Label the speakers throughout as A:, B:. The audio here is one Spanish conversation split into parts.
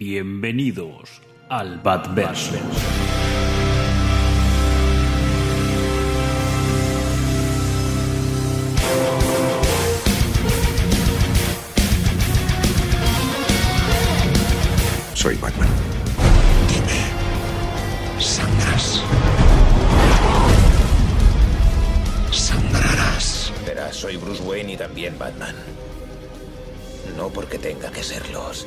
A: Bienvenidos al Batverse.
B: Soy Batman. Dime, ¿sangras? Sangrarás.
C: Verás, soy Bruce Wayne y también Batman. No porque tenga que serlos.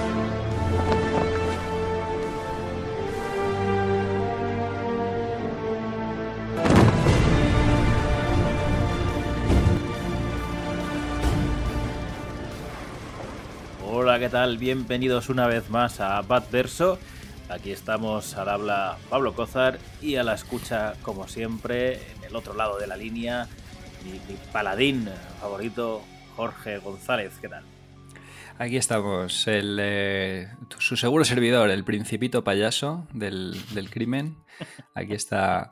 A: ¿qué tal? Bienvenidos una vez más a Batverso. Aquí estamos al habla Pablo Cozar y a la escucha, como siempre, en el otro lado de la línea, mi, mi paladín favorito, Jorge González. ¿Qué tal?
D: Aquí estamos, el, eh, su seguro servidor, el principito payaso del, del crimen. Aquí está.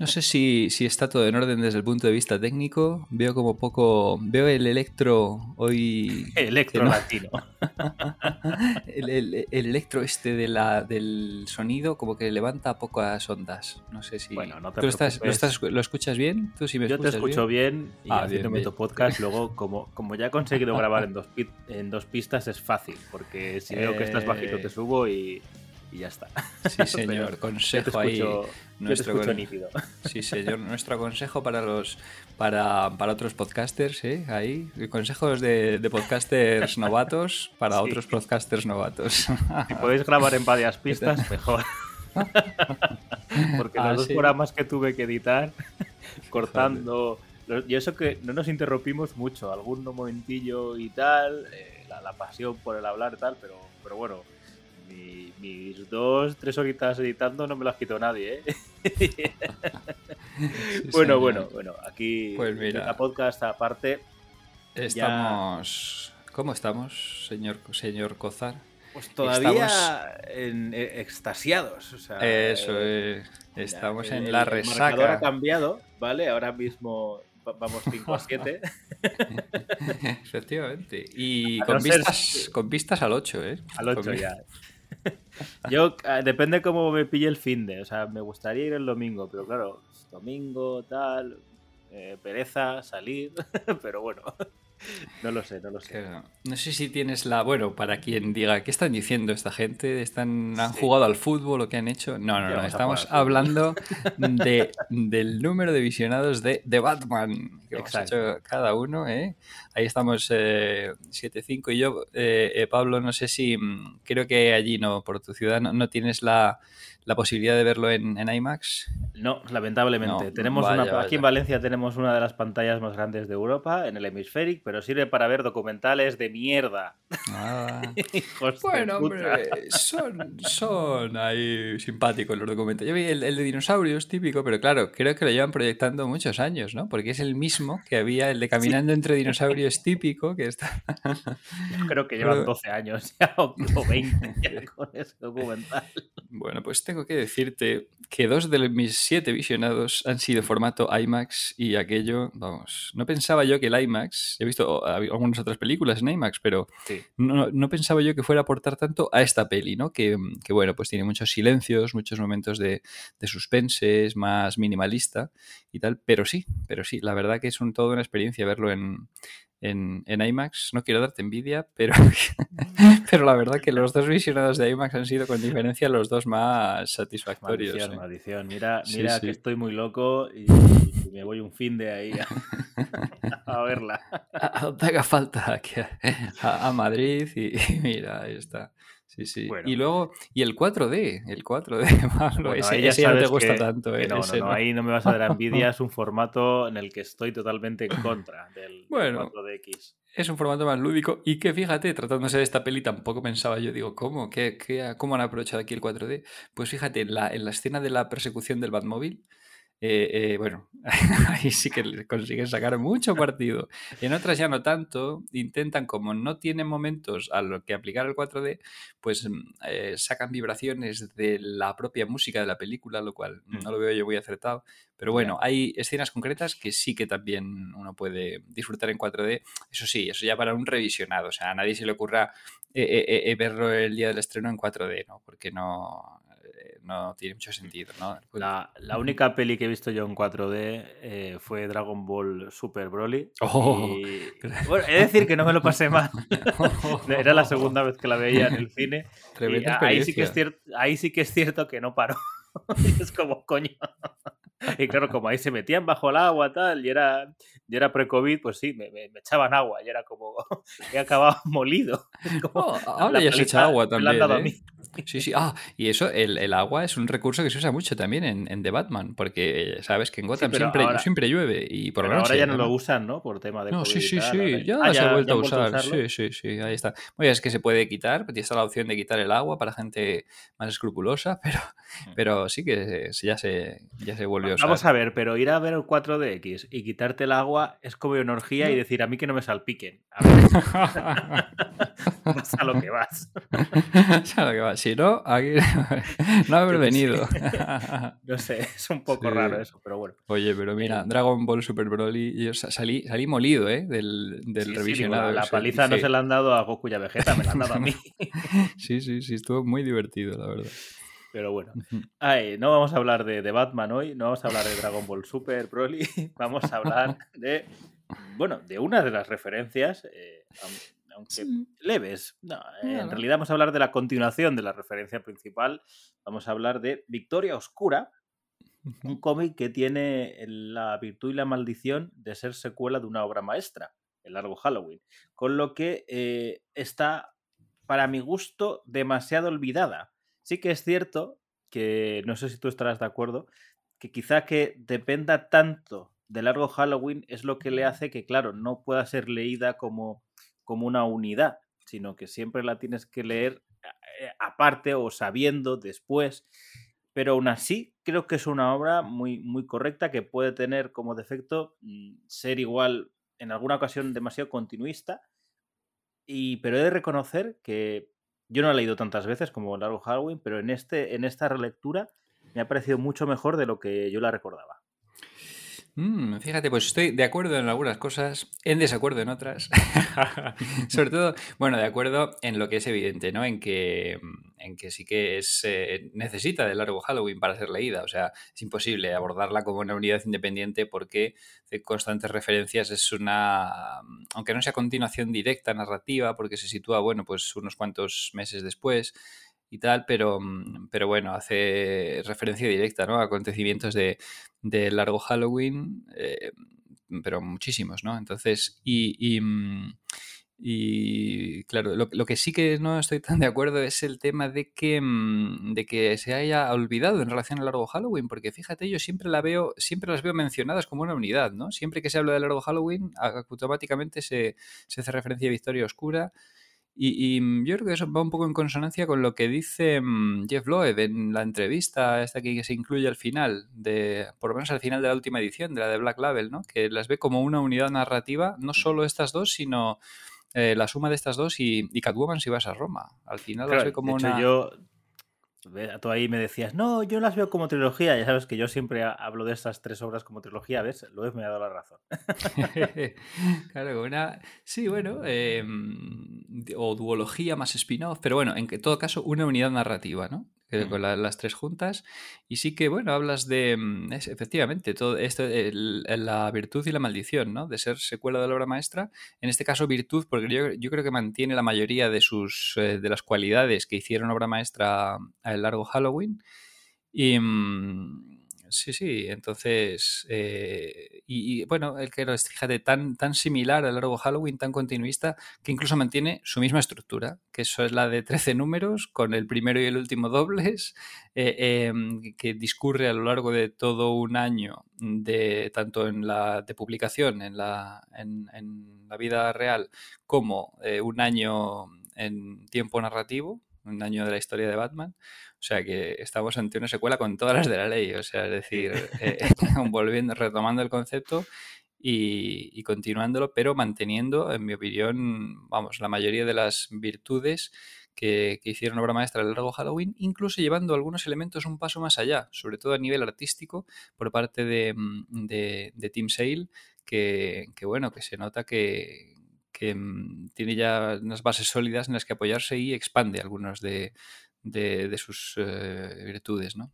D: No sé si, si, está todo en orden desde el punto de vista técnico. Veo como poco. Veo el electro hoy.
A: Electro
D: no-
A: latino.
D: el, el- el electro este de la, del sonido, como que levanta pocas ondas. No sé si.
A: Bueno, no te
D: ¿Tú estás, ¿lo,
A: preocupes.
D: estás- lo escuchas bien? ¿Tú sí me
A: Yo te escucho bien, y
D: Ah,
A: haciéndome
D: bien,
A: podcast, luego, como, como ya he conseguido grabar en dos, en dos pistas, es fácil, porque si veo que estás
D: Eh.
A: bajito te subo y, y ya está.
D: Sí, señor.
A: Pero
D: Consejo ahí. nuestro. Sí, señor. Nuestro consejo para los para, para otros podcasters, ¿eh? Ahí. Consejos de, de podcasters novatos para
A: Sí.
D: otros podcasters novatos.
A: Si podéis grabar en varias pistas, mejor. Porque
D: Ah,
A: los dos
D: sí.
A: programas que tuve que editar, cortando. Y eso que no nos interrumpimos mucho, algún momentillo y tal, eh, la, la pasión por el hablar y tal, pero, pero bueno, mi- mis dos, tres horitas editando no me las quitó nadie, ¿eh?
D: Sí,
A: bueno,
D: señor.
A: bueno, bueno, aquí
D: Pues mira.
A: la podcast aparte,
D: Estamos. ¿Cómo estamos, señor, señor Cozar?
A: pues todavía
D: Estamos-
A: en, eh, extasiados. O sea,
D: Eso
A: eh,
D: es. Estamos
A: el-
D: en la
A: el marcador ha
D: resaca.
A: cambiado, ¿vale? Ahora mismo va- vamos 5 a 7.
D: Efectivamente. Y
A: A
D: con
A: no ser-
D: vistas, con vistas al 8, ¿eh?
A: al 8
D: Con-
A: ya. Yo, eh, depende cómo me pille el fin de. O sea, me gustaría ir el domingo, pero claro, domingo, tal, eh, pereza, salir. pero bueno, no lo sé, no lo sé.
D: Claro. No sé si tienes la. Bueno, para quien diga, ¿qué están diciendo esta gente? ¿Están, ¿Han
A: Sí.
D: jugado al fútbol o qué han hecho? No, no, no. Estamos hablando de, del número de visionados de The Batman que hemos hecho cada uno. ¿eh? Ahí estamos 7-5 y yo, eh, eh, Pablo, no sé si. mm, Creo que allí no, por tu ciudad, no, no tienes la, la posibilidad de verlo en, en IMAX.
A: No, lamentablemente.
D: No,
A: tenemos
D: vaya,
A: una,
D: vaya.
A: Aquí en Valencia tenemos una de las pantallas más grandes de Europa, en el Hemispheric, pero sirve para ver documentales de mierda.
D: Ah. Bueno, hombre, son, son ahí simpáticos los documentales. Yo vi el, el de dinosaurios típico, pero claro, creo que lo llevan proyectando muchos años, ¿no? Porque es el mismo que había el de Caminando entre dinosaurios típico, que está...
A: Yo creo que llevan
D: Pero-
A: 12 años ya, o o 20 ya con ese documental.
D: Bueno, pues tengo que decirte que dos de mis siete visionados han sido formato IMAX y aquello, vamos, no pensaba yo que el IMAX, he visto oh, algunas otras películas en IMAX, pero
A: Sí.
D: No, no pensaba yo que fuera a aportar tanto a esta peli, ¿no? Que, que, bueno, pues tiene muchos silencios, muchos momentos de, de suspense, es más minimalista y tal, pero sí, pero sí, la verdad que es un, toda una experiencia verlo en, en, en IMAX. No quiero darte envidia, pero, pero la verdad que los dos visionados de IMAX han sido con diferencia los dos más satisfactorios.
A: Maldición,
D: ¿eh?
A: maldición. Mira,
D: Sí,
A: mira
D: sí.
A: que estoy muy loco y, y me voy un fin de ahí a, a verla.
D: A- a haga falta aquí a, Madrid y, y mira, ahí está. Sí, sí.
A: Bueno.
D: Y luego, y el 4D, el 4D, Pablo,
A: Bueno,
D: ese,
A: ya
D: ese ya no te gusta
A: que-
D: tanto,
A: que
D: ¿eh?
A: no, no,
D: Ese
A: no, ahí no me vas a dar envidia. Es un formato en el que estoy totalmente en contra del
D: Bueno.
A: 4DX.
D: Es un formato más lúdico y que fíjate, tratándose de esta peli tampoco pensaba yo, digo, ¿cómo? ¿Qué, qué, ¿Cómo han aprovechado aquí el 4D? Pues fíjate, en la, en la escena de la persecución del Batmóvil, eh, eh, bueno, ahí sí que consiguen sacar mucho partido. En otras ya no tanto, intentan, como no tienen momentos a lo que aplicar el 4D, pues mm, eh, sacan vibraciones de la propia música de la película, lo cual
A: Mm.
D: no lo veo yo muy acertado. Pero bueno, hay escenas concretas que sí que también uno puede disfrutar en 4D. Eso sí, eso ya para un revisionado. O sea, a nadie se le ocurra eh, verlo el día del estreno en 4D, ¿no? Porque no, eh, no tiene mucho sentido, ¿no?
A: La, la única peli que he visto yo en 4D eh, fue Dragon Ball Super Broly.
D: Oh.
A: y- bueno, he de decir que no me lo pasé mal. Era la segunda vez que la veía en el cine. Y ahí, sí que es cierto, ahí sí que es cierto que no paró. Es como, coño. Y claro, como ahí se metían bajo el agua tal, y era, y era pre-COVID, pues sí, me, me- me echaban agua y era como que acababa molido. Como,
D: Oh, ahora ya se echa agua también.
A: dado a
D: ¿eh?
A: mí.
D: Sí, sí. Ah, y eso, el, el agua es un recurso que se usa mucho también en, en The Batman, porque sabes que en Gotham
A: pero
D: siempre,
A: ahora-
D: siempre llueve y por
A: Pero
D: la noche.
A: ahora ya no
D: además.
A: lo usan, ¿no? Por tema de
D: No,
A: COVID
D: sí,
A: y
D: sí,
A: tal,
D: sí,
A: ahora-
D: ya
A: Ah,
D: se ha vuelto a usar. Sí, sí, sí, ahí está. Bueno, es que se puede quitar, pues ya está la opción de quitar el agua para gente más escrupulosa, pero, pero sí que se- ya se, ya se volvió a.
A: Mm. Vamos a ver, pero ir a ver el 4DX y quitarte el agua es como una orgía y
D: No.
A: decir a mí que no me salpiquen. A ver, vas a lo que vas.
D: ¿Sabes lo que va? Si no, aquí no haber venido.
A: No sé, es un poco
D: Sí.
A: raro eso, pero bueno.
D: Oye, pero mira, Dragon Ball Super Broly, yo sa- salí, salí molido, ¿eh? Del, del
A: Sí, sí,
D: revisionado.
A: la, paliza no se la han dado a Goku y a Vegeta, me la han dado a mí.
D: Sí, sí, sí, estuvo muy divertido, la verdad.
A: Pero bueno. Ay, no vamos a hablar de, de Batman hoy, no vamos a hablar de Dragon Ball Super Broly, vamos a hablar de, bueno, de una de las referencias, eh, aun- aunque leves. No, eh, en realidad vamos a hablar de la continuación de la referencia principal. Vamos a hablar de Victoria Oscura, un cómic que tiene la virtud y la maldición de ser secuela de una obra maestra, El Largo Halloween, con lo que eh, está, para mi gusto, demasiado olvidada. Sí que es cierto que, no sé si tú estarás de acuerdo, que quizá que dependa tanto de Largo Halloween es lo que le hace que, claro, no pueda ser leída como, como una unidad, sino que siempre la tienes que leer eh, aparte o sabiendo después. Pero aún así, creo que es una obra muy, muy correcta que puede tener como defecto mm, ser igual, en alguna ocasión, demasiado continuista. Y, pero he de reconocer que yo no he leído tantas veces como Largo Halloween, pero en, este, en esta relectura me ha parecido mucho mejor de lo que yo la recordaba.
D: Mm, fíjate, pues estoy de acuerdo en algunas cosas, en desacuerdo en otras. Sobre todo, bueno, de acuerdo en lo que es evidente, ¿no? En que, en que sí que es eh, necesita de largo Halloween para ser leída. O sea, es imposible abordarla como una unidad independiente porque de constantes referencias es una, aunque no sea continuación directa narrativa, porque se sitúa, bueno, pues unos cuantos meses después y tal, pero, mm, pero bueno, hace referencia directa ¿no? a acontecimientos de, de largo Halloween, eh, pero muchísimos, ¿no? Entonces, y, y, mm, y, claro, lo, lo, que sí que no estoy tan de acuerdo es el tema de que, mm, de que se haya olvidado en relación al largo Halloween, porque fíjate, yo siempre la veo, siempre las veo mencionadas como una unidad, ¿no? Siempre que se habla de largo Halloween, automáticamente se, se hace referencia a Victoria Oscura. Y, y, yo creo que eso va un poco en consonancia con lo que dice um, Jeff Loeb en la entrevista esta que se incluye al final, de, por lo menos al final de la última edición, de la de Black Label, ¿no? que las ve como una unidad narrativa, no solo estas dos, sino eh, la suma de estas dos y, y Catwoman si vas a Roma. Al final
A: claro,
D: las ve como
A: de hecho,
D: una...
A: Yo... Tú ahí me decías, no, yo las veo como trilogía. Ya sabes que yo siempre hablo de estas tres obras como trilogía, ¿ves? Loeb me ha dado la razón.
D: claro, una. Sí, bueno, eh, o duología más spin-off, pero bueno, en todo caso, una unidad narrativa, ¿no?
A: Mm.
D: Con la, las tres juntas. Y sí que, bueno, hablas de. Es, efectivamente, todo esto, el, la virtud y la maldición, ¿no? De ser secuela de la obra maestra. En este caso, virtud, porque yo, yo creo que mantiene la mayoría de sus. Eh, de las cualidades que hicieron obra maestra a el largo Halloween. Y. Mmm, Sí, sí, entonces, eh, y, bueno, el que es, fíjate, tan, tan similar a largo Halloween, tan continuista, que incluso mantiene su misma estructura, que eso es la de 13 números, con el primero y el último dobles, eh, eh, que discurre a lo largo de todo un año, de tanto en la de publicación, en la, en, en la vida real, como eh, un año en tiempo narrativo, un año de la historia de Batman. O sea que estamos ante una secuela con todas las de la ley. O sea, es decir, eh, volviendo, retomando el concepto y, continuándolo, pero manteniendo, en mi opinión, vamos, la mayoría de las virtudes que, hicieron obra maestra del largo Halloween, incluso llevando algunos elementos un paso más allá, sobre todo a nivel artístico, por parte de, mm, de, Tim Sale, que, bueno, que se nota que, mm, tiene ya unas bases sólidas en las que apoyarse y expande algunas de, sus eh, virtudes, ¿no?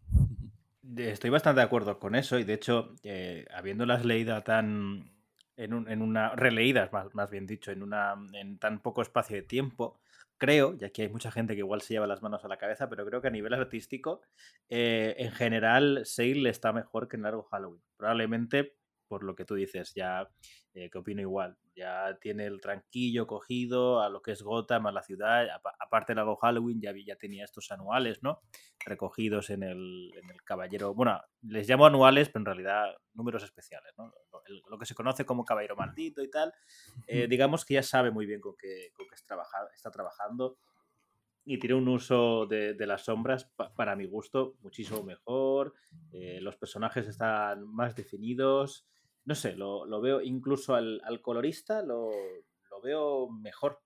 A: Estoy bastante de acuerdo con eso y de hecho, eh, habiéndolas leído tan en, en una releídas más, más, bien dicho, en una en tan poco espacio de tiempo, creo, y aquí hay mucha gente que igual se lleva las manos a la cabeza, pero creo que a nivel artístico, eh, en general, Sale está mejor que en Largo Halloween. Probablemente por lo que tú dices, ya eh, que opino igual, ya tiene el tranquillo cogido a lo que es Gotham, a la ciudad, aparte del lago Halloween ya, ya tenía estos anuales, ¿no? Recogidos en el, en el Caballero, bueno, les llamo anuales, pero en realidad números especiales, ¿no? Lo, que se conoce como Caballero Maldito y tal, eh, digamos que ya sabe muy bien con qué, con qué está trabajando y tiene un uso de, las sombras, para mi gusto, muchísimo mejor. Eh, los personajes están más definidos no sé, lo, veo incluso al, colorista, lo, veo mejor.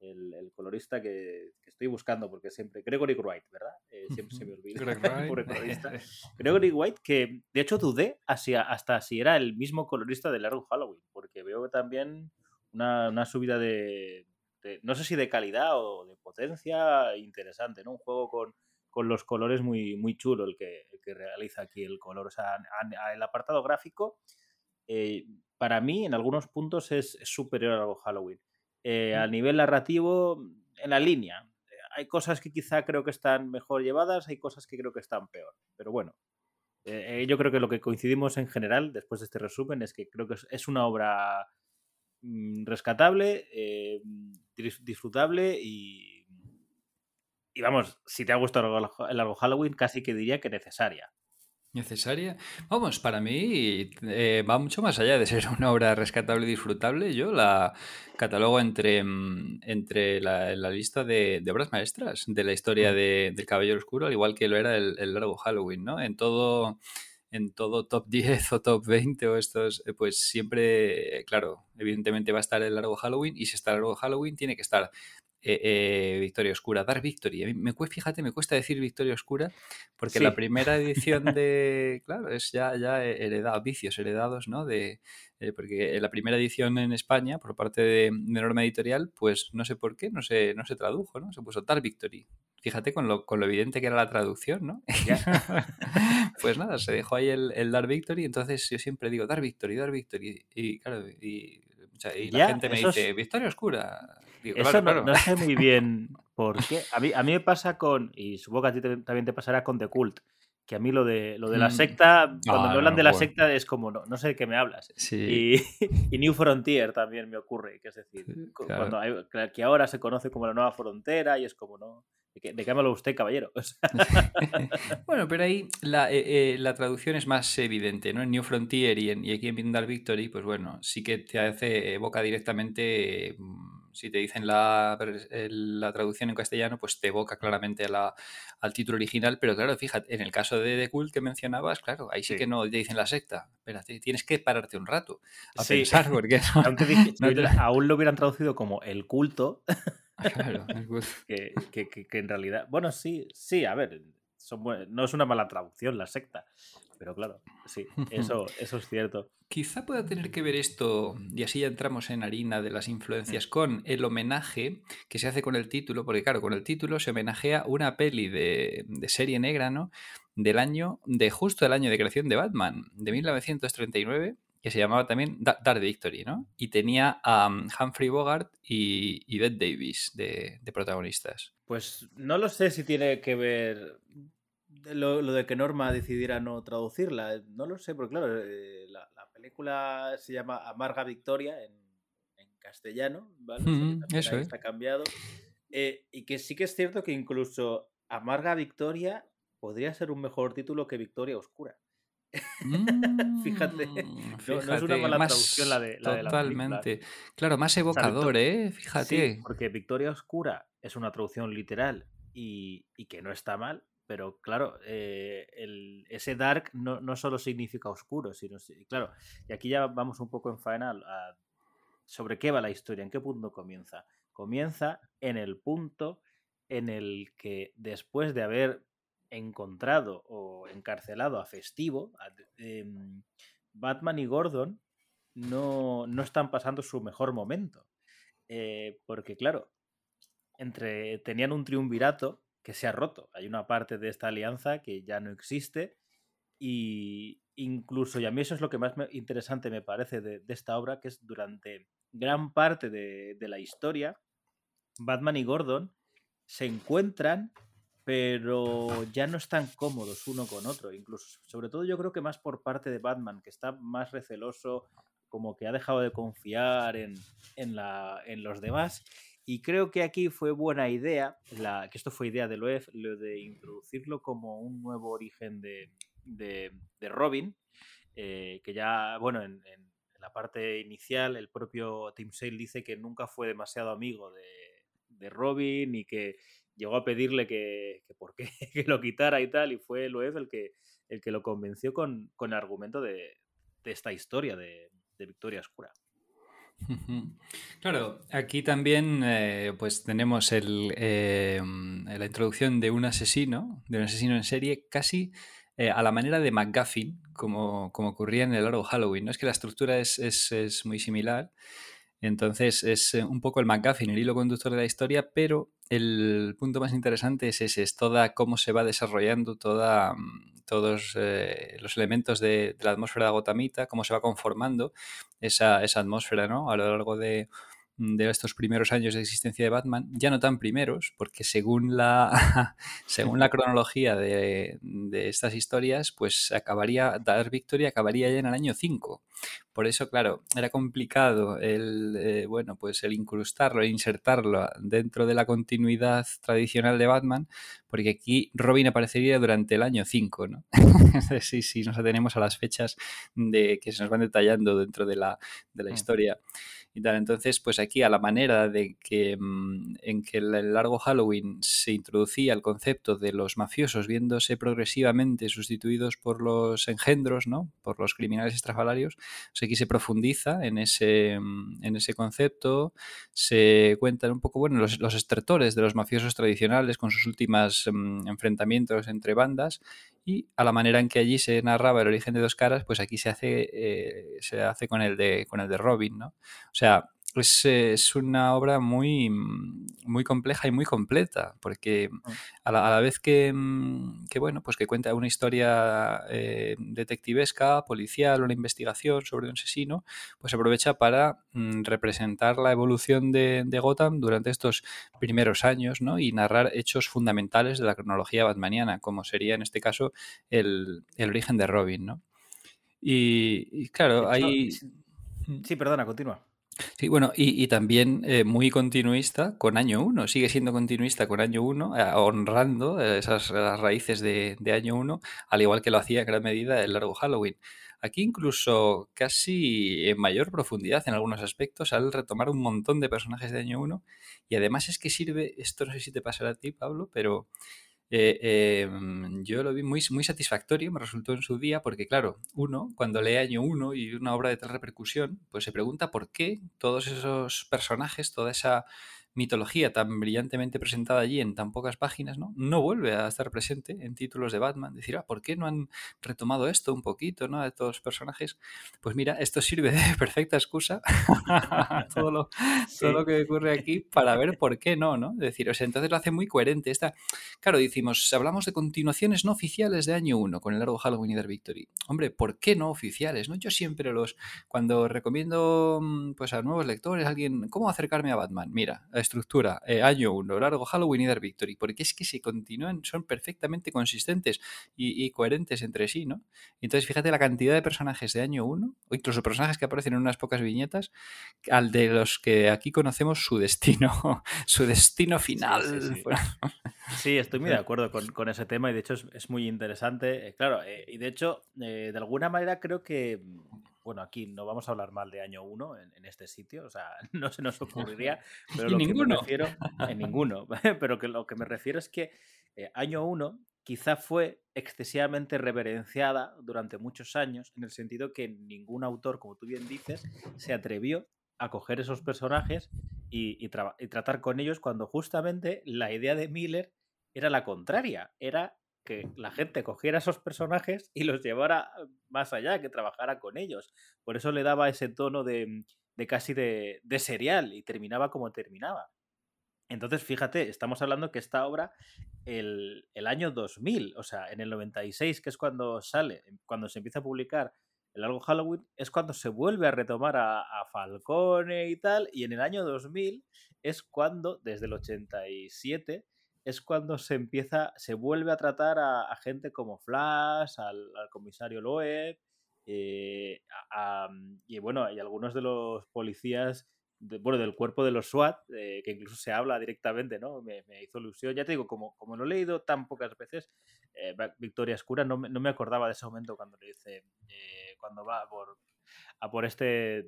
A: El, colorista que, estoy buscando, porque siempre. Gregory White, ¿verdad? Eh, siempre se me olvida. Gregory White, que de hecho dudé hacia, hasta si era el mismo colorista de Largo Halloween, porque veo también una, subida de, No sé si de calidad o de potencia interesante, ¿no? Un juego con, los colores muy, muy chulo el que, que realiza aquí el color. O sea, el apartado gráfico eh, para mí en algunos puntos es, superior a Halloween. Eh, a nivel narrativo, en la línea. Eh, hay cosas que quizá creo que están mejor llevadas, hay cosas que creo que están peor. Pero bueno, yo creo que lo que coincidimos en general después de este resumen es que creo que es, una obra mm, rescatable, disfrutable y, y vamos, si te ha gustado el largo Halloween, casi que diría que necesaria.
D: ¿Necesaria? Vamos, para mí eh, va mucho más allá de ser una obra rescatable y disfrutable. Yo la catalogo entre, mm, entre la, la lista de, obras maestras de la historia mm. de, del Caballero Oscuro, al igual que lo era el, el largo Halloween, ¿no? En todo en todo top 10 o top 20 o estos, eh, pues siempre, claro, evidentemente va a estar el largo Halloween y si está el largo Halloween tiene que estar eh, eh, Victoria Oscura, Dark Victory. A mí me cuesta, fíjate, me cuesta decir Victoria Oscura porque la primera edición de, claro, es ya, ya heredado, vicios heredados, ¿no? De, eh, porque la primera edición en España, por parte de, Norma Editorial, pues no sé por qué, no se, no se tradujo, ¿no? Se puso Dark Victory. Fíjate con lo, con lo evidente que era la traducción, ¿no? pues nada, se dejó ahí el, el Dark Victory, entonces yo siempre digo Dark Victory, Dark Victory. Y claro, y, la gente me dice, Victoria Oscura.
A: Eso no, sé muy bien por qué. A mí, a mí me pasa con, y supongo que a ti también te pasará con The Cult, que a mí lo de, lo de la mm. secta, cuando me hablan de la secta es como, no, no sé de qué me hablas. Y, New Frontier también me ocurre, que es decir, cuando que ahora se conoce como la nueva frontera y es como, no, ¿de qué, de usted, caballero?
D: bueno, pero ahí la, eh, eh, la, traducción es más evidente, ¿no? En New Frontier y, en, y aquí en Vindar Victory, pues bueno, sí que te hace, evoca directamente... Mm, si te dicen la, la, traducción en castellano, pues te evoca claramente la, al título original, pero claro, fíjate, en el caso de The Cult que mencionabas, claro, ahí sí, que no te dicen la secta. Espérate, tienes que pararte un rato a pensar, porque
A: aún lo hubieran traducido como el culto. Claro, que, que, que, en realidad, bueno, sí, sí, a ver, son, no es una mala traducción la secta, pero claro, sí, eso, eso es cierto.
D: Quizá pueda tener que ver esto, y así ya entramos en harina de las influencias, con el homenaje que se hace con el título, porque claro, con el título se homenajea una peli de, serie negra, ¿no? Del año, de justo el año de creación de Batman, de 1939, que se llamaba también Dark Victory, ¿no? Y tenía a um, Humphrey Bogart y, y Bette Davis de, de protagonistas.
A: Pues no lo sé si tiene que ver lo, de que Norma decidiera no traducirla, no lo sé, porque claro, eh, la, película se llama Amarga Victoria en, castellano, ¿vale? eso Está cambiado. Eh, y que sí que es cierto que incluso Amarga Victoria podría ser un mejor título que Victoria Oscura. fíjate, no, es una mala traducción la de la
D: Totalmente. claro, más evocador, ¿eh? Fíjate.
A: porque Victoria Oscura es una traducción literal y, que no está mal, pero claro, eh, ese dark no, no, solo significa oscuro, sino, claro, y aquí ya vamos un poco en faena sobre qué va la historia, en qué punto comienza. Comienza en el punto en el que después de haber encontrado o encarcelado a Festivo, em, Batman y Gordon no, no, están pasando su mejor momento. Eh, porque, claro, entre, tenían un triunvirato que se ha roto. Hay una parte de esta alianza que ya no existe. Y incluso, y a mí eso es lo que más interesante me parece de, esta obra, que es durante gran parte de, de la historia, Batman y Gordon se encuentran pero ya no están cómodos uno con otro. Incluso, sobre todo yo creo que más por parte de Batman, que está más receloso, como que ha dejado de confiar en, en, la, en los demás. Y creo que aquí fue buena idea, que esto fue idea de Loeb, lo de introducirlo como un nuevo origen de, de, Robin, eh, que ya, bueno, en, la parte inicial el propio Tim Sale dice que nunca fue demasiado amigo de, de Robin y que llegó a pedirle que, por qué que lo quitara y tal, y fue Loeb el que, el que lo convenció con, con el argumento de, esta historia de, Victoria Oscura.
D: Claro, aquí también eh, pues tenemos el, eh, la introducción de un asesino, de un asesino en serie, casi eh, a la manera de McGuffin, como, como ocurría en el largo Halloween. ¿no? Es que la estructura es, es, es muy similar. Entonces es un poco el McGuffin, el hilo conductor de la historia, pero el punto más interesante es ese, es toda cómo se va desarrollando toda, todos eh, los elementos de, la atmósfera de Gotamita, cómo se va conformando esa, esa atmósfera ¿no? a lo largo de, de estos primeros años de existencia de Batman, ya no tan primeros, porque según la, según la cronología de, estas historias, pues acabaría, Dar Victory acabaría ya en el año 5. Por eso, claro, era complicado el, eh, bueno, pues el incrustarlo, insertarlo dentro de la continuidad tradicional de Batman, porque aquí Robin aparecería durante el año 5, ¿no? sí, sí, nos atenemos a las fechas de, que se nos van detallando dentro de la, de la mm. Y tal. Entonces, pues aquí a la manera de que mm, en que el largo Halloween se introducía el concepto de los mafiosos viéndose progresivamente sustituidos por los engendros, ¿no? Por los criminales estrafalarios, pues aquí se profundiza en ese, mm, en ese concepto, se cuentan un poco, bueno, los, los estertores de los mafiosos tradicionales con sus últimos mm, enfrentamientos entre bandas y a la manera en que allí se narraba el origen de dos caras, pues aquí se hace, eh, se hace con el de con el de Robin, ¿no? O sea, es, una obra muy, muy compleja y muy completa, porque mm. a la, vez que, mm, que, bueno, pues que cuenta una historia eh, detectivesca, policial, una investigación sobre un asesino, pues aprovecha para mm, representar la evolución de, de, Gotham durante estos primeros años, ¿no? Y narrar hechos fundamentales de la cronología batmaniana, como sería en este caso el, el origen de Robin, ¿no? Y, claro, hay...
A: Sí, perdona, continúa.
D: Sí, bueno, y, también eh, muy continuista con año 1, sigue siendo continuista con año 1, eh, honrando esas las raíces de, año 1, al igual que lo hacía en gran medida el largo Halloween. Aquí incluso casi en mayor profundidad en algunos aspectos al retomar un montón de personajes de año 1 y además es que sirve, esto no sé si te pasará a ti Pablo, pero eh, em, yo lo vi muy, muy satisfactorio, me resultó en su día, porque claro, uno, cuando lee año uno y una obra de tal repercusión, pues se pregunta por qué todos esos personajes, toda esa mitología tan brillantemente presentada allí en tan pocas páginas, ¿no? No vuelve a estar presente en títulos de Batman. Decir, ah, ¿por qué no han retomado esto un poquito, ¿no? De todos los personajes. Pues mira, esto sirve de perfecta excusa todo, lo, todo lo que ocurre aquí para ver por qué no, ¿no? Decir, o sea, entonces lo hace muy coherente. Esta, claro, decimos, hablamos de continuaciones no oficiales de año 1 con el largo Halloween y Dark Victory. Hombre, ¿por qué no oficiales? ¿no? Yo siempre los, cuando recomiendo mm, pues a nuevos lectores, alguien, ¿cómo acercarme a Batman? Mira, estructura, eh, año 1, largo Halloween y Dark Victory, porque es que se continúan, son perfectamente consistentes y, coherentes entre sí, ¿no? Entonces, fíjate la cantidad de personajes de año 1, o incluso personajes que aparecen en unas pocas viñetas, al de los que aquí conocemos su destino, su destino final.
A: Sí, estoy muy de acuerdo con, ese tema y de hecho es, muy interesante. Eh, claro, eh, y de hecho, de alguna manera creo que bueno, aquí no vamos a hablar mal de año 1 en, este sitio, o sea, no se nos ocurriría, pero
D: lo
A: que
D: me
A: refiero, en ninguno, pero que lo que me refiero es que eh, año 1 quizá fue excesivamente reverenciada durante muchos años, en el sentido que ningún autor, como tú bien dices, se atrevió a coger esos personajes y, tratar con ellos cuando justamente la idea de Miller era la contraria, era que la gente cogiera esos personajes y los llevara más allá, que trabajara con ellos. Por eso le daba ese tono de, casi de, de, serial y terminaba como terminaba. Entonces, fíjate, estamos hablando que esta obra, el, año 2000, o sea, en el 96, que es cuando sale, cuando se empieza a publicar el largo Halloween, es cuando se vuelve a retomar a, Falcone y tal, y en el año 2000 es cuando, desde el 87, es cuando se empieza, se vuelve a tratar a, gente como Flash, al, comisario Loeb, eh, y bueno, hay algunos de los policías bueno, del cuerpo de los SWAT, eh, que incluso se habla directamente, ¿no? Me, hizo ilusión. Ya te digo, como, como lo he leído tan pocas veces, eh, Victoria Escura, no, no, me acordaba de ese momento cuando le dice, cuando va por, a por este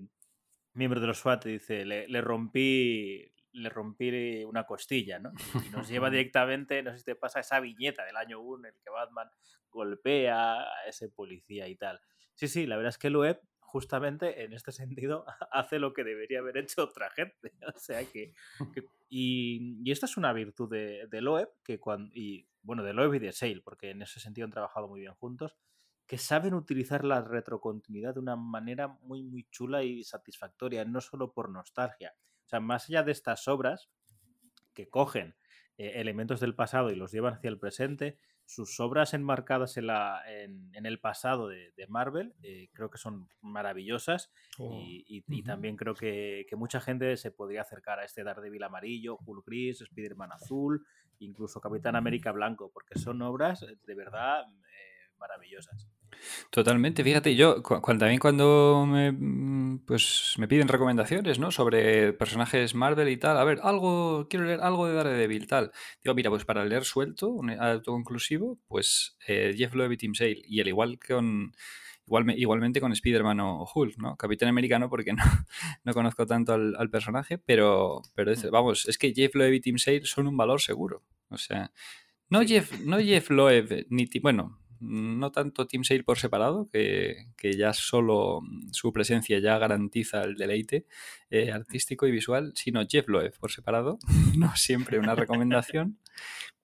A: miembro de los SWAT, dice, le, le rompí le rompí una costilla, ¿no? Y nos lleva directamente, no sé si te pasa esa viñeta del año 1 en el que Batman golpea a ese policía y tal. Sí, sí, la verdad es que Loeb justamente en este sentido hace lo que debería haber hecho otra gente. O sea que. y, esta es una virtud de, de Loeb, que cuando, y bueno, de Loeb y de Sale, porque en ese sentido han trabajado muy bien juntos, que saben utilizar la retrocontinuidad de una manera muy, muy chula y satisfactoria, no solo por nostalgia. O sea, más allá de estas obras que cogen eh, elementos del pasado y los llevan hacia el presente, sus obras enmarcadas en, la, en, el pasado de, Marvel eh, creo que son maravillosas oh, y, también creo que, mucha gente se podría acercar a este Daredevil amarillo, Hulk gris, Spider-Man azul, incluso Capitán América blanco, porque son obras eh, de verdad eh, maravillosas.
D: Totalmente, fíjate, yo también cuando me, pues, me piden recomendaciones, ¿no? Sobre personajes Marvel y tal, a ver, algo, quiero leer algo de Daredevil, tal. Digo, mira, pues para leer suelto, un autoconclusivo, pues eh, Jeff Loeb y Tim Sale, y al igual con... Igual, igualmente con Spider-Man o Hulk, ¿no? Capitán Americano, porque no, no conozco tanto al, personaje, pero, pero mm. vamos, es que Jeff Loeb y Tim Sale son un valor seguro. O sea, no, Jeff, no Jeff Loeb, ni bueno, no tanto Team Sale por separado, que, ya solo su presencia ya garantiza el deleite eh, artístico y visual, sino Jeff Loeb por separado, no siempre una recomendación,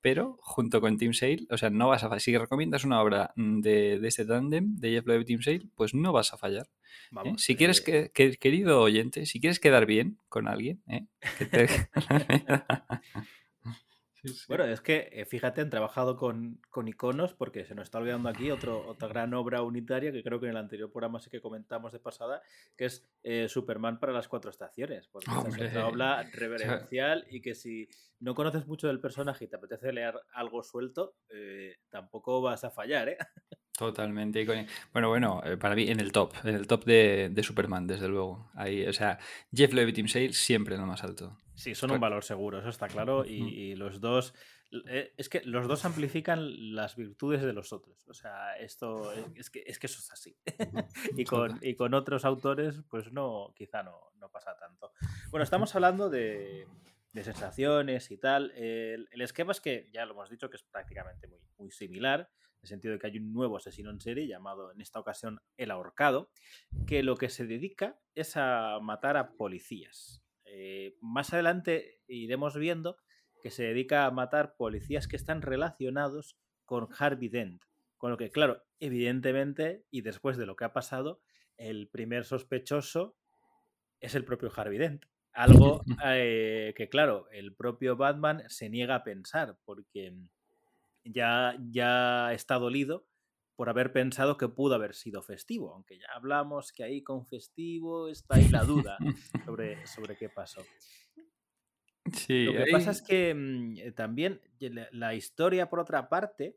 D: pero junto con Team Sale, o sea, no vas a si recomiendas una obra de, este tándem de Jeff Loeb y Team Sale, pues no vas a fallar. ¿eh? Si quieres, eh, que, querido oyente, si quieres quedar bien con alguien, que te...
A: Bueno, es que eh, fíjate, han trabajado con, iconos porque se nos está olvidando aquí otro, otra gran obra unitaria que creo que en el anterior programa sí que comentamos de pasada, que es eh, Superman para las cuatro estaciones. Porque es una obra reverencial y que si no conoces mucho del personaje y te apetece leer algo suelto, eh, tampoco vas a fallar, ¿eh?
D: Totalmente. Bueno, bueno, para mí en el top, en el top de, Superman, desde luego. Ahí, o sea, Jeff Levy Team Sale siempre en lo más alto.
A: Sí, son un valor seguro, eso está claro. Y, los dos. Eh, es que los dos amplifican las virtudes de los otros. O sea, esto es que, es que eso es así. y, con, y con otros autores, pues no, quizá no, no pasa tanto. Bueno, estamos hablando de, de sensaciones y tal. El, esquema es que, ya lo hemos dicho, que es prácticamente muy, muy similar, en el sentido de que hay un nuevo asesino en serie llamado, en esta ocasión, el ahorcado, que lo que se dedica es a matar a policías. Eh, más adelante iremos viendo que se dedica a matar policías que están relacionados con Harvey Dent. Con lo que, claro, evidentemente, y después de lo que ha pasado, el primer sospechoso es el propio Harvey Dent. Algo eh, que, claro, el propio Batman se niega a pensar porque ya, ya está dolido por haber pensado que pudo haber sido festivo, aunque ya hablamos que ahí con festivo está ahí la duda sobre, sobre qué pasó. Lo que pasa es que mm, eh, también la, historia, por otra parte,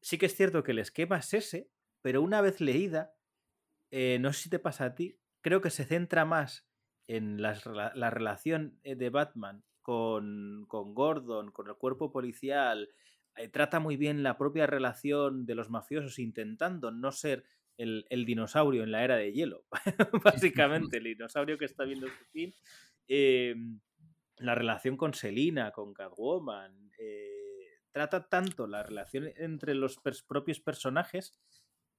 A: sí que es cierto que el esquema es ese, pero una vez leída, eh, no sé si te pasa a ti, creo que se centra más en la relación eh, de Batman con, con Gordon, con el cuerpo policial, eh, trata muy bien la propia relación de los mafiosos intentando no ser el, el dinosaurio en la era de hielo, básicamente, el dinosaurio que está viendo su fin. Em, la relación con Selina, con Catwoman, eh, trata tanto la relación entre los pers- propios personajes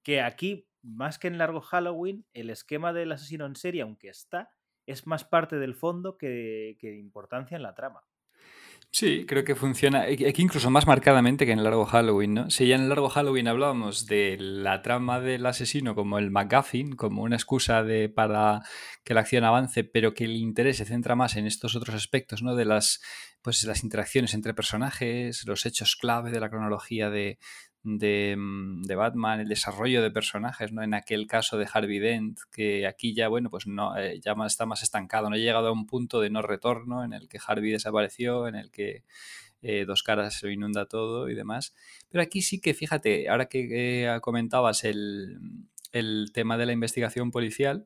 A: que aquí, más que en Largo Halloween, el esquema del asesino en serie, aunque está, es más parte del fondo que, que de importancia en la trama.
D: Sí, creo que funciona. Aquí incluso más marcadamente que en el largo Halloween, ¿no? Si ya en el largo Halloween hablábamos de la trama del asesino como el MacGuffin, como una excusa de, para que la acción avance, pero que el interés se centra más en estos otros aspectos, ¿no? De las, pues, las interacciones entre personajes, los hechos clave de la cronología de, de, mm, de Batman, el desarrollo de personajes, ¿no? En aquel caso de Harvey Dent, que aquí ya, bueno, pues no, eh, ya está más estancado, no ha llegado a un punto de no retorno en el que Harvey desapareció, en el que eh, dos caras se inunda todo y demás. Pero aquí sí que, fíjate, ahora que eh, comentabas el, el tema de la investigación policial,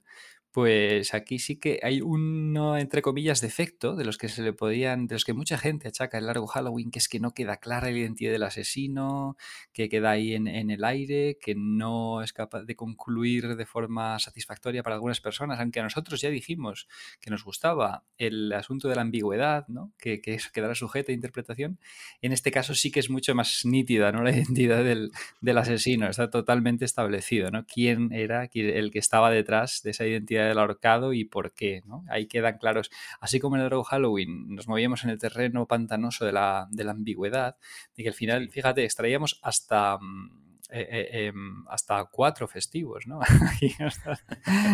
D: pues aquí sí que hay uno, entre comillas, defecto de los que se le podían, de los que mucha gente achaca el largo Halloween, que es que no queda clara la identidad del asesino, que queda ahí en, el aire, que no es capaz de concluir de forma satisfactoria para algunas personas, aunque a nosotros ya dijimos que nos gustaba el asunto de la ambigüedad, ¿no? que, que eso quedará sujeto a interpretación. En este caso sí que es mucho más nítida ¿no? la identidad del, del asesino, está totalmente establecido, ¿no? quién era el que estaba detrás de esa identidad del ahorcado y por qué. ¿no? Ahí quedan claros. Así como en el Largo Halloween nos movíamos en el terreno pantanoso de la, de la ambigüedad, de que al final, fíjate, extraíamos hasta... mm, eh, eh, em, hasta cuatro festivos, ¿no? Hasta-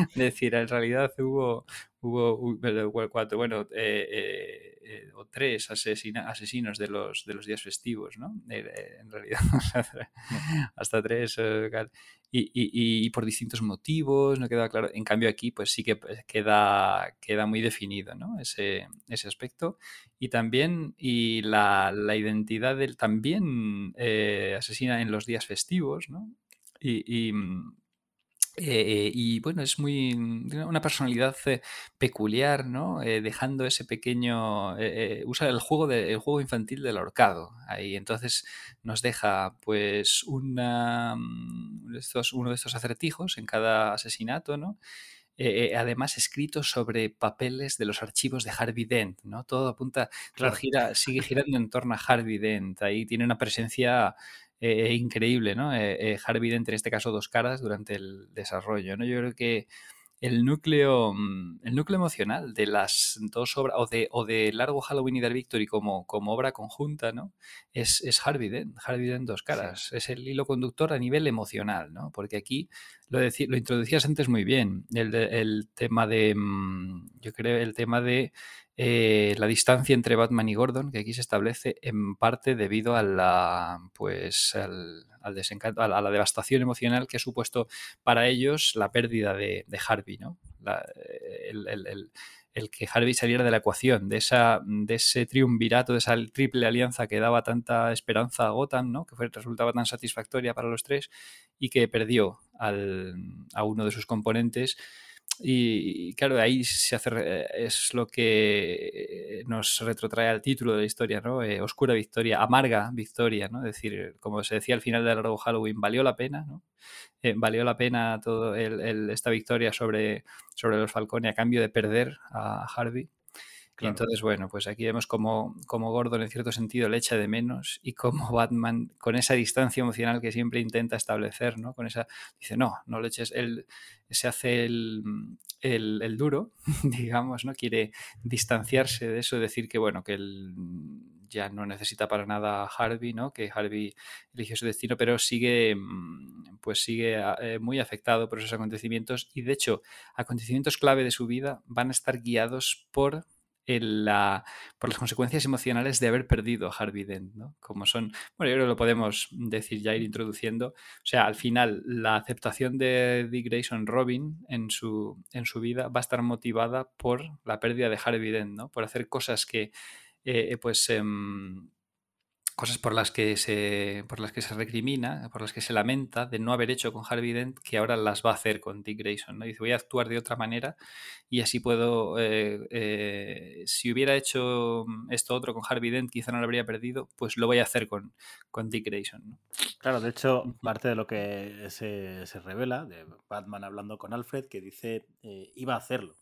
D: es decir, en realidad hubo, hubo, cuatro, bueno, eh, o tres asesina- asesinos de los, de los días festivos, ¿no? En realidad, hasta tres, y, por distintos motivos, no queda claro. En cambio aquí, pues sí que pues, queda, queda muy definido, ¿no? Ese, ese aspecto. Y también, y la, la identidad del también eh, asesina en los días festivos, ¿no? Y, y, mm, eh, y bueno, es muy tiene una personalidad eh, peculiar, ¿no? Eh, dejando ese pequeño eh, eh, usa el juego de, el juego infantil del ahorcado ahí, entonces nos deja pues una mm, estos, uno de estos acertijos en cada asesinato, ¿no? Eh, eh, además escrito sobre papeles de los archivos de Harvey Dent, ¿no? Todo apunta, todo
A: Claro.
D: gira, sigue girando en torno a Harvey Dent. Ahí tiene una presencia eh, increíble, ¿no? Eh, eh, Harvey Dent, en este caso, dos caras durante el desarrollo, ¿no? Yo creo que el núcleo, mm, el núcleo emocional de las dos obras, o de, o de Largo Halloween y Dark Victory como, como obra conjunta, ¿no? Es, es Harvey Dent, Harvey Dent dos caras. Es el hilo conductor a nivel emocional, ¿no? Porque aquí lo, deci- lo introducías antes muy bien, el, el tema de, mm, yo creo, el tema de eh, la distancia entre Batman y Gordon, que aquí se establece en parte debido a la, pues, al, desencanto, a la, devastación emocional que ha supuesto para ellos la pérdida de, Harvey, ¿no? La- el, el- que Harvey saliera de la ecuación, de, esa, de ese triunvirato, de esa triple alianza que daba tanta esperanza a Gotham, ¿no? que fue, resultaba tan satisfactoria para los tres y que perdió a uno de sus componentes. Y, claro, ahí se hace, re- es lo que nos retrotrae al título de la historia, ¿no? Eh, oscura victoria, amarga victoria, ¿no? Es decir, como se decía al final del largo Halloween, valió la pena, ¿no? Eh, valió la pena todo el- el- esta victoria sobre, sobre los Falcone a cambio de perder a Harvey. Y entonces, bueno, pues aquí vemos como, como Gordon en cierto sentido le echa de menos y como Batman, con esa distancia emocional que siempre intenta establecer, ¿no? Con esa, dice, no, no le eches, él se hace el, el, el duro, digamos, ¿no? Quiere distanciarse de eso, decir que, bueno, que él ya no necesita para nada a Harvey, ¿no? Que Harvey eligió su destino, pero sigue, mm, pues sigue eh, muy afectado por esos acontecimientos y, de hecho, acontecimientos clave de su vida van a estar guiados por por las consecuencias emocionales de haber perdido a Harvey Dent, ¿no? Como son, bueno, yo creo que lo podemos decir ya ir introduciendo. O sea, al final, la aceptación de Dick Grayson Robin en su, en su vida va a estar motivada por la pérdida de Harvey Dent, ¿no? Por hacer cosas que, eh, pues, em, cosas por las que se por las que se recrimina, por las que se lamenta de no haber hecho con Harvey Dent, que ahora las va a hacer con Dick Grayson. ¿no? Dice, voy a actuar de otra manera y así puedo, eh, eh, si hubiera hecho esto otro con Harvey Dent, quizá no lo habría perdido, pues lo voy a hacer con, con Dick Grayson.
A: Claro, de hecho, parte de lo que se, se revela de Batman hablando con Alfred, que dice, eh, iba a hacerlo.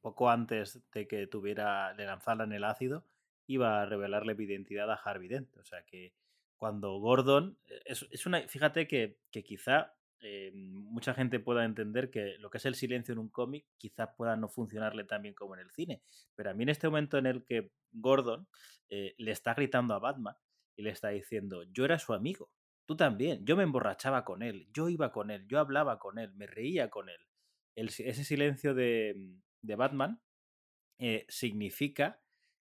A: poco antes de que tuviera, le lanzaran el ácido, iba a revelarle mi identidad a Harvey Dent. O sea que cuando Gordon. Eh, es, es una. Fíjate que, que quizá eh, mucha gente pueda entender que lo que es el silencio en un cómic quizá pueda no funcionarle tan bien como en el cine. Pero a mí en este momento en el que Gordon eh, le está gritando a Batman y le está diciendo, yo era su amigo, tú también, yo me emborrachaba con él, yo iba con él, yo hablaba con él, me reía con él. Ese silencio de, de Batman significa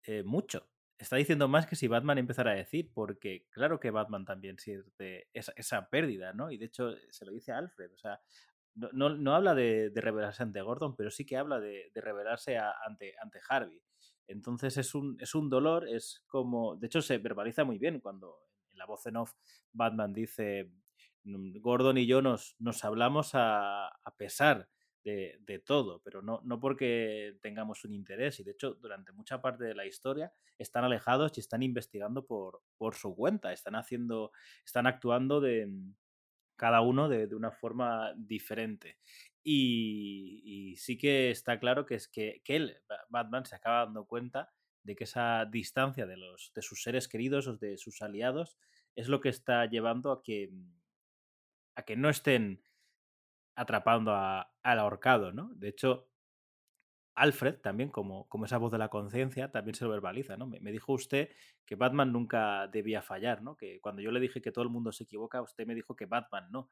A: eh, mucho. Está diciendo más que si Batman empezara a decir, porque claro que Batman también siente esa, esa pérdida, ¿no? Y de hecho se lo dice Alfred, o sea, no, no, no habla de, de, revelarse ante Gordon, pero sí que habla de, de revelarse a, ante, ante Harvey. Entonces es un, es un dolor, es como, de hecho se verbaliza muy bien cuando en la voz en off Batman dice, mm, Gordon y yo nos, nos hablamos a, a pesar de, todo, pero no, no porque tengamos un interés. Y de hecho, durante mucha parte de la historia están alejados y están investigando por, por su cuenta, están haciendo, están actuando de mm, cada uno de, una forma diferente. Y, y, sí que está claro que es que, que él, Batman, se acaba dando cuenta de que esa distancia de, los, de sus seres queridos o de sus aliados es lo que está llevando a que, mm, a que no estén atrapando al ahorcado, ¿no? De hecho, Alfred también, como, como esa voz de la conciencia, también se lo verbaliza, ¿no? Me, me, dijo usted que Batman nunca debía fallar, ¿no? Que cuando yo le dije que todo el mundo se equivoca, usted me dijo que Batman no.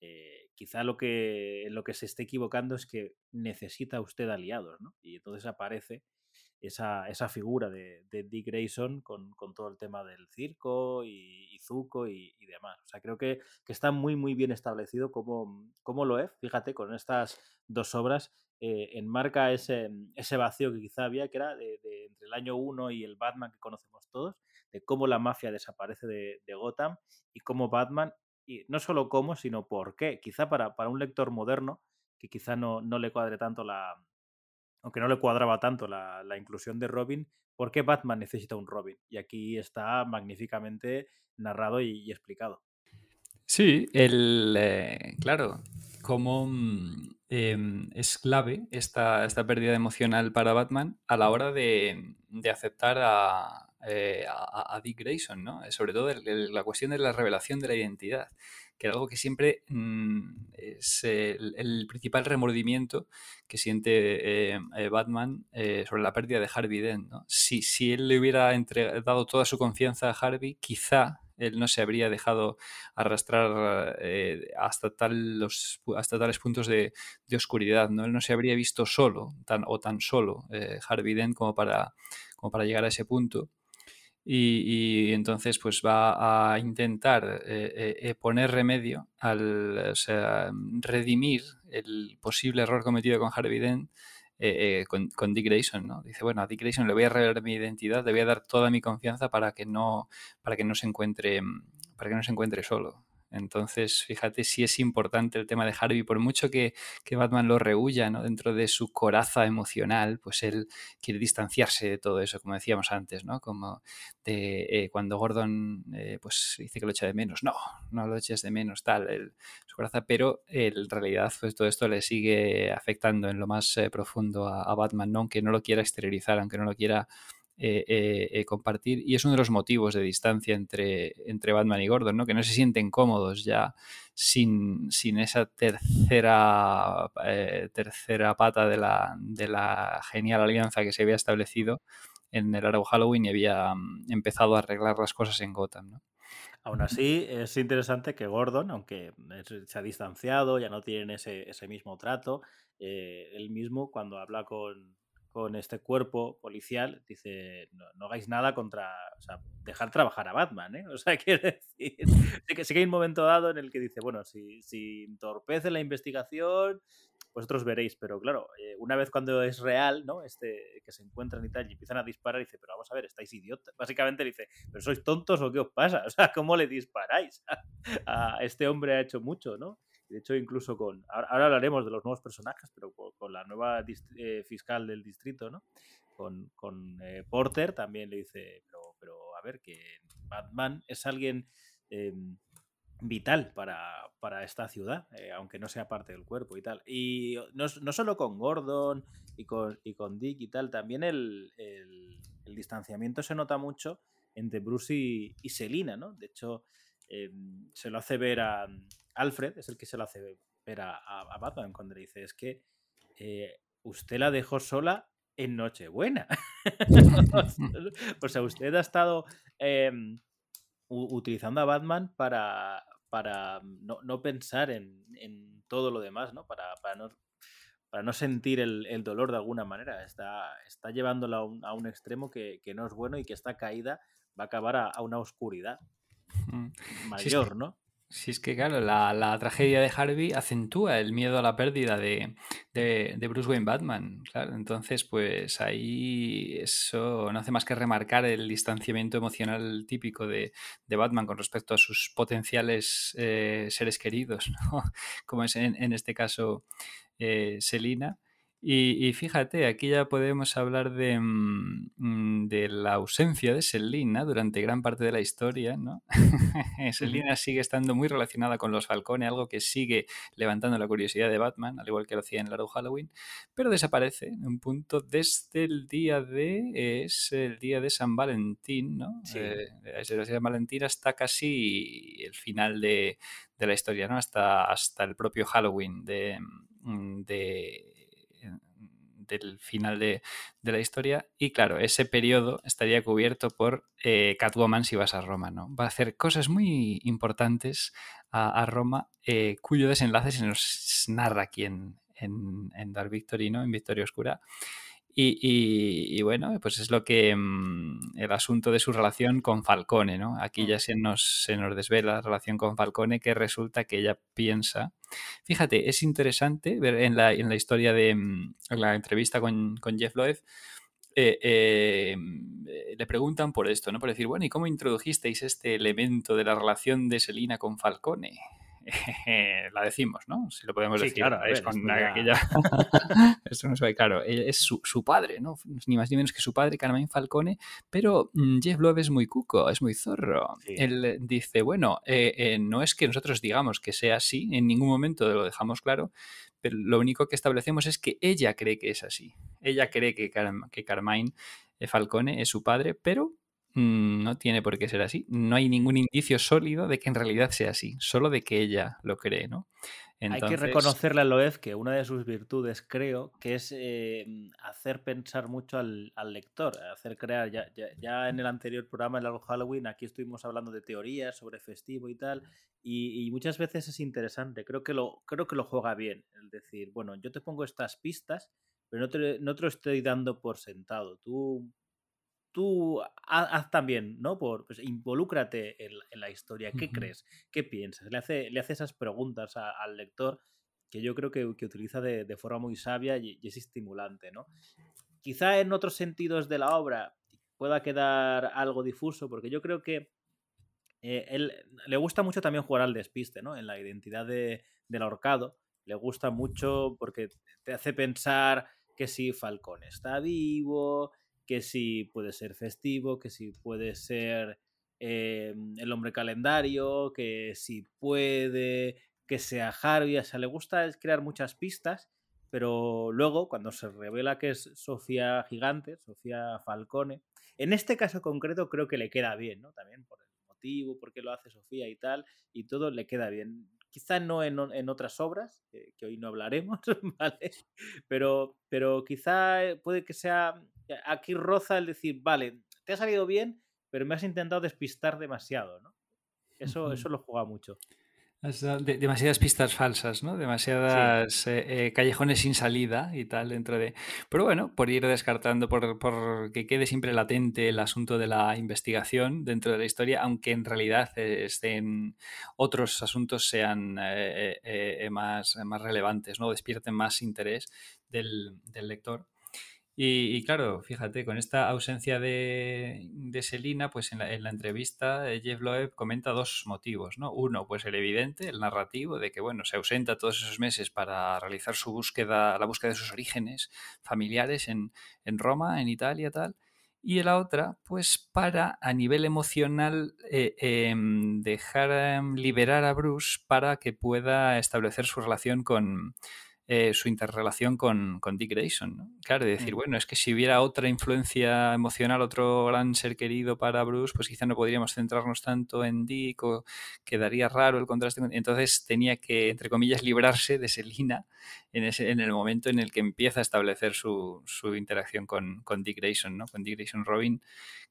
A: Eh, quizá lo que, lo que se esté equivocando es que necesita usted aliados, ¿no? Y entonces aparece esa, esa figura de, de, Dick Grayson con, con, todo el tema del circo y, Zuko y, demás. O sea, creo que, que, está muy, muy bien establecido cómo, cómo lo es. Fíjate, con estas dos obras eh, enmarca ese, ese vacío que quizá había, que era de, de, entre el año 1 y el Batman que conocemos todos, de cómo la mafia desaparece de, de Gotham y cómo Batman, y no solo cómo, sino por qué. Quizá para, para un lector moderno, que quizá no, no le cuadre tanto la, aunque no le cuadraba tanto la, la, inclusión de Robin, ¿por qué Batman necesita un Robin? Y aquí está magníficamente narrado y, explicado.
D: Sí, el, eh, claro, como eh, es clave esta, esta, pérdida emocional para Batman a la hora de, de aceptar a, eh, Dick Grayson, ¿no? Sobre todo la cuestión de la revelación de la identidad que algo que siempre mmm, es el, principal remordimiento que siente eh, eh, Batman eh, sobre la pérdida de Harvey Dent. Si, si él le hubiera dado toda su confianza a Harvey, quizá él no se habría dejado arrastrar eh, hasta, tal los, hasta tales puntos de, de, oscuridad. ¿no? Él no se habría visto solo tan, o tan solo eh, como para, como para llegar a ese punto. Y, entonces pues va a intentar eh, eh, poner remedio al o sea, redimir el posible error cometido con Harvey eh, con, con, Dick Grayson, ¿no? Dice, bueno, a Dick Grayson le voy a revelar mi identidad, le voy a dar toda mi confianza para que no, para que no se encuentre, para que no se encuentre solo. Entonces, fíjate si es importante el tema de Harvey, por mucho que, que Batman lo rehuya ¿no? dentro de su coraza emocional, pues él quiere distanciarse de todo eso, como decíamos antes, ¿no? Como de eh, cuando Gordon eh, pues dice que lo echa de menos, no, no lo eches de menos, tal, el, su coraza, pero en realidad pues todo esto le sigue afectando en lo más eh, profundo a, a Batman, ¿no? aunque no lo quiera exteriorizar, aunque no lo quiera eh, eh, eh, compartir y es uno de los motivos de distancia entre, entre Batman y Gordon, ¿no? que no se sienten cómodos ya sin, sin esa tercera, tercera pata de la, de la genial alianza que se había establecido en el largo Halloween y había um, empezado a arreglar las cosas en Gotham.
A: Aún así, es interesante que Gordon, aunque se ha distanciado, ya no tienen ese, ese mismo trato, él mismo cuando habla con, con este cuerpo policial, dice, no, no, hagáis nada contra, o sea, dejar trabajar a Batman, ¿eh? O sea, quiere decir, sí que, sí que hay un momento dado en el que dice, bueno, si, si entorpece la investigación, vosotros veréis, pero claro, eh, una vez cuando es real, ¿no? Este, que se encuentran y tal, y empiezan a disparar, dice, pero vamos a ver, estáis idiotas. Básicamente dice, pero sois tontos o qué os pasa, o sea, ¿cómo le disparáis? a este hombre ha hecho mucho, ¿no? De hecho, incluso con. Ahora, hablaremos de los nuevos personajes, pero con, la nueva eh, fiscal del distrito, ¿no? Con, con eh, Porter también le dice, pero, pero a ver, que Batman es alguien em, vital para, para, esta ciudad, eh, aunque no sea parte del cuerpo y tal. Y no, no solo con Gordon y con, y con, Dick y tal, también el, el, distanciamiento se nota mucho entre Bruce y, y Selina, ¿no? De hecho, em, se lo hace ver a Alfred, es el que se lo hace ver a, a Batman cuando le dice, es que eh, usted la dejó sola en Nochebuena. o sea, usted ha estado em, utilizando a Batman para, para no, pensar en, todo lo demás, ¿no? Para, no, para no sentir el, dolor de alguna manera. Está, está llevándolo a un, a un extremo que, no es bueno y que esta caída va a acabar a, una oscuridad mayor, ¿no?
D: Sí, es que claro, la, tragedia de Harvey acentúa el miedo a la pérdida de, Bruce Wayne Batman. Claro, entonces, pues ahí eso no hace más que remarcar el distanciamiento emocional típico de, Batman con respecto a sus potenciales eh, seres queridos, como es en, este caso eh, Selina. Y, fíjate, aquí ya podemos hablar de, mm, mm, de la ausencia de Selina durante gran parte de la historia, ¿no? Selina sigue estando muy relacionada con los Falcone, algo que sigue levantando la curiosidad de Batman, al igual que lo hacía en Largo Halloween, pero desaparece en un punto desde el día de, es el día de San Valentín, ¿no?
A: Sí.
D: Eh, desde de San Valentín hasta casi el final de, de la historia, ¿no? Hasta, hasta el propio Halloween de, mm, de del final de, la historia. Y claro, ese periodo estaría cubierto por eh, Catwoman si vas a Roma, ¿no? Va a hacer cosas muy importantes a, Roma, eh, cuyo desenlace se nos narra aquí en, en, Dark Victory, ¿no? En Victoria Oscura. Y, bueno, pues es lo que mm, el asunto de su relación con Falcone, ¿no? Aquí ya se nos, se nos desvela la relación con Falcone, que resulta que ella piensa. Fíjate, es interesante ver en la, en la historia de mm, la entrevista con, Jeff Loeb. Eh, eh, le preguntan por esto, ¿no? Por decir, bueno, ¿y cómo introdujisteis este elemento de la relación de Selina con Falcone? la decimos, ¿no? Si lo podemos decir.
A: Claro, es con aquella...
D: Esto no se claro. Es su, padre, ¿no? Ni más ni menos que su padre, Carmine Falcone, pero mm, Jeff Loeb es muy cuco, es muy zorro. Él dice, bueno, eh, eh, no es que nosotros digamos que sea así, en ningún momento lo dejamos claro, pero lo único que establecemos es que ella cree que es así. Ella cree que, que Carmine Falcone es su padre, pero no tiene por qué ser así. No hay ningún indicio sólido de que en realidad sea así, solo de que ella lo cree, ¿no?
A: Hay que reconocerle a Loeb que una de sus virtudes, creo, que es eh, hacer pensar mucho al, lector, hacer crear. Ya, en el anterior programa, el Largo Halloween, aquí estuvimos hablando de teorías sobre festivo y tal, y, muchas veces es interesante. Creo que, lo, creo que lo juega bien. Es decir, bueno, yo te pongo estas pistas, pero no te, no te lo estoy dando por sentado. Tú tú haz, también, ¿no? Por, pues, involúcrate en, la historia. ¿Qué crees? ¿Qué piensas? Le hace, le hace esas preguntas al lector que yo creo que, utiliza de, forma muy sabia y, es estimulante, ¿no? Quizá en otros sentidos de la obra pueda quedar algo difuso, porque yo creo que eh, él, le gusta mucho también jugar al despiste, ¿no? En la identidad de, del ahorcado. Le gusta mucho porque te hace pensar que si Falcón está vivo, que si puede ser festivo, que si puede ser eh, el hombre calendario, que si puede que sea Harvey, o sea, le gusta crear muchas pistas, pero luego cuando se revela que es Sofía Gigante, Sofía Falcone, en este caso concreto creo que le queda bien, ¿no? También por el motivo, por qué lo hace Sofía y tal, y todo le queda bien. Quizá no en, otras obras, que hoy no hablaremos, ¿vale? Pero, pero quizá puede que sea aquí roza el decir, vale, te ha salido bien, pero me has intentado despistar demasiado, ¿no? Eso, eso lo juega mucho.
D: demasiadas pistas falsas, ¿no? Demasiadas eh, eh, callejones sin salida y tal dentro de... Pero bueno, por ir descartando, por, por, que quede siempre latente el asunto de la investigación dentro de la historia, aunque en realidad eh, estén otros asuntos sean más, más relevantes, ¿no? Despierten más interés del, del lector. Y, claro, fíjate, con esta ausencia de, Selina, pues en la, entrevista eh, Jeff Loeb comenta dos motivos, ¿no? Uno, pues el evidente, el narrativo, de que, bueno, se ausenta todos esos meses para realizar su búsqueda, la búsqueda de sus orígenes familiares en, en Roma, en Italia, tal. Y la otra, pues para a nivel emocional eh, em, dejar em, liberar a Bruce para que pueda establecer su relación con, eh, su interrelación con, con Dick Grayson. ¿no? Claro, de decir, mm. bueno, es que si hubiera otra influencia emocional, otro gran ser querido para Bruce, pues quizá no podríamos centrarnos tanto en Dick o quedaría raro el contraste. Entonces tenía que, entre comillas, librarse de Selina en, ese, en el momento en el que empieza a establecer su, su interacción con, con, Dick Grayson, ¿no? con Dick Grayson Robin,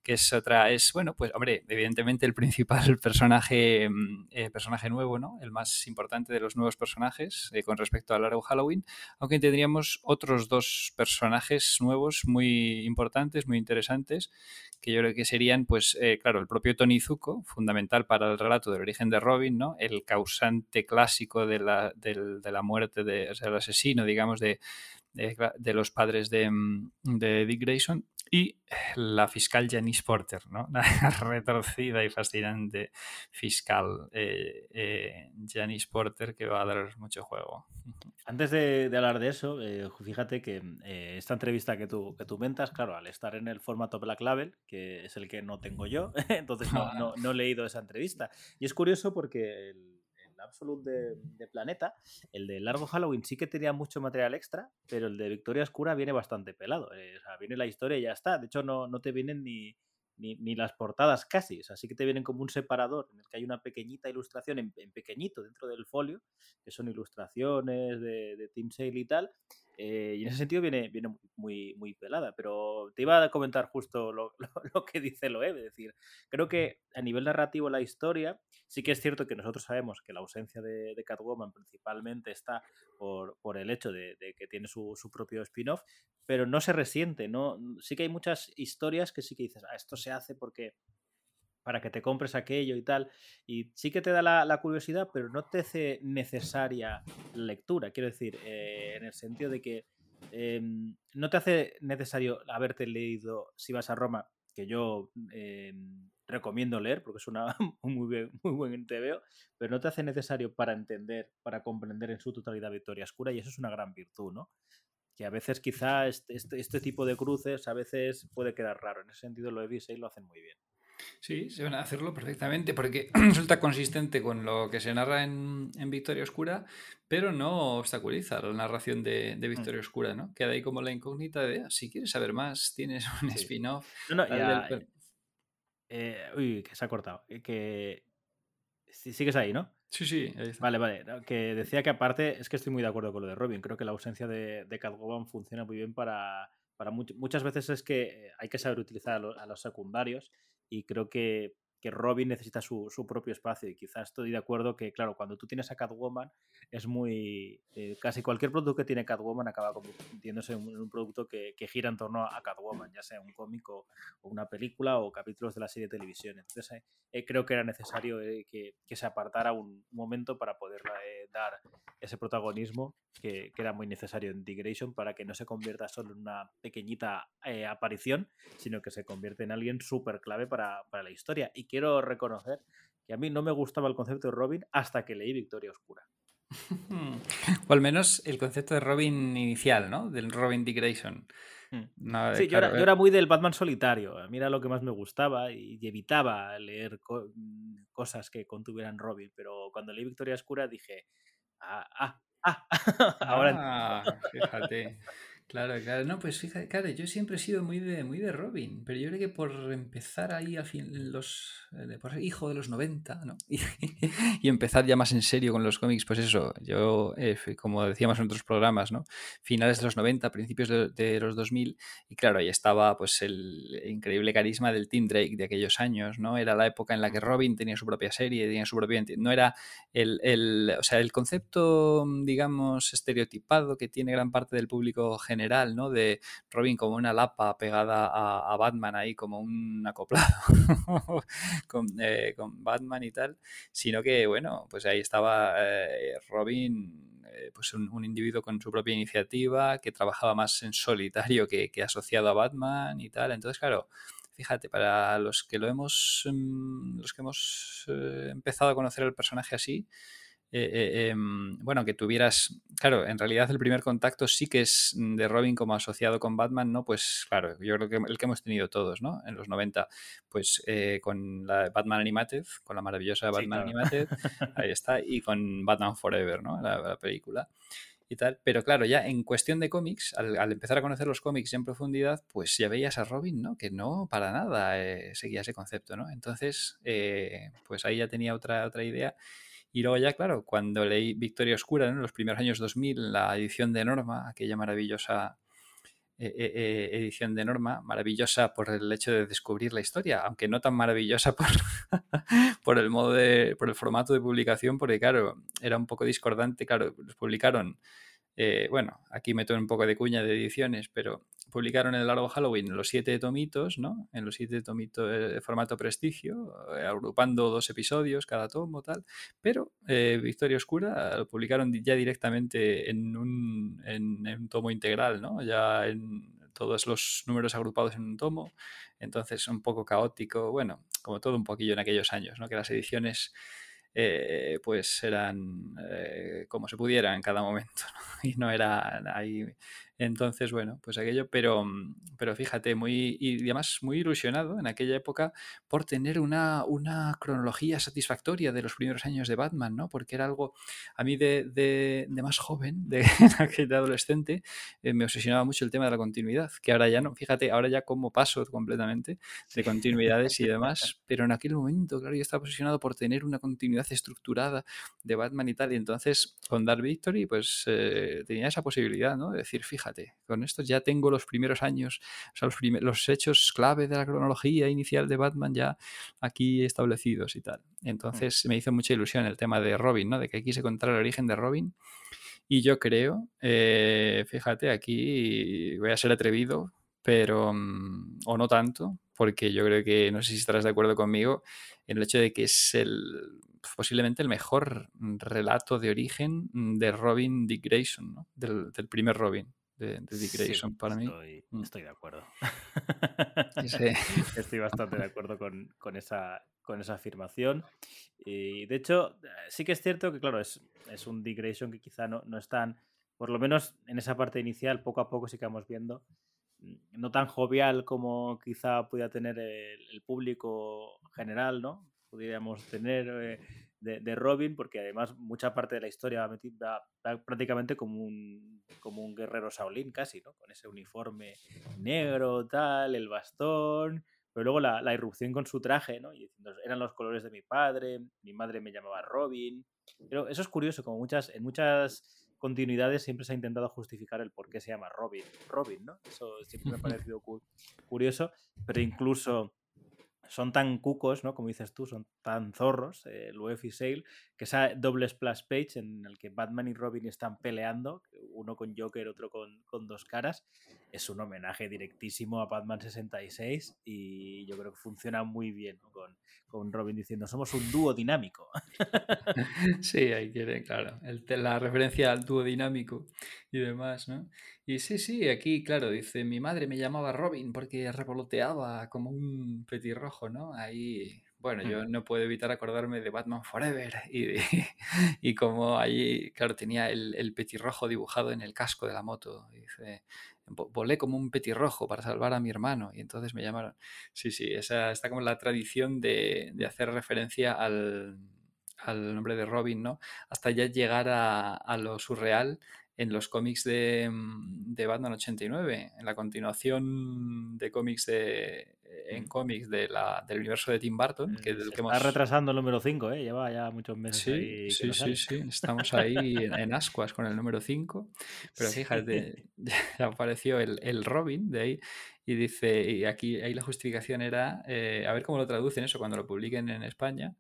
D: que es otra, es, bueno, pues hombre, evidentemente el principal personaje, mm, eh, personaje nuevo, ¿no? el más importante de los nuevos personajes eh, con respecto a largo Halloween aunque tendríamos otros dos personajes nuevos muy importantes, muy interesantes, que yo creo que serían, pues, eh, claro, el propio Tony Zuko, fundamental para el relato del origen de Robin, ¿no? El causante clásico de la, de la muerte, de, el asesino, digamos, de, de, los padres de, mm, de, Dick Grayson y la fiscal Janice Porter, ¿no? La retorcida y fascinante fiscal eh, eh, Janice Porter que va a dar mucho juego.
A: Antes de, hablar de eso, eh, fíjate que esta entrevista que tú, que tú mentas, claro, al estar en el formato Black Label, que es el que no tengo yo, entonces no, no, no he leído esa entrevista. Y es curioso porque el, Absolute de, Planeta, el de Largo Halloween sí que tenía mucho material extra, pero el de Victoria Oscura viene bastante pelado. Eh, o sea, viene la historia y ya está. De hecho, no, no te vienen ni, ni, las portadas casi. O sea, sí que te vienen como un separador en el que hay una pequeñita ilustración en, pequeñito dentro del folio, que son ilustraciones de, de Tim Sale y tal. Eh, y en ese sentido viene, viene muy, muy pelada. Pero te iba a comentar justo lo, lo, que dice Loeb. Es decir, creo que a nivel narrativo la historia, sí que es cierto que nosotros sabemos que la ausencia de, de Catwoman principalmente está por, por el hecho de, de que tiene su, su propio spin-off, pero no se resiente. ¿no? Sí que hay muchas historias que sí que dices, ah, esto se hace porque para que te compres aquello y tal. Y sí que te da la, curiosidad, pero no te hace necesaria lectura. Quiero decir, eh, en el sentido de que em, no te hace necesario haberte leído si vas a Roma, que yo em, recomiendo leer, porque es una muy, muy buen TVO, pero no te hace necesario para entender, para comprender en su totalidad Victoria Oscura, y eso es una gran virtud, ¿no? Que a veces quizá este, este, este tipo de cruces a veces puede quedar raro. En ese sentido lo he visto y lo hacen muy bien.
D: Sí, se van a hacerlo perfectamente porque resulta consistente con lo que se narra en, Victoria Oscura, pero no obstaculiza la narración de, mm. Victoria Oscura, ¿no? Queda ahí como la incógnita de, ah, si quieres saber más, tienes un spin-off.
A: No, no, ya, eh, uy, que se ha cortado. Eh, que sigues ahí, ¿no?
D: Sí, sí.
A: Vale, vale. Que decía que aparte, es que estoy muy de acuerdo con lo de Robin. Creo que la ausencia de, de Catwoman funciona muy bien para, para muchas veces es que hay que saber utilizar a los secundarios y creo que que Robin necesita su, propio espacio y quizás estoy de acuerdo que, claro, cuando tú tienes a Catwoman es muy... Eh, casi cualquier producto que tiene Catwoman acaba convirtiéndose en un, producto que, gira en torno a Catwoman, ya sea un cómic o, una película o capítulos de la serie de televisión. Entonces eh, eh, creo que era necesario que, se apartara un momento para poder dar ese protagonismo que, era muy necesario en Digration para que no se convierta solo en una pequeñita aparición, sino que se convierta en alguien súper clave para, para la historia. Y quiero reconocer que a mí no me gustaba el concepto de Robin hasta que leí Victoria Oscura.
D: o al menos el concepto de Robin inicial, ¿no? Del Robin D. Grayson.
A: Hmm. sí, yo, era, muy del Batman solitario. Mira lo que más me gustaba y, evitaba leer cosas que contuvieran Robin. Pero cuando leí Victoria Oscura dije, ah, ah, ah. Ahora.
D: Ah, fíjate. Claro, claro, no, pues fíjate, claro, yo siempre he sido muy de, muy de Robin, pero yo creo que por empezar ahí al fin, los, eh, por ser hijo de los 90, ¿no? Y, empezar ya más en serio con los cómics, pues eso, yo, eh, como decíamos en otros programas, ¿no? Finales de los 90, principios de, los 2000, y claro, ahí estaba pues el increíble carisma del Tim Drake de aquellos años, ¿no? Era la época en la que Robin tenía su propia serie, tenía su propia... No era el, el o sea, el concepto, digamos, estereotipado que tiene gran parte del público general general, ¿no? De Robin como una lapa pegada a, Batman ahí, como un acoplado eh, con, Batman y tal, sino que, bueno, pues ahí estaba eh, Robin, eh, pues un, individuo con su propia iniciativa, que trabajaba más en solitario que, asociado a Batman y tal. Entonces, claro, fíjate, para los que lo hemos, mm, los que hemos empezado a conocer el personaje así, eh, eh, em, bueno, que tuvieras, claro, en realidad el primer contacto sí que es de Robin como asociado con Batman, ¿no? Pues claro, yo creo que el que hemos tenido todos, ¿no? En los 90, pues eh, con la Batman Animated, con la maravillosa Batman Animated, ahí está, y con Batman Forever, ¿no? La, película y tal. Pero claro, ya en cuestión de cómics, al, empezar a conocer los cómics en profundidad, pues ya veías a Robin, ¿no? Que no para nada seguía ese concepto, ¿no? Entonces, pues ahí ya tenía otra, otra idea. Y luego ya, claro, cuando leí Victoria Oscura en los primeros años 2000, la edición de Norma, aquella maravillosa eh, edición de Norma, maravillosa por el hecho de descubrir la historia, aunque no tan maravillosa por, por el modo de, por el formato de publicación, porque claro, era un poco discordante, claro, los publicaron eh, bueno, aquí meto un poco de cuña de ediciones, pero publicaron en el largo Halloween los siete tomitos, ¿no? En los siete tomitos de formato prestigio, eh, agrupando dos episodios cada tomo, tal. Pero eh, Victoria Oscura lo publicaron ya directamente en un, en, un tomo integral, ¿no? Ya en todos los números agrupados en un tomo. Entonces, un poco caótico, bueno, como todo un poquillo en aquellos años, ¿no? Que las ediciones eh, pues eran eh, como se pudiera en cada momento y no era ahí entonces, bueno, pues aquello, pero, mm, pero fíjate, muy, y además muy ilusionado en aquella época por tener una, una cronología satisfactoria de los primeros años de Batman, ¿no? Porque era algo, a mí de, de, más joven, de, de adolescente, eh, me obsesionaba mucho el tema de la continuidad, que ahora ya no, fíjate, ahora ya como paso completamente de continuidades y demás, pero en aquel momento, claro, yo estaba obsesionado por tener una continuidad estructurada de Batman y tal, y entonces con Dark Victory, pues eh, tenía esa posibilidad, ¿no? De decir, fíjate, con esto ya tengo los primeros años, o sea, los, los hechos clave de la cronología inicial de Batman ya aquí establecidos y tal. Mm. Entonces me hizo mucha ilusión el tema de Robin, ¿no? De que aquí se encontrar el origen de Robin. Y yo creo, eh, fíjate, aquí voy a ser atrevido, pero, mm, o no tanto, porque yo creo que, no sé si estarás de acuerdo conmigo, en el hecho de que es el posiblemente el mejor relato de origen de Robin Dick Grayson, ¿no? del, del primer Robin de, Dick Grayson para mí.
A: Mm. Estoy de acuerdo. estoy bastante de acuerdo con, esa, con esa afirmación. Y de hecho, sí que es cierto que, claro, es, es un Grayson que quizá no, no es tan, por lo menos en esa parte inicial, poco a poco sí que vamos viendo, mm, no tan jovial como quizá pudiera tener el, público general, ¿no? Pudiéramos tener. Eh, de, Robin, porque además mucha parte de la historia va, prácticamente como un, como un guerrero Shaolin casi, ¿no? Con ese uniforme negro, tal, el bastón, pero luego la, la irrupción con su traje, ¿no? Y diciendo, eran los colores de mi padre, mi madre me llamaba Robin. Pero eso es curioso, como muchas, en muchas continuidades siempre se ha intentado justificar el por qué se llama Robin. Robin, ¿no? Eso siempre me ha parecido curioso, pero incluso son tan cucos, ¿no? Como dices tú, son tan zorros, eh, el UEF y Sale, esa doble splash page en el que Batman y Robin están peleando, uno con Joker, otro con, con dos caras, es un homenaje directísimo a Batman 66 y yo creo que funciona muy bien con, con, Robin diciendo somos un dúo dinámico.
D: Sí, ahí quiere, claro, el, la referencia al dúo dinámico y demás, ¿no? Y sí, sí, aquí, claro, dice, mi madre me llamaba Robin porque revoloteaba como un petirrojo, ¿no? Ahí, bueno, yo no puedo evitar acordarme de Batman Forever y, y como ahí, claro, tenía el, el, petirrojo dibujado en el casco de la moto. Dice, volé como un petirrojo para salvar a mi hermano y entonces me llamaron. Sí, sí, esa está como la tradición de, de hacer referencia al, al, nombre de Robin, ¿no? Hasta ya llegar a, a lo surreal en los cómics de, mm, de Batman 89, en la continuación de cómics de, en cómics de la, del universo de Tim Burton. Que,
A: Se
D: que
A: Está retrasando el número 5, ¿eh? Lleva ya muchos meses
D: Sí,
A: ahí
D: sí,
A: no
D: sí. Estamos ahí en, en ascuas con el número 5. Pero
A: Sí.
D: fíjate, ya apareció el, el Robin de ahí y dice, y aquí ahí la justificación era, eh, a ver cómo lo traducen eso cuando lo publiquen en España,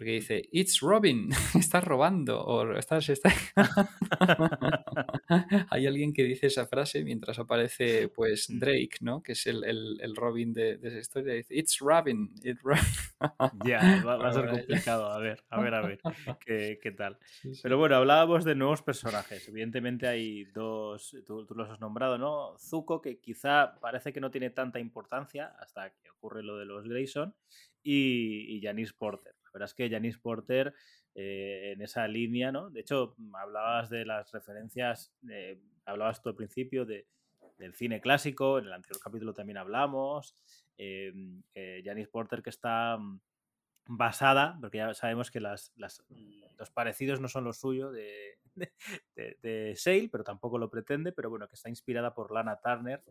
D: porque dice, It's Robin, estás robando, o estás... está-". Hay alguien que dice esa frase mientras aparece pues
A: Mm.
D: Drake, ¿no? Que es el, el- el Robin de, de esa historia, dice, It's Robin, it's Robin.
A: Ya, va, va a ser complicado. A ver, a ver, a ver. ¿Qué, qué tal?
D: Sí, sí.
A: Pero bueno, hablábamos de nuevos personajes. Evidentemente hay dos, tú, tú los has nombrado, ¿no? Zuko, que quizá parece que no tiene tanta importancia hasta que ocurre lo de los Grayson, y, y Janice Porter. La verdad es que Janice Porter eh, en esa línea, ¿no? De hecho, hablabas de las referencias, eh, hablabas tú al principio de, del cine clásico, en el anterior capítulo también hablamos. Eh, eh, Janice Porter que está mm, basada, porque ya sabemos que las, las- los parecidos no son lo suyo de, de, de- Sale, pero tampoco lo pretende, pero bueno, que está inspirada por Lana Turner,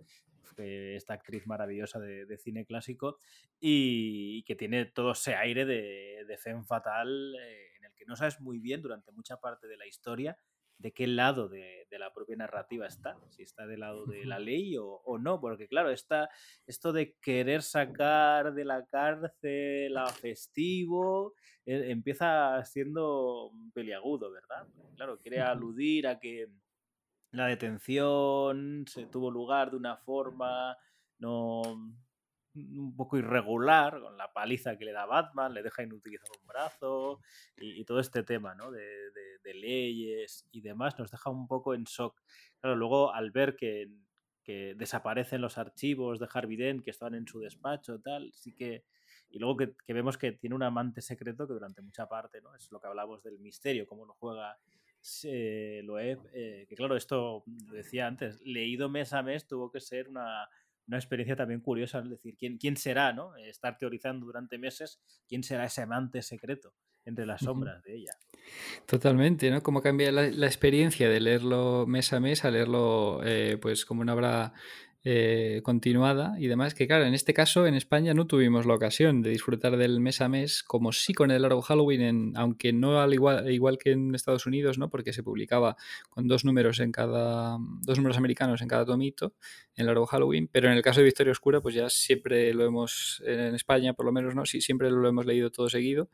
A: esta actriz maravillosa de, de cine clásico, y, y que tiene todo ese aire de, de femme fatal eh, en el que no sabes muy bien durante mucha parte de la historia de qué lado de, de la propia narrativa está, si está del lado de la ley o, o no, porque claro, está esto de querer sacar de la cárcel a festivo eh, empieza siendo peliagudo, ¿verdad? Porque, claro, quiere aludir a que la detención se tuvo lugar de una forma no un poco irregular, con la paliza que le da Batman, le deja inutilizado un brazo y, todo este tema ¿no? de, de- leyes y demás nos deja un poco en shock. Claro, luego al ver que, que desaparecen los archivos de Harvey que estaban en su despacho, tal, sí que... Y luego que, que vemos que tiene un amante secreto que durante mucha parte, ¿no? Es lo que hablamos del misterio, cómo lo juega eh, Loeb, eh, que claro, esto lo decía antes, leído mes a mes tuvo que ser una, una experiencia también curiosa, es decir, ¿quién, quién será, no? Estar teorizando durante meses quién será ese amante secreto entre las sombras de ella.
D: Totalmente, ¿no? Cómo cambia la, la experiencia de leerlo mes a mes a leerlo eh, pues como una obra eh, continuada y demás, que claro, en este caso en España no tuvimos la ocasión de disfrutar del mes a mes, como sí con el largo Halloween, en- aunque no al igual, igual que en Estados Unidos, ¿no? Porque se publicaba con dos números en cada, dos números americanos en cada tomito, en largo Halloween, pero en el caso de Victoria Oscura, pues ya siempre lo hemos, en España por lo menos, ¿no? Sí, siempre lo hemos leído todo seguido.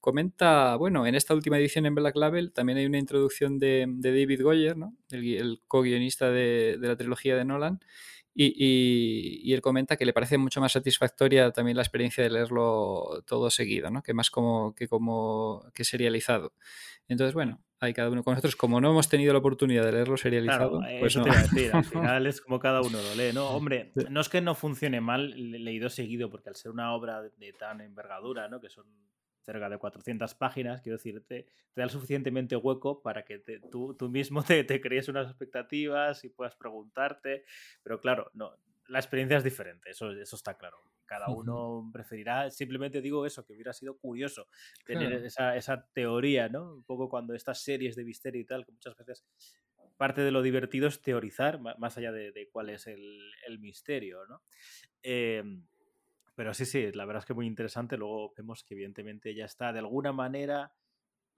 D: Comenta, bueno, en esta última edición en Black Label también hay una introducción de, David Goyer, ¿no? el, gui- el co-guionista de la trilogía de Nolan, y, y- y él comenta que le parece mucho más satisfactoria también la experiencia de leerlo todo seguido, ¿no? que más como que, como, que serializado. Entonces, bueno, hay cada uno con nosotros. Como no hemos tenido la oportunidad de leerlo serializado,
A: Claro,
D: pues
A: eso
D: no.
A: te iba a decir, al final es como cada uno lo lee, ¿no? Hombre, no es que no funcione mal le- leído seguido, porque al ser una obra de, de tan envergadura, ¿no? Que son cerca de 400 páginas, quiero decir, te, da suficientemente hueco para que te- tú, tú mismo te, te crees unas expectativas y puedas preguntarte, pero claro, no, la experiencia es diferente, eso, eso está claro. Cada uno preferirá, simplemente digo eso, que hubiera sido curioso tener
D: Claro.
A: esa, esa teoría, ¿no? Un poco cuando estas series de misterio y tal, que muchas veces parte de lo divertido es teorizar, más allá de, de cuál es el, el misterio, ¿no? Em, pero sí, sí, la verdad es que muy interesante. Luego vemos que evidentemente ella está de alguna manera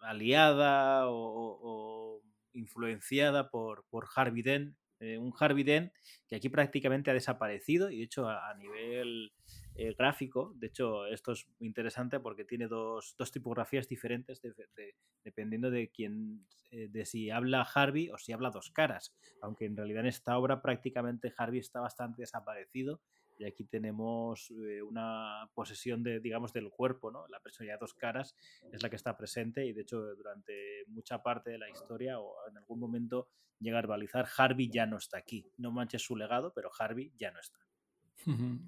A: aliada o, influenciada por, por Harvey Dent. eh, un Harvey Dent que aquí prácticamente ha desaparecido y de hecho a, nivel eh, gráfico, de hecho esto es muy interesante porque tiene dos, dos tipografías diferentes de- dependiendo de quién, eh, de si habla Harvey o si habla dos caras, aunque en realidad en esta obra prácticamente Harvey está bastante desaparecido y aquí tenemos eh, una posesión de, digamos, del cuerpo, ¿no? La personalidad dos caras es la que está presente y de hecho durante mucha parte de la historia o en algún momento llega a verbalizar Harvey ya no está aquí. No manches su legado, pero Harvey ya no está.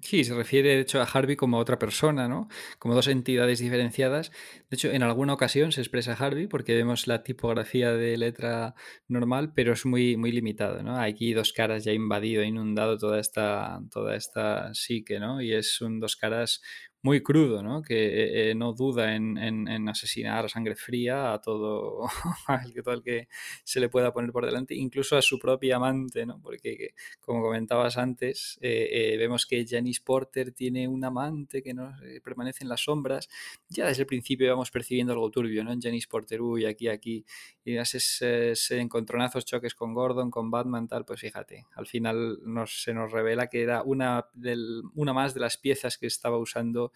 D: Sí, se refiere de hecho a Harvey como a otra persona, ¿no? Como dos entidades diferenciadas. De hecho, en alguna ocasión se expresa Harvey porque vemos la tipografía de letra normal, pero es muy, muy limitado, ¿no? Aquí dos caras ya invadido, inundado toda esta, toda esta psique, ¿no? Y es un dos caras muy crudo, ¿no? Que eh, eh, no duda en, en, asesinar a sangre fría a todo, el, todo el que se le pueda poner por delante, incluso a su propia amante, ¿no? Porque, como comentabas antes, eh, vemos que Janice Porter tiene un amante que no permanece en las sombras. Ya desde el principio vamos percibiendo algo turbio, ¿no? En Janice Porter, uy, aquí, aquí. Y ese encontronazos, choques con Gordon, con Batman, tal, pues fíjate, al final nos, se nos revela que era una, del, una más de las piezas que estaba usando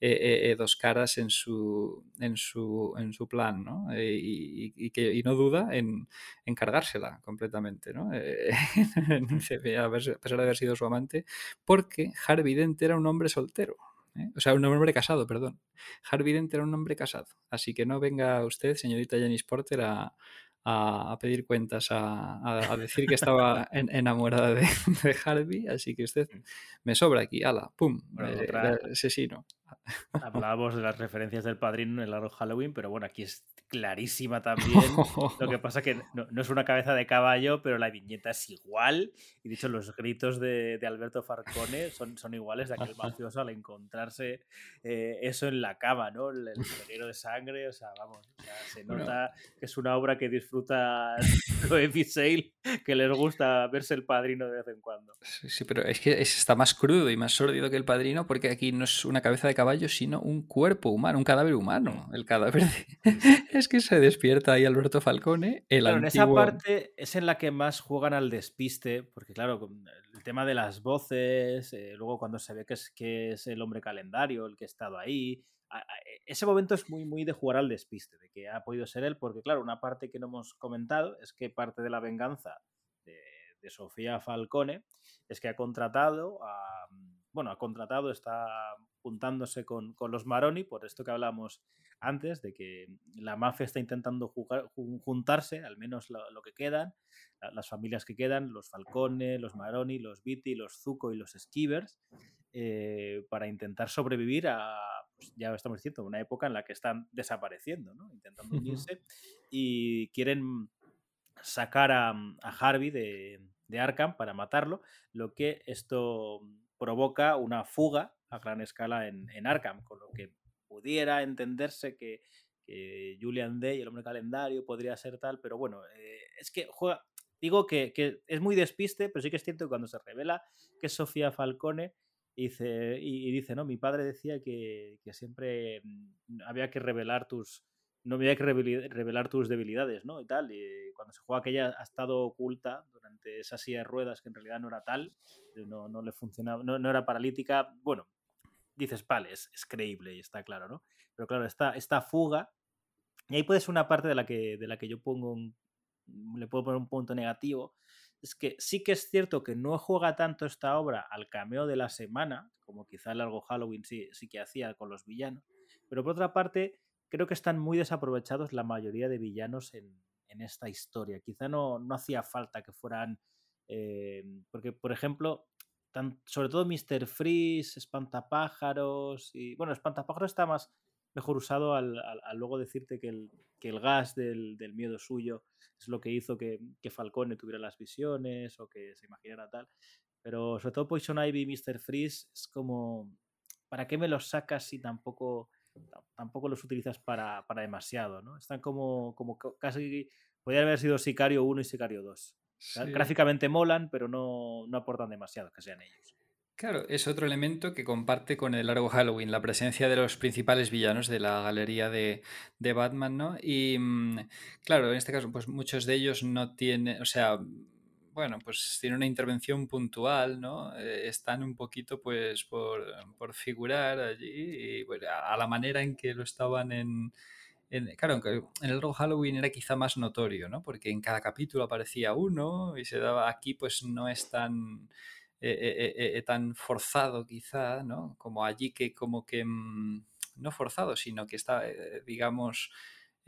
D: eh, eh, dos caras en su, en su, en su plan, ¿no? Eh, y, que, no duda en, en cargársela completamente, ¿no? a pesar de haber sido su amante, porque Harvey Dent era un hombre soltero. O sea, un hombre casado, perdón. Harvey Dent era un hombre casado. Así que no venga usted, señorita Janice Porter, a, a, pedir cuentas, a, decir que estaba enamorada de, Harvey, así que usted me sobra aquí, ala, pum, eh, asesino.
A: Hablábamos de las referencias del padrino en el largo Halloween, pero bueno, aquí es clarísima también. Lo que pasa que no, es una cabeza de caballo, pero la viñeta es igual. Y dicho, los gritos de, Alberto Farcone son, son iguales de aquel mafioso al encontrarse eh, eso en la cama, ¿no? El, el de sangre, o sea, vamos, se nota que es una obra que disfruta Epi Sale, que les gusta verse el padrino de vez en cuando.
D: Sí, pero es que está más crudo y más sórdido que el padrino porque aquí no es una cabeza de caballo, sino un cuerpo humano, un cadáver humano. El cadáver es que se despierta ahí Alberto Falcone. El
A: En esa parte es en la que más juegan al despiste, porque claro, el tema de las voces, eh, luego cuando se ve que es, que es el hombre calendario el que ha estado ahí, ese momento es muy, muy de jugar al despiste, de que ha podido ser él, porque claro, una parte que no hemos comentado es que parte de la venganza de, de Sofía Falcone es que ha contratado a, bueno, ha contratado, está juntándose con, con, los Maroni, por esto que hablamos antes, de que la mafia está intentando jugar, juntarse, al menos lo, que quedan, las familias que quedan, los Falcone, los Maroni, los Vitti, los Zuko y los Skivers, eh, para intentar sobrevivir a, pues, ya estamos diciendo, una época en la que están desapareciendo, ¿no? intentando unirse y quieren sacar a, a Harvey de, de Arkham para matarlo, lo que esto provoca una fuga a gran escala en, en Arkham, con lo que pudiera entenderse que, Julian Day, el hombre calendario, podría ser tal, pero bueno, eh, es que juega, digo que, es muy despiste, pero sí que es cierto que cuando se revela que es Sofía Falcone, dice, y, dice, no, mi padre decía que, que siempre mm, había que revelar tus, no había que revelar tus debilidades, ¿no? Y tal. Y cuando se juega que ella ha estado oculta durante esa silla de ruedas, que en realidad no era tal, no, no le funcionaba, no, no, era paralítica, bueno, dices, vale, es, creíble y está claro, ¿no? Pero claro, esta, esta fuga, y ahí puede ser una parte de la que, de la que yo pongo un, le puedo poner un punto negativo, es que sí que es cierto que no juega tanto esta obra al cameo de la semana, como quizá el largo Halloween sí, sí que hacía con los villanos, pero por otra parte creo que están muy desaprovechados la mayoría de villanos en, esta historia. Quizá no, no, hacía falta que fueran. Eh, porque, por ejemplo, sobre todo Mr. Freeze, Espantapájaros. Y bueno, Espantapájaros está más mejor usado al, luego decirte que el, que el gas del, miedo suyo es lo que hizo que, que, Falcone tuviera las visiones o que se imaginara tal. Pero sobre todo Poison Ivy y Mr. Freeze es como. ¿Para qué me los sacas si tampoco tampoco los utilizas para, demasiado, ¿no? Están como, como casi... Podrían haber sido Sicario 1 y Sicario 2. Gráficamente molan, pero no, aportan demasiado que sean ellos.
D: Claro, es otro elemento que comparte con el largo Halloween, la presencia de los principales villanos de la galería de, de Batman, ¿no? Y mm, claro, en este caso, pues muchos de ellos no tienen, o sea, bueno, pues tiene una intervención puntual, ¿no? Eh, están un poquito, pues, por, por figurar allí y a la manera en que lo estaban en, claro, en el Halloween era quizá más notorio, ¿no? Porque en cada capítulo aparecía uno y se daba aquí, pues no es tan, eh, eh, tan forzado quizá, ¿no? Como allí que como que, mm, no forzado, sino que está, digamos,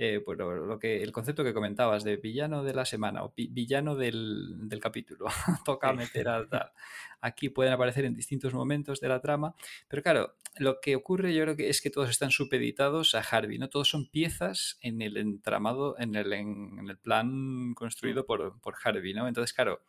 D: eh, pues lo, que, el concepto que comentabas de villano de la semana o villano del, del capítulo, toca meter al tal. Aquí pueden aparecer en distintos momentos de la trama, pero claro, lo que ocurre yo creo que es que todos están supeditados a Harvey, ¿no? Todos son piezas en el entramado, en el, en, el plan construido por, por Harvey, ¿no? Entonces, claro,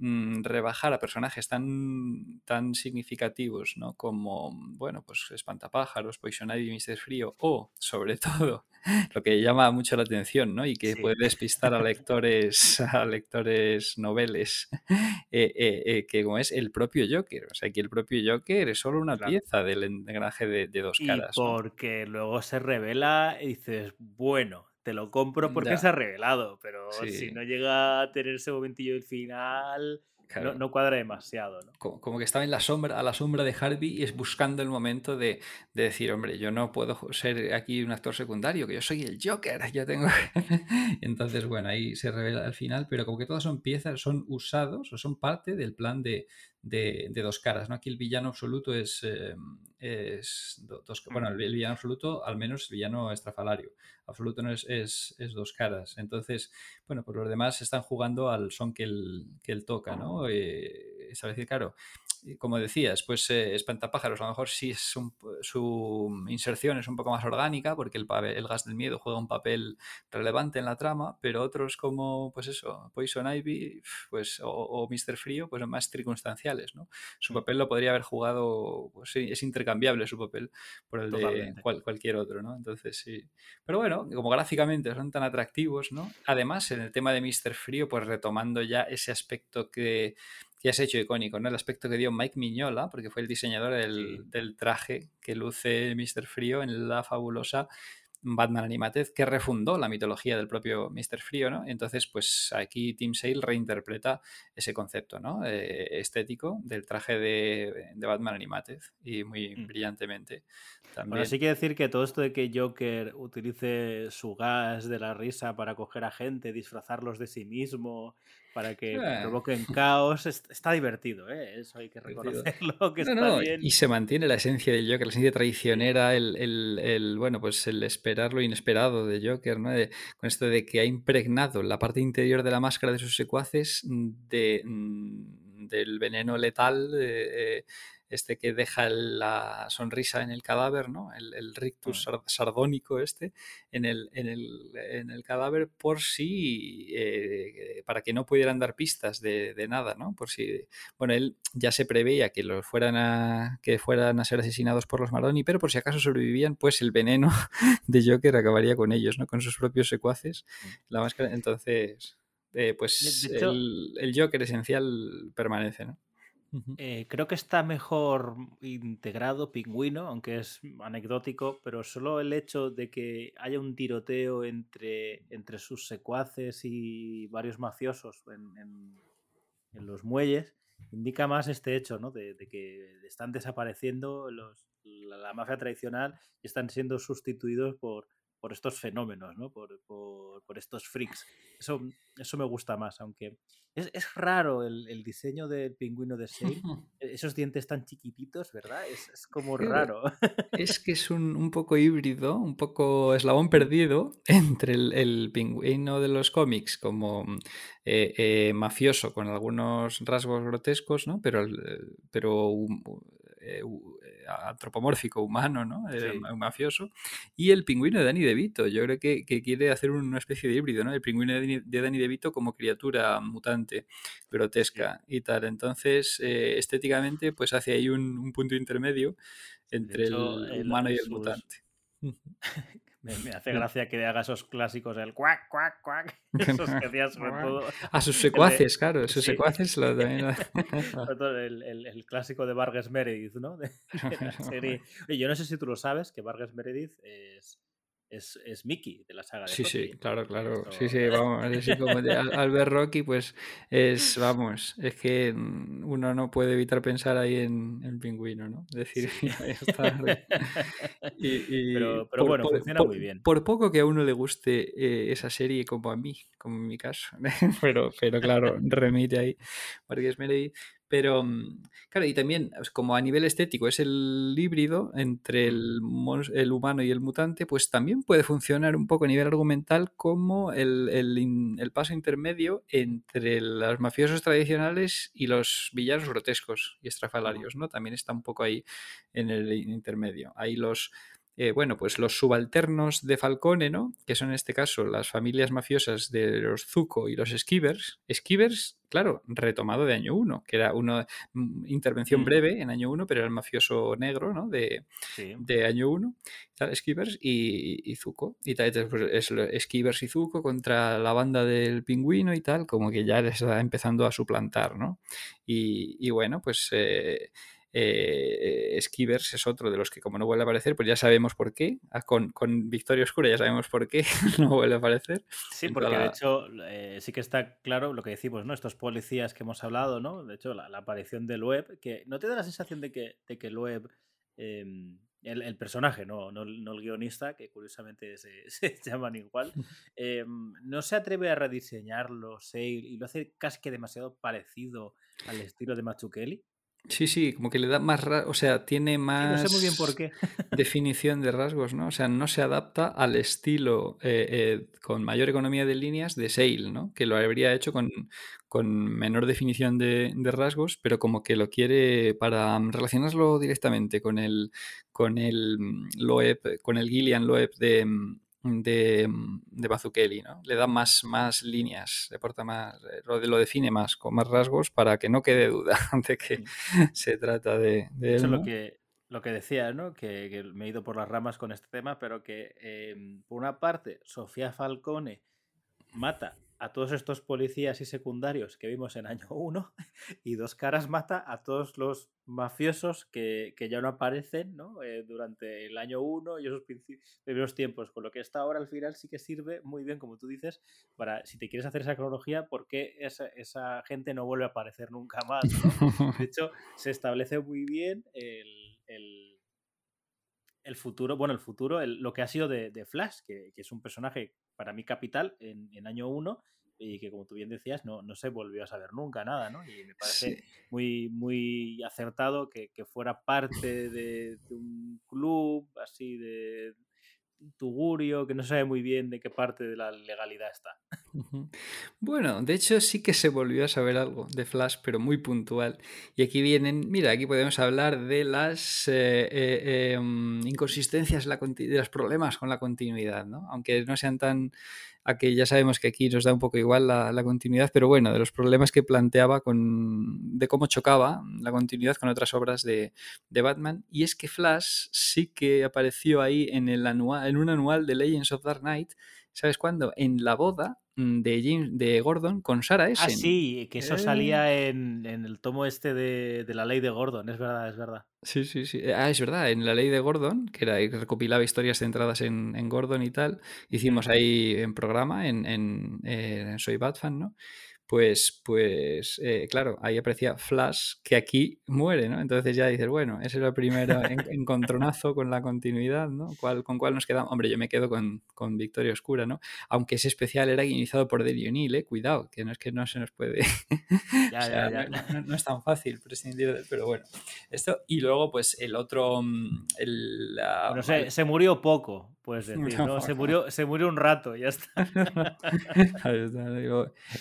D: mm, rebajar a personajes tan, tan significativos, ¿no? Como, bueno, pues Espantapájaros, Poison Ivy, Mr. Frío, o, sobre todo, lo que llama mucho la atención, ¿no? Y que
A: Sí.
D: puede despistar a lectores, a lectores noveles, eh, eh, eh, que como es el propio Joker. O sea, que el propio Joker es solo una
A: Claro.
D: pieza del engranaje de, de dos
A: Y
D: caras. ¿no?
A: porque luego se revela y dices, bueno, te lo compro porque
D: Ya.
A: se ha revelado, pero
D: Sí.
A: si no llega a tener ese momentillo del final,
D: Claro.
A: no, no cuadra demasiado, ¿no?
D: como, como que estaba en la sombra, a la sombra de Harvey y es buscando el momento de, de decir, hombre, yo no puedo ser aquí un actor secundario, que yo soy el Joker, yo tengo... Entonces, bueno, ahí se revela al final, pero como que todas son piezas, son usados o son parte del plan de, de- de dos caras, ¿no? Aquí el villano absoluto es... eh, es do- dos, bueno, el, el villano absoluto, al menos el villano estrafalario. Absoluto no es, es, es dos caras. Entonces, bueno, pues los demás están jugando al son que él, que él toca, ¿no? Eh, es decir, claro, como decías, pues eh, Espantapájaros, a lo mejor sí es un- su inserción es un poco más orgánica, porque el, el gas del miedo juega un papel relevante en la trama, pero otros como, pues eso, Poison Ivy pues, o, o Mr. Frío, pues son más circunstanciales, ¿no? Su papel lo podría haber jugado, pues sí, es intercambiable su papel por el de
A: Totalmente.
D: cual- cualquier otro, ¿no? Entonces sí. Pero bueno, como gráficamente son tan atractivos, ¿no? Además, en el tema de Mr. Frío, pues retomando ya ese aspecto que, que has hecho icónico, ¿no? El aspecto que dio Mike Miñola, porque fue el diseñador del,
A: Sí.
D: del traje que luce Mr. Frío en la fabulosa Batman Animated, que refundó la mitología del propio Mr. Frío, ¿no? Entonces, pues aquí Tim Sale reinterpreta ese concepto, ¿no? Eh, estético del traje de, de Batman Animated y muy
A: Mm.
D: brillantemente también.
A: Bueno, sí que decir que todo esto de que Joker utilice su gas de la risa para coger a gente, disfrazarlos de sí mismo, para que
D: Eh.
A: provoquen caos, es- está divertido, ¿eh? Eso hay que reconocerlo, que
D: No,
A: está
D: no,
A: bien.
D: y se mantiene la esencia del Joker, la esencia traicionera, el, el- el, bueno, pues el esperar lo inesperado de Joker, ¿no? De- con esto de que ha impregnado la parte interior de la máscara de sus secuaces de, mm, del veneno letal, eh, eh, este que deja la sonrisa en el cadáver, ¿no? El, el rictus sar- sardónico este en el, en el, en el cadáver por si, eh, para que no pudieran dar pistas de, de nada, ¿no? Por si bueno, él ya se preveía que los fueran a que fueran a ser asesinados por los Maroni, pero por si acaso sobrevivían, pues el veneno de Joker acabaría con ellos, ¿no? Con sus propios secuaces. La máscara, entonces, eh, pues
A: hecho-
D: el, el Joker esencial permanece, ¿no?
A: Eh, creo que está mejor integrado Pingüino, aunque es anecdótico, pero solo el hecho de que haya un tiroteo entre, entre sus secuaces y varios mafiosos en, en- los muelles indica más este hecho, ¿no? De, que están desapareciendo los, la mafia tradicional y están siendo sustituidos por, por estos fenómenos, ¿no? Por, por- por estos freaks. Eso, eso me gusta más, aunque es, es raro el, el diseño del pingüino de Sale. Esos dientes tan chiquititos, ¿verdad? Es, es como raro.
D: Es que es un, un poco híbrido, un poco eslabón perdido entre el, el pingüino de los cómics como eh, eh, mafioso con algunos rasgos grotescos, ¿no? Pero, pero eh, eh, antropomórfico, humano, ¿no? Eh,
A: Sí.
D: mafioso. Y el pingüino de Danny DeVito. Yo creo que, que quiere hacer una especie de híbrido, ¿no? El pingüino de Danny, de Danny DeVito como criatura mutante, grotesca y tal. Entonces, eh, estéticamente, pues hace ahí un, un punto intermedio entre
A: hecho,
D: el
A: el-
D: humano y el
A: sus-
D: mutante.
A: Me, me hace gracia que haga esos clásicos, el cuac, cuac, cuac. Esos que hacía sobre todo.
D: A sus secuaces, claro, sus
A: sí.
D: secuaces lo también. lo-
A: sobre todo el, el- el clásico de Vargas Meredith, ¿no? De, de la serie. Oye, yo no sé si tú lo sabes, que Vargas Meredith es, es, es Mickey de la saga de
D: Sí, sí, claro, claro.
A: Esto-
D: Sí, sí, vamos. Así como de Al- Albert Rocky, pues es, vamos, es que mm, uno no puede evitar pensar ahí en el pingüino, ¿no? Es decir, está. Y- y
A: Pero- pero bueno, funciona muy bien.
D: Por poco que a uno le guste eh, esa serie, como a mí, como en mi caso. pero, pero claro, remite ahí. Vargas Meredith. Pero, mm, claro, y también, pues, como a nivel estético es el híbrido entre el, humano y el mutante, pues también puede funcionar un poco a nivel argumental como el, el el paso intermedio entre los mafiosos tradicionales y los villanos grotescos y estrafalarios, ¿no? También está un poco ahí en el intermedio. Ahí los eh, bueno, pues los subalternos de Falcone, ¿no? Que son en este caso las familias mafiosas de los Zuko y los Skivers. Skivers, claro, retomado de año 1, que era una mm, intervención
A: Mm.
D: breve en año 1, pero era el mafioso negro, ¿no? De,
A: Sí.
D: de año 1, Skivers y, y Zuko. Y tal, pues, es Skivers y Zuko contra la banda del pingüino y tal, como que ya les está empezando a suplantar, ¿no? Y, y bueno, pues eh, eh, Skivers es otro de los que como no vuelve a aparecer, pues ya sabemos por qué. Ah, Con, con Victoria Oscura ya sabemos por qué no vuelve a aparecer.
A: Sí, porque
D: toda
A: de hecho eh, sí que está claro lo que decimos, ¿no? Estos policías que hemos hablado, ¿no? De hecho, la, la aparición del web, que no te da la sensación de que, de que el web, eh, el, el personaje, no, no, el- no el guionista, que curiosamente se, se llaman igual, eh, no se atreve a rediseñarlo, Sale, y lo hace casi que demasiado parecido al estilo de Machukeli.
D: Sí, sí, como que le da más, o sea, tiene
A: Y no
D: más
A: sé muy bien por qué.
D: definición de rasgos, ¿no? O sea, no se adapta al estilo eh, eh, con mayor economía de líneas de Sale, ¿no? Que lo habría hecho con, con menor definición de, de rasgos, pero como que lo quiere para mm, relacionarlo directamente con el, con el mm, Loeb, con el Gillian Loeb de, mm, de, mm, de Mazzucchelli, ¿no? Le da más, más líneas, le aporta más, eh, lo, lo define más, con más rasgos para que no quede duda de que se trata de, de él,
A: Eso es lo que, lo que decía, ¿no? Que, que me he ido por las ramas con este tema, pero que eh, por una parte, Sofía Falcone mata a todos estos policías y secundarios que vimos en año 1 y Dos Caras mata a todos los mafiosos que, que ya no aparecen ¿no? Eh, durante el año 1 y esos primeros tiempos, con lo que esta ahora al final sí que sirve muy bien, como tú dices, para si te quieres hacer esa cronología, ¿por qué esa, esa gente no vuelve a aparecer nunca más? ¿no? De hecho, se establece muy bien el, el, el futuro, bueno, el futuro, el- lo que ha sido de, de Flash, que, que es un personaje para mí capital en, en año 1 y que, como tú bien decías, no, no se volvió a saber nunca nada, ¿no? Y me parece
D: Sí.
A: muy, muy acertado que, que fuera parte de, de un club así de tugurio, que no sabe muy bien de qué parte de la legalidad está.
D: Bueno, de hecho sí que se volvió a saber algo de Flash, pero muy puntual. Y aquí vienen, mira, aquí podemos hablar de las eh, eh, mm, inconsistencias, de los problemas con la continuidad, ¿no? Aunque no sean tan... A que ya sabemos que aquí nos da un poco igual la, la continuidad, pero bueno, de los problemas que planteaba con... de cómo chocaba la continuidad con otras obras de, de Batman. Y es que Flash sí que apareció ahí en, el anual, en un anual de Legends of Dark Knight, ¿sabes cuándo? En la boda de, James, de Gordon con Sarah
A: Ah,
D: Essen.
A: sí, que eso
D: Eh.
A: salía en, en el tomo este de, de la ley de Gordon, es verdad, es verdad.
D: Sí, sí, sí. Ah, es verdad, en la ley de Gordon, que era recopilaba historias centradas en, en Gordon y tal, hicimos ahí en programa, en, en, en Soy Batfan, ¿no? Pues, pues eh, claro, ahí aparecía Flash, que aquí muere, ¿no? Entonces ya dices, bueno, ese era el primer en- encontronazo con la continuidad, ¿no? ¿Cuál, ¿Con cuál nos quedamos? Hombre, yo me quedo con, con Victoria Oscura, ¿no? Aunque ese especial era guionizado por Dale O'Neill, ¿eh? Cuidado, que no es que no se nos puede...
A: Ya,
D: O sea,
A: ya, ya.
D: No, no- no es tan fácil prescindir de pero bueno. Esto, y luego, pues, el otro. mm, El, la-
A: Bueno, se, se murió poco, puedes decir,
D: No.
A: Se murió, se murió un rato, ya está.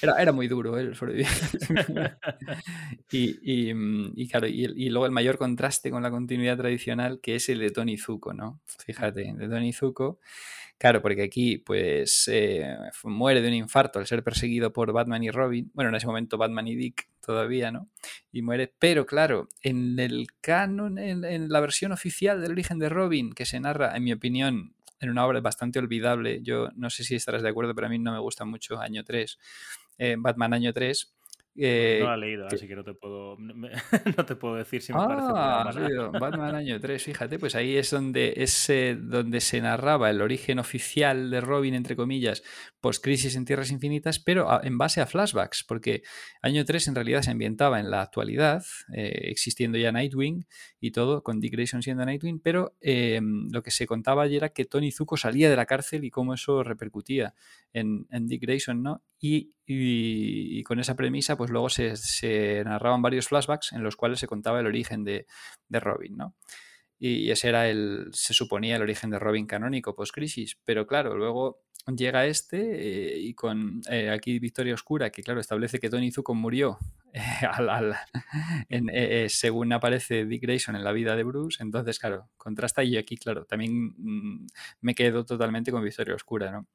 D: Era, era muy duro y, mm, y claro, y, luego el mayor contraste con la continuidad tradicional, que es el de Tony Zuko, ¿no? Fíjate, de Tony Zuko. Claro, porque aquí, pues, eh, muere de un infarto al ser perseguido por Batman y Robin. Bueno, en ese momento Batman y Dick todavía, ¿no? Y muere. Pero claro, en el canon, en, en la versión oficial del origen de Robin, que se narra, en mi opinión, en una obra bastante olvidable, yo no sé si estarás de acuerdo, pero a mí no me gusta mucho Año 3, eh, Batman Año 3. eh,
A: no lo he leído,
D: que-
A: así que no te puedo, no te puedo decir si me parece
D: Ah, sí, Batman año 3, fíjate, pues ahí es donde, es, eh, donde se narraba el origen oficial de Robin, entre comillas, post-crisis en Tierras Infinitas, pero a- en base a flashbacks, porque año 3 en realidad se ambientaba en la actualidad, eh, existiendo ya Nightwing y todo, con Dick Grayson siendo Nightwing, pero eh, lo que se contaba ayer era que Tony Zuko salía de la cárcel y cómo eso repercutía en, Dick Grayson, ¿no? Y, con esa premisa, pues luego se, narraban varios flashbacks en los cuales se contaba el origen de, Robin, ¿no? Y ese era el, se suponía, el origen de Robin canónico post-crisis. Pero claro, luego llega este eh, y con eh, aquí Victoria Oscura, que claro, establece que Tony Zuko murió según aparece Dick Grayson en la vida de Bruce, entonces claro, contrasta y aquí claro, también mm, me quedo totalmente con Victoria Oscura, ¿no?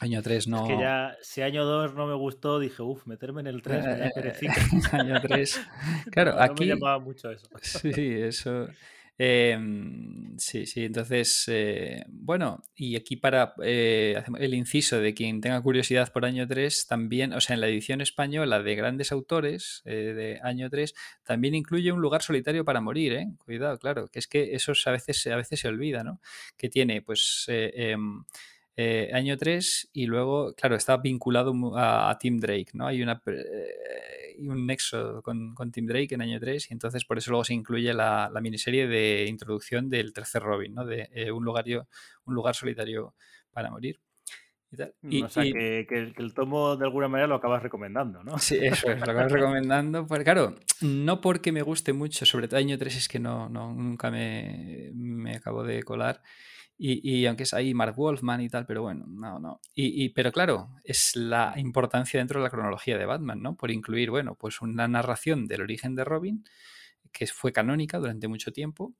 D: Año 3 no.
A: Es que ya, si año 2 no me gustó, dije, uff, meterme en el 3,
D: año 3. Claro, aquí.
A: me llamaba mucho eso.
D: Sí, eso. Em, sí, sí, entonces, eh, bueno, y aquí para eh, el inciso de quien tenga curiosidad por año 3, también, o sea, en la edición española de grandes autores eh, de año 3, también incluye un lugar solitario para morir, ¿eh? Cuidado, claro, que es que eso a veces, a veces se olvida, ¿no? Que tiene, pues, em, eh, año 3 y luego, claro, está vinculado a, Tim Drake, ¿no? Hay una, eh, un nexo con, con, Tim Drake en año 3 y entonces por eso luego se incluye la, miniserie de introducción del tercer Robin, ¿no? De eh, un, lugar, un lugar solitario para morir.
A: Y o sea, que, el, tomo de alguna manera lo acabas recomendando, ¿no?
D: Sí, eso es, lo acabas recomendando. Porque, claro, no porque me guste mucho, sobre todo año 3 es que no, no nunca me, me acabo de colar. Y, aunque es ahí Mark Wolfman y tal, pero bueno, no, no. Y, pero claro, es la importancia dentro de la cronología de Batman, ¿no? Por incluir, bueno, pues una narración del origen de Robin, que fue canónica durante mucho tiempo,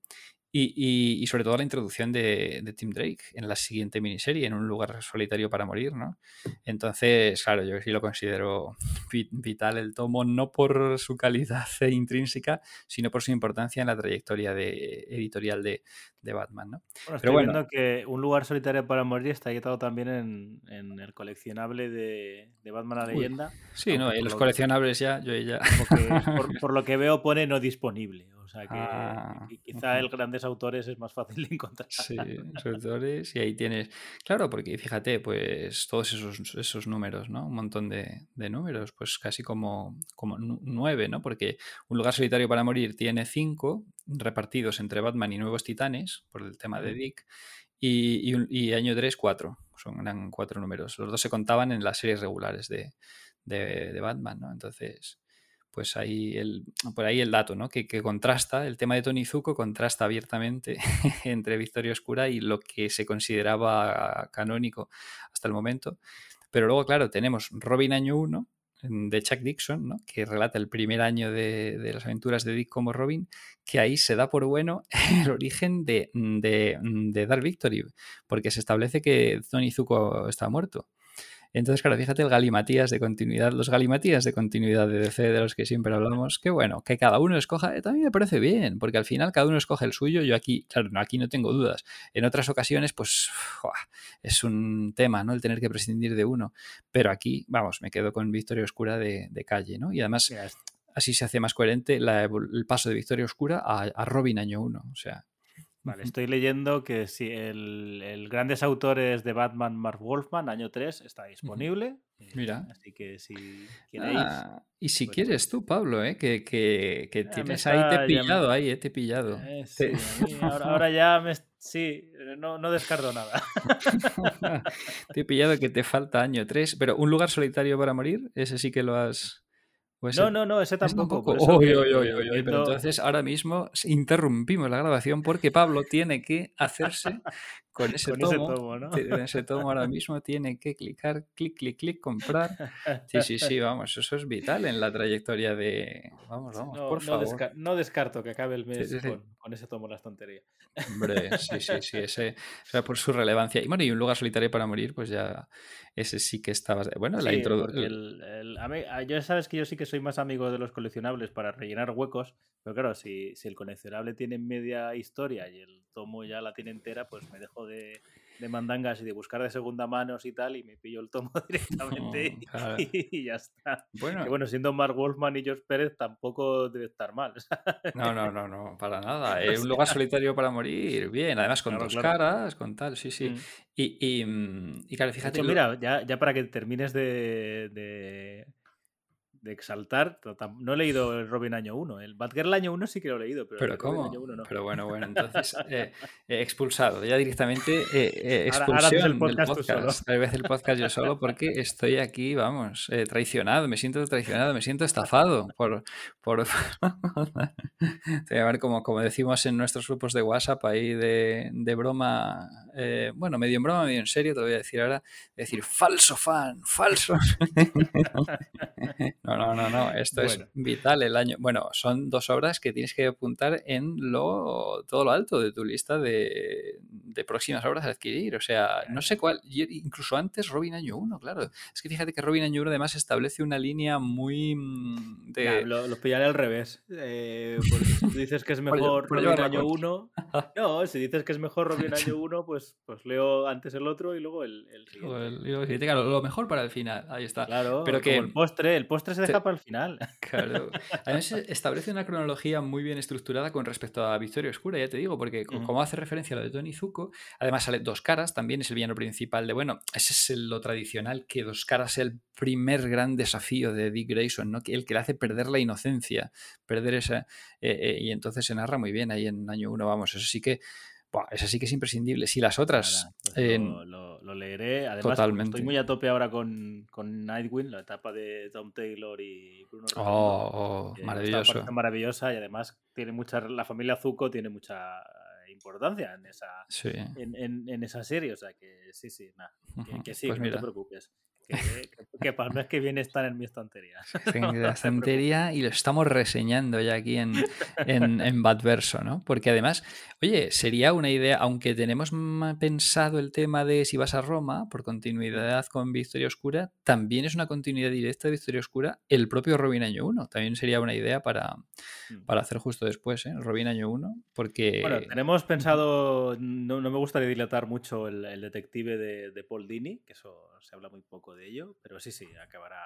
D: y, sobre todo la introducción de, Tim Drake en la siguiente miniserie, en un lugar solitario para morir, ¿no? Entonces, claro, yo sí lo considero vital el tomo, no por su calidad intrínseca, sino por su importancia en la trayectoria de, editorial de, Batman, ¿no?
A: Bueno, estoy Pero viendo que un lugar solitario para morir está editado también en, el coleccionable de, Batman la leyenda.
D: sí, no, y los coleccionables ya, yo ya...
A: Por, por, lo que veo pone no disponible. O sea que ah, quizá el grandes autores es más fácil de encontrar.
D: Sí, los autores y ahí tienes. Claro, porque fíjate, pues todos esos, esos números, ¿no? Un montón de, números, pues casi como, como nueve, ¿no? Porque Un lugar solitario para morir tiene cinco repartidos entre Batman y Nuevos Titanes, por el tema de Dick, y, y, año 3, cuatro. Son, eran cuatro números. Los dos se contaban en las series regulares de, de, de Batman, ¿no? Entonces pues ahí el, por ahí el dato, ¿no? Que, contrasta, el tema de Tony Zuko contrasta abiertamente entre Victoria Oscura y lo que se consideraba canónico hasta el momento. Pero luego, claro, tenemos Robin Año 1 de Chuck Dixon, ¿no? que relata el primer año de, las aventuras de Dick como Robin, que ahí se da por bueno el origen de, de, de Dark Victory, porque se establece que Tony Zuko está muerto. Entonces, claro, fíjate el galimatías de continuidad, los galimatías de continuidad de DC de los que siempre hablamos, que bueno, que cada uno escoja, eh, también me parece bien, porque al final cada uno escoge el suyo, yo aquí, claro, no, aquí no tengo dudas. En otras ocasiones, pues es un tema, ¿no? El tener que prescindir de uno, pero aquí, vamos, me quedo con Victoria Oscura de, calle, ¿no? Y además... Así se hace más coherente el paso de Victoria Oscura a, a Robin año 1. O sea,
A: Vale, estoy leyendo que si el, Grandes Autores de Batman Mark Wolfman, año 3, está disponible.
D: Eh, Mira.
A: Así que si queréis.
D: Ah, y si pues quieres tú, Pablo, ¿eh? que, que, que tienes ahí, te he pillado, ahí, eh, te he pillado.
A: Eh, sí, ahora, ya me. Sí, no, no descarto nada.
D: te he pillado que te falta año 3, pero un lugar solitario para morir, ese sí que lo has.
A: No, no, no, ese tampoco.
D: pero entonces ahora mismo interrumpimos la grabación porque Pablo tiene que hacerse con ese tomo. ese tomo ahora mismo tiene que clicar, clic, clic, clic, comprar. Sí, sí, sí, vamos, eso es vital en la trayectoria de. Vamos, vamos, por favor.
A: no descarto que acabe el mes con, ese tomo las tonterías.
D: Hombre, sí, sí, sí, ese, o sea, por su relevancia. Y bueno, y un lugar solitario para morir, pues ya ese sí que estaba. Bueno, la introducción.
A: Ya sabes que yo sí que soy más amigo de los coleccionables para rellenar huecos, pero claro, si, si el coleccionable tiene media historia y el tomo ya la tiene entera, pues me dejo de, de mandangas y de buscar de segunda manos y tal, y me pillo el tomo directamente y, ya está. Bueno, que bueno, siendo Mark Wolfman y George Pérez tampoco debe estar mal.
D: No, no, no, no, para nada. Es un lugar solitario para morir, bien, además con dos caras, con tal, sí, sí. Mm. Y, y, mm, y, claro, fíjate.
A: mira, ya, ya, para que termines de de exaltar. No he leído el Robin año 1. El Batgirl año 1 sí que lo he leído, pero,
D: ¿Pero cómo?
A: año 1 no.
D: Pero bueno, bueno, entonces eh, eh, expulsado. Ya directamente eh, expulsión el podcast del podcast. Tal vez el podcast yo solo porque estoy aquí, vamos, traicionado. Me siento traicionado, me siento estafado por... por... a ver, como, como decimos en nuestros grupos de WhatsApp ahí de, de broma, eh, bueno, medio en broma, medio en serio, te voy a decir ahora, decir falso fan, falso. no, no, no, no, esto es vital el año. Bueno, son dos obras que tienes que apuntar en lo todo lo alto de tu lista de, de próximas obras a adquirir. O sea, no sé cuál, incluso antes Robin Año 1, claro. Es que fíjate que Robin Año 1 además establece una línea muy... Mm, de...
A: lo, pillaré al revés. Eh, si tú dices que es mejor Robin Año 1... No, si dices que es mejor Robin Año 1, pues, pues leo antes el otro y luego el,
D: siguiente. Claro, lo mejor para el final, ahí está.
A: Claro, pero que el postre, el postre se deja para el final.
D: Claro. Además establece una cronología muy bien estructurada con respecto a Victoria Oscura, ya te digo, porque como hace referencia a lo de Tony Zuko, además sale Dos Caras, también es el villano principal de, bueno, ese es lo tradicional, que Dos Caras es el primer gran desafío de Dick Grayson, ¿no? el que le hace perder la inocencia, perder esa... Eh, eh, y entonces se narra muy bien ahí en año uno, vamos, eso sí que Buah, esa sí que es imprescindible. Si las otras.
A: Pues lo, leeré. Además, estoy muy a tope ahora con, con, Nightwing, la etapa de Tom Taylor y Bruno.
D: Oh, oh maravilloso.
A: Maravillosa y además tiene mucha. La familia Zuko tiene mucha importancia en esa, en, en, esa serie. O sea que sí, sí, nada. Que, sí, pues no te preocupes que, para no es que viene estar en mi estantería.
D: En la estantería y lo estamos reseñando ya aquí en, en, en Badverso, ¿no? Porque además, oye, sería una idea, aunque tenemos pensado el tema de si vas a Roma, por continuidad con Victoria Oscura, también es una continuidad directa de Victoria Oscura el propio Robin Año 1. También sería una idea para, mm. para hacer justo después, ¿eh? Robin Año 1, porque...
A: Bueno, tenemos pensado, no, me gustaría dilatar mucho el, detective de, de Paul Dini, que eso se habla muy poco de ello, pero sí, sí, acabará,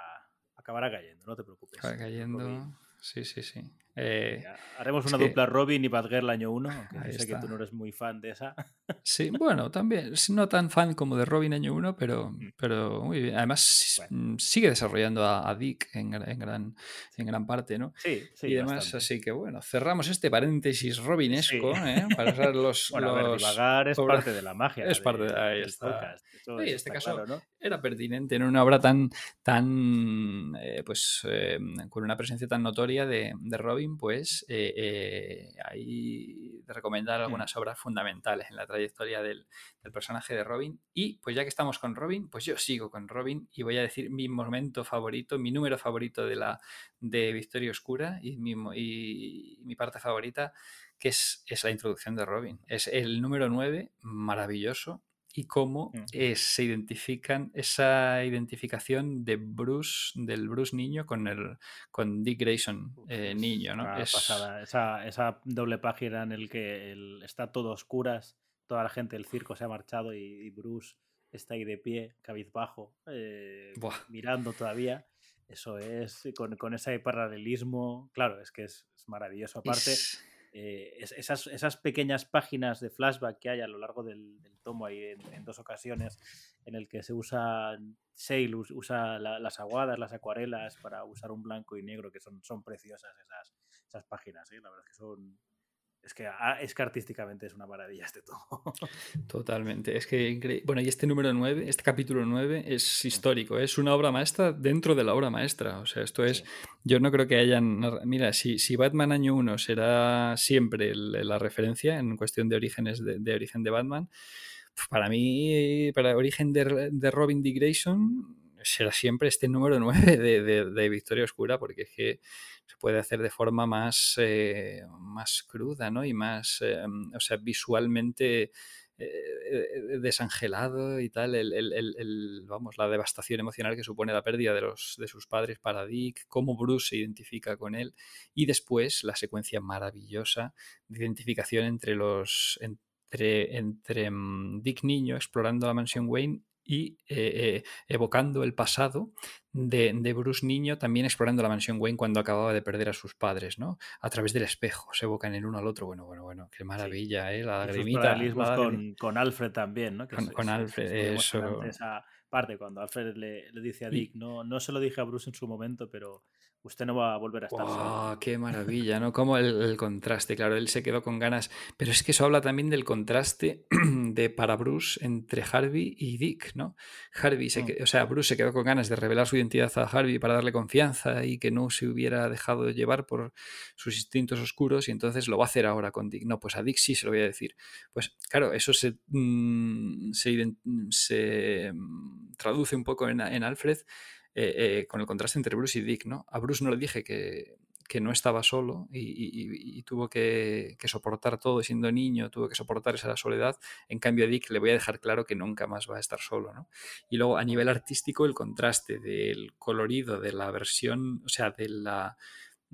A: acabará cayendo, no te preocupes.
D: Acabará cayendo, sí, sí, sí. Eh,
A: haremos una dupla Robin y Batgirl año 1, aunque sé que tú no eres muy fan de esa.
D: Sí, bueno, también, no tan fan como de Robin año 1, pero, mm. pero muy bien. Además, mm, sigue desarrollando a, Dick en, gran, en gran parte, ¿no?
A: Sí, sí.
D: Y demás, así que bueno, cerramos este paréntesis robinesco, ¿eh? Para usar los.
A: bueno,
D: los...
A: es parte de la magia.
D: Es parte de. Ahí está. en este caso era pertinente en una obra tan, tan eh, pues, eh, con una presencia tan notoria de, de Robin pues eh, eh, hay de recomendar mm. algunas obras fundamentales en la trayectoria del, personaje de Robin. Y pues ya que estamos con Robin, pues yo sigo con Robin y voy a decir mi momento favorito, mi número favorito de la de Victoria Oscura y mi, y mi parte favorita, que es, es la introducción de Robin. Es el número 9, maravilloso, y cómo eh, se identifican esa identificación de Bruce, del Bruce niño con el con Dick Grayson eh, niño, ¿no?
A: Es... pasada. Esa, esa, doble página en el que está todo oscuras, toda la gente del circo se ha marchado y, Bruce está ahí de pie, cabizbajo, eh, mirando todavía. Eso es, con, con, ese paralelismo, claro, es que es, maravilloso. Aparte, eh, esas, esas, pequeñas páginas de flashback que hay a lo largo del, tomo ahí en, dos ocasiones en el que se usa Sale usa las aguadas, las acuarelas para usar un blanco y negro que son, son preciosas esas, esas páginas, ¿eh? la verdad es que son, es que, ah, es que artísticamente es una maravilla este todo.
D: Totalmente. Es que, bueno, y este número 9, este capítulo 9 es histórico. Es una obra maestra dentro de la obra maestra. O sea, esto es. Yo no creo que hayan. Mira, si, si Batman Año 1 será siempre la referencia en cuestión de orígenes de, origen de Batman, para mí, para origen de, de Robin D. Grayson, será siempre este número 9 de, de, de Victoria Oscura, porque es que se puede hacer de forma más, eh, más cruda, ¿no? Y más, eh, o sea, visualmente eh, desangelado y tal, el, vamos, la devastación emocional que supone la pérdida de, los, de sus padres para Dick, cómo Bruce se identifica con él y después la secuencia maravillosa de identificación entre los... Entre, entre mm, Dick niño explorando la mansión Wayne y eh, eh, evocando el pasado de, Bruce Niño, también explorando la mansión Wayne cuando acababa de perder a sus padres, ¿no? A través del espejo, se evocan el uno al otro. Bueno, bueno, bueno, qué maravilla, ¿eh? La lagrimita.
A: Con, con, Alfred también, ¿no?
D: con, Alfred, eso.
A: Esa parte, cuando Alfred le, le dice a Dick, no, no se lo dije a Bruce en su momento, pero usted no va a volver a estar solo.
D: ¡Qué maravilla! ¿no? Como el, contraste, claro, él se quedó con ganas. Pero es que eso habla también del contraste de para Bruce entre Harvey y Dick, ¿no? Harvey, se
A: Mm.
D: o sea, Bruce se quedó con ganas de revelar su identidad a Harvey para darle confianza y que no se hubiera dejado llevar por sus instintos oscuros y entonces lo va a hacer ahora con Dick. No, pues a Dick sí se lo voy a decir. Pues claro, eso se, mm, se, se, mm, traduce un poco en, en Alfred eh, eh, con el contraste entre Bruce y Dick, ¿no? A Bruce no le dije que, que no estaba solo y, tuvo que, que soportar todo siendo niño, tuvo que soportar esa soledad. En cambio, a Dick le voy a dejar claro que nunca más va a estar solo, ¿no? Y luego, a nivel artístico, el contraste del colorido de la versión, o sea, de la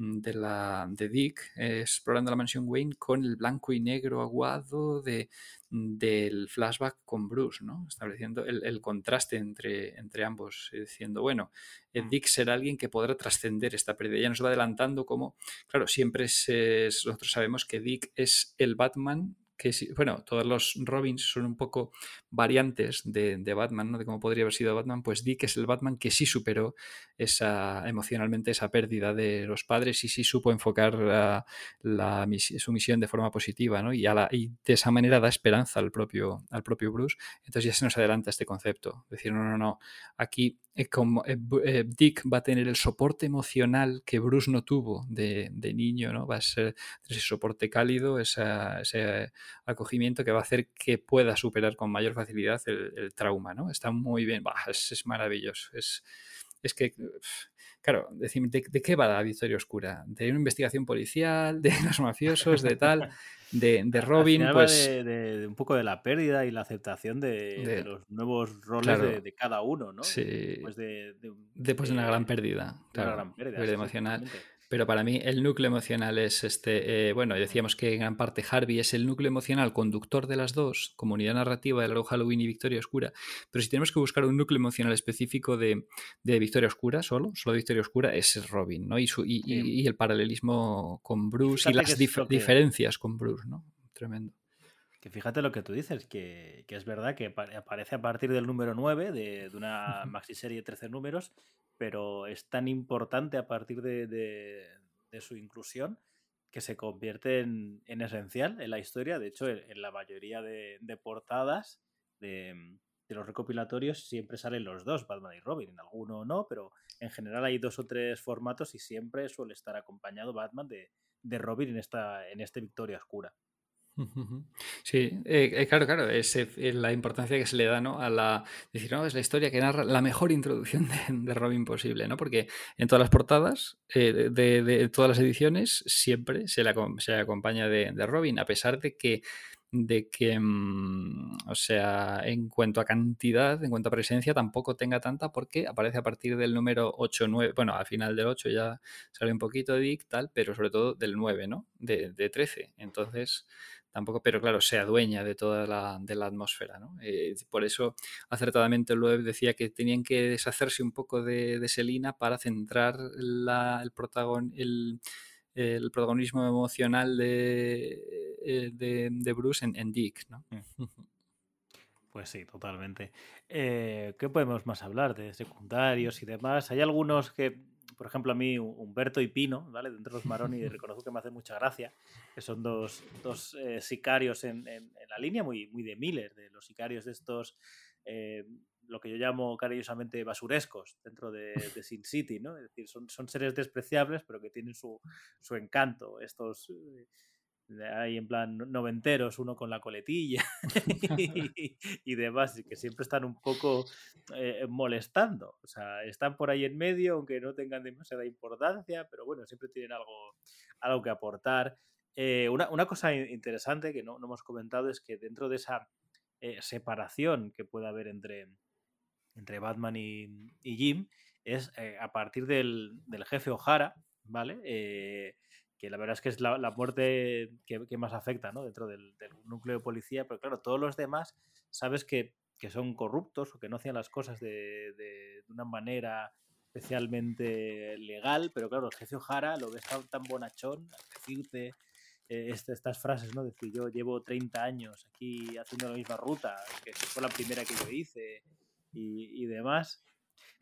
D: de la de Dick eh, explorando la mansión Wayne con el blanco y negro aguado de, del flashback con Bruce, ¿no? Estableciendo el, el contraste entre, entre ambos, y diciendo, bueno, eh, Dick será alguien que podrá trascender esta pérdida. Ya nos va adelantando como, claro, siempre es- nosotros sabemos que Dick es el Batman que sí- bueno, todos los Robins son un poco variantes de, Batman, ¿no? De cómo podría haber sido Batman, pues Dick es el Batman que sí superó esa emocionalmente esa pérdida de los padres y sí supo enfocar la su misión de forma positiva, ¿no? Y, y de esa manera da esperanza al propio, al propio Bruce. Entonces ya se nos adelanta este concepto. Decir, no, no, no, aquí como, eh, eh, Dick va a tener el soporte emocional que Bruce no tuvo de, niño, ¿no? Va a ser ese soporte cálido, ese acogimiento que va a hacer que pueda superar con mayor facilidad el, trauma, ¿no? Está muy bien, Bah, es, maravilloso. Es, es que, claro, ¿de, de qué va la Victoria Oscura? ¿De una investigación policial? ¿De los mafiosos? ¿De tal? ¿De, de
A: Al
D: Robin?
A: final va
D: Pues
A: de, de- de un poco de la pérdida y la aceptación de, los nuevos roles
D: Claro.
A: de, cada uno, ¿no?
D: Sí.
A: Después de,
D: una
A: de-
D: gran pérdida. Claro,
A: una gran pérdida.
D: pérdida emocional. Pero para mí el núcleo emocional es este, eh, bueno, decíamos que en gran parte Harvey es el núcleo emocional conductor de las dos, comunidad narrativa de la Halloween y Victoria Oscura, pero si tenemos que buscar un núcleo emocional específico de, de Victoria Oscura solo, solo Victoria Oscura, es Robin, ¿no? Y, su, y, y-
A: Sí.
D: y el paralelismo con Bruce y las dif- diferencias con Bruce, ¿no? Tremendo.
A: Que fíjate lo que tú dices, que, que es verdad que pa- aparece a partir del número 9 de, de una maxiserie de 13 números, pero es tan importante a partir de, de- de su inclusión que se convierte en, en esencial en la historia. De hecho, en, en la mayoría de, de portadas de, de los recopilatorios siempre salen los dos, Batman y Robin. En alguno no, pero en general hay dos o tres formatos y siempre suele estar acompañado Batman de, de Robin en, esta, en este Victoria Oscura.
D: Sí, eh, eh, claro, claro, es eh, eh, la importancia que se le da ¿no? a la. Decir, no, es la historia que narra la mejor introducción de, Robin posible, ¿no? Porque en todas las portadas eh, de, todas las ediciones siempre se acom- se acompaña de, Robin, a pesar de que, de que mm, o sea, en cuanto a cantidad, en cuanto a presencia, tampoco tenga tanta, porque aparece a partir del número 8, 9, bueno, al final del 8 ya sale un poquito de Dick, tal, pero sobre todo del 9, ¿no? De 13. Entonces tampoco, pero claro, se adueña de toda la, de la atmósfera, ¿no? Eh, por eso, acertadamente, Loeb decía que tenían que deshacerse un poco de, de Selina para centrar la- el, protagon, el, el protagonismo emocional de, eh, de, de Bruce en, en Dick, ¿no?
A: Pues sí, totalmente. Eh, ¿Qué podemos más hablar de secundarios y demás? Hay algunos que, por ejemplo, a mí, Humberto y Pino, ¿vale? Dentro de los Maroni, reconozco que me hace mucha gracia, que son dos, dos eh, sicarios en, en- en la línea, muy, muy de Miller, de los sicarios de estos, eh, lo que yo llamo cariñosamente basurescos dentro de, de Sin City, ¿no? Es decir, son, son seres despreciables, pero que tienen su, su encanto. Estos. eh, hay en plan noventeros, uno con la coletilla y, y demás, que siempre están un poco eh, molestando. O sea, están por ahí en medio, aunque no tengan demasiada importancia, pero bueno, siempre tienen algo, algo que aportar. Eh, una, una cosa in- interesante que no, hemos comentado es que dentro de esa eh, separación que puede haber entre, entre Batman y, y Jim es eh, a partir del, del jefe O'Hara, ¿vale? Eh, que la verdad es que es la, la muerte que, más afecta. Dentro del, núcleo de policía, pero claro, todos los demás sabes que, que son corruptos o que no hacían las cosas de, de- de una manera especialmente legal, pero claro, el jefe O'Hara lo ves tan, tan bonachón, al decirte eh, este- estas frases, ¿no? Decir, yo llevo 30 años aquí haciendo la misma ruta, que fue la primera que yo hice y, y demás,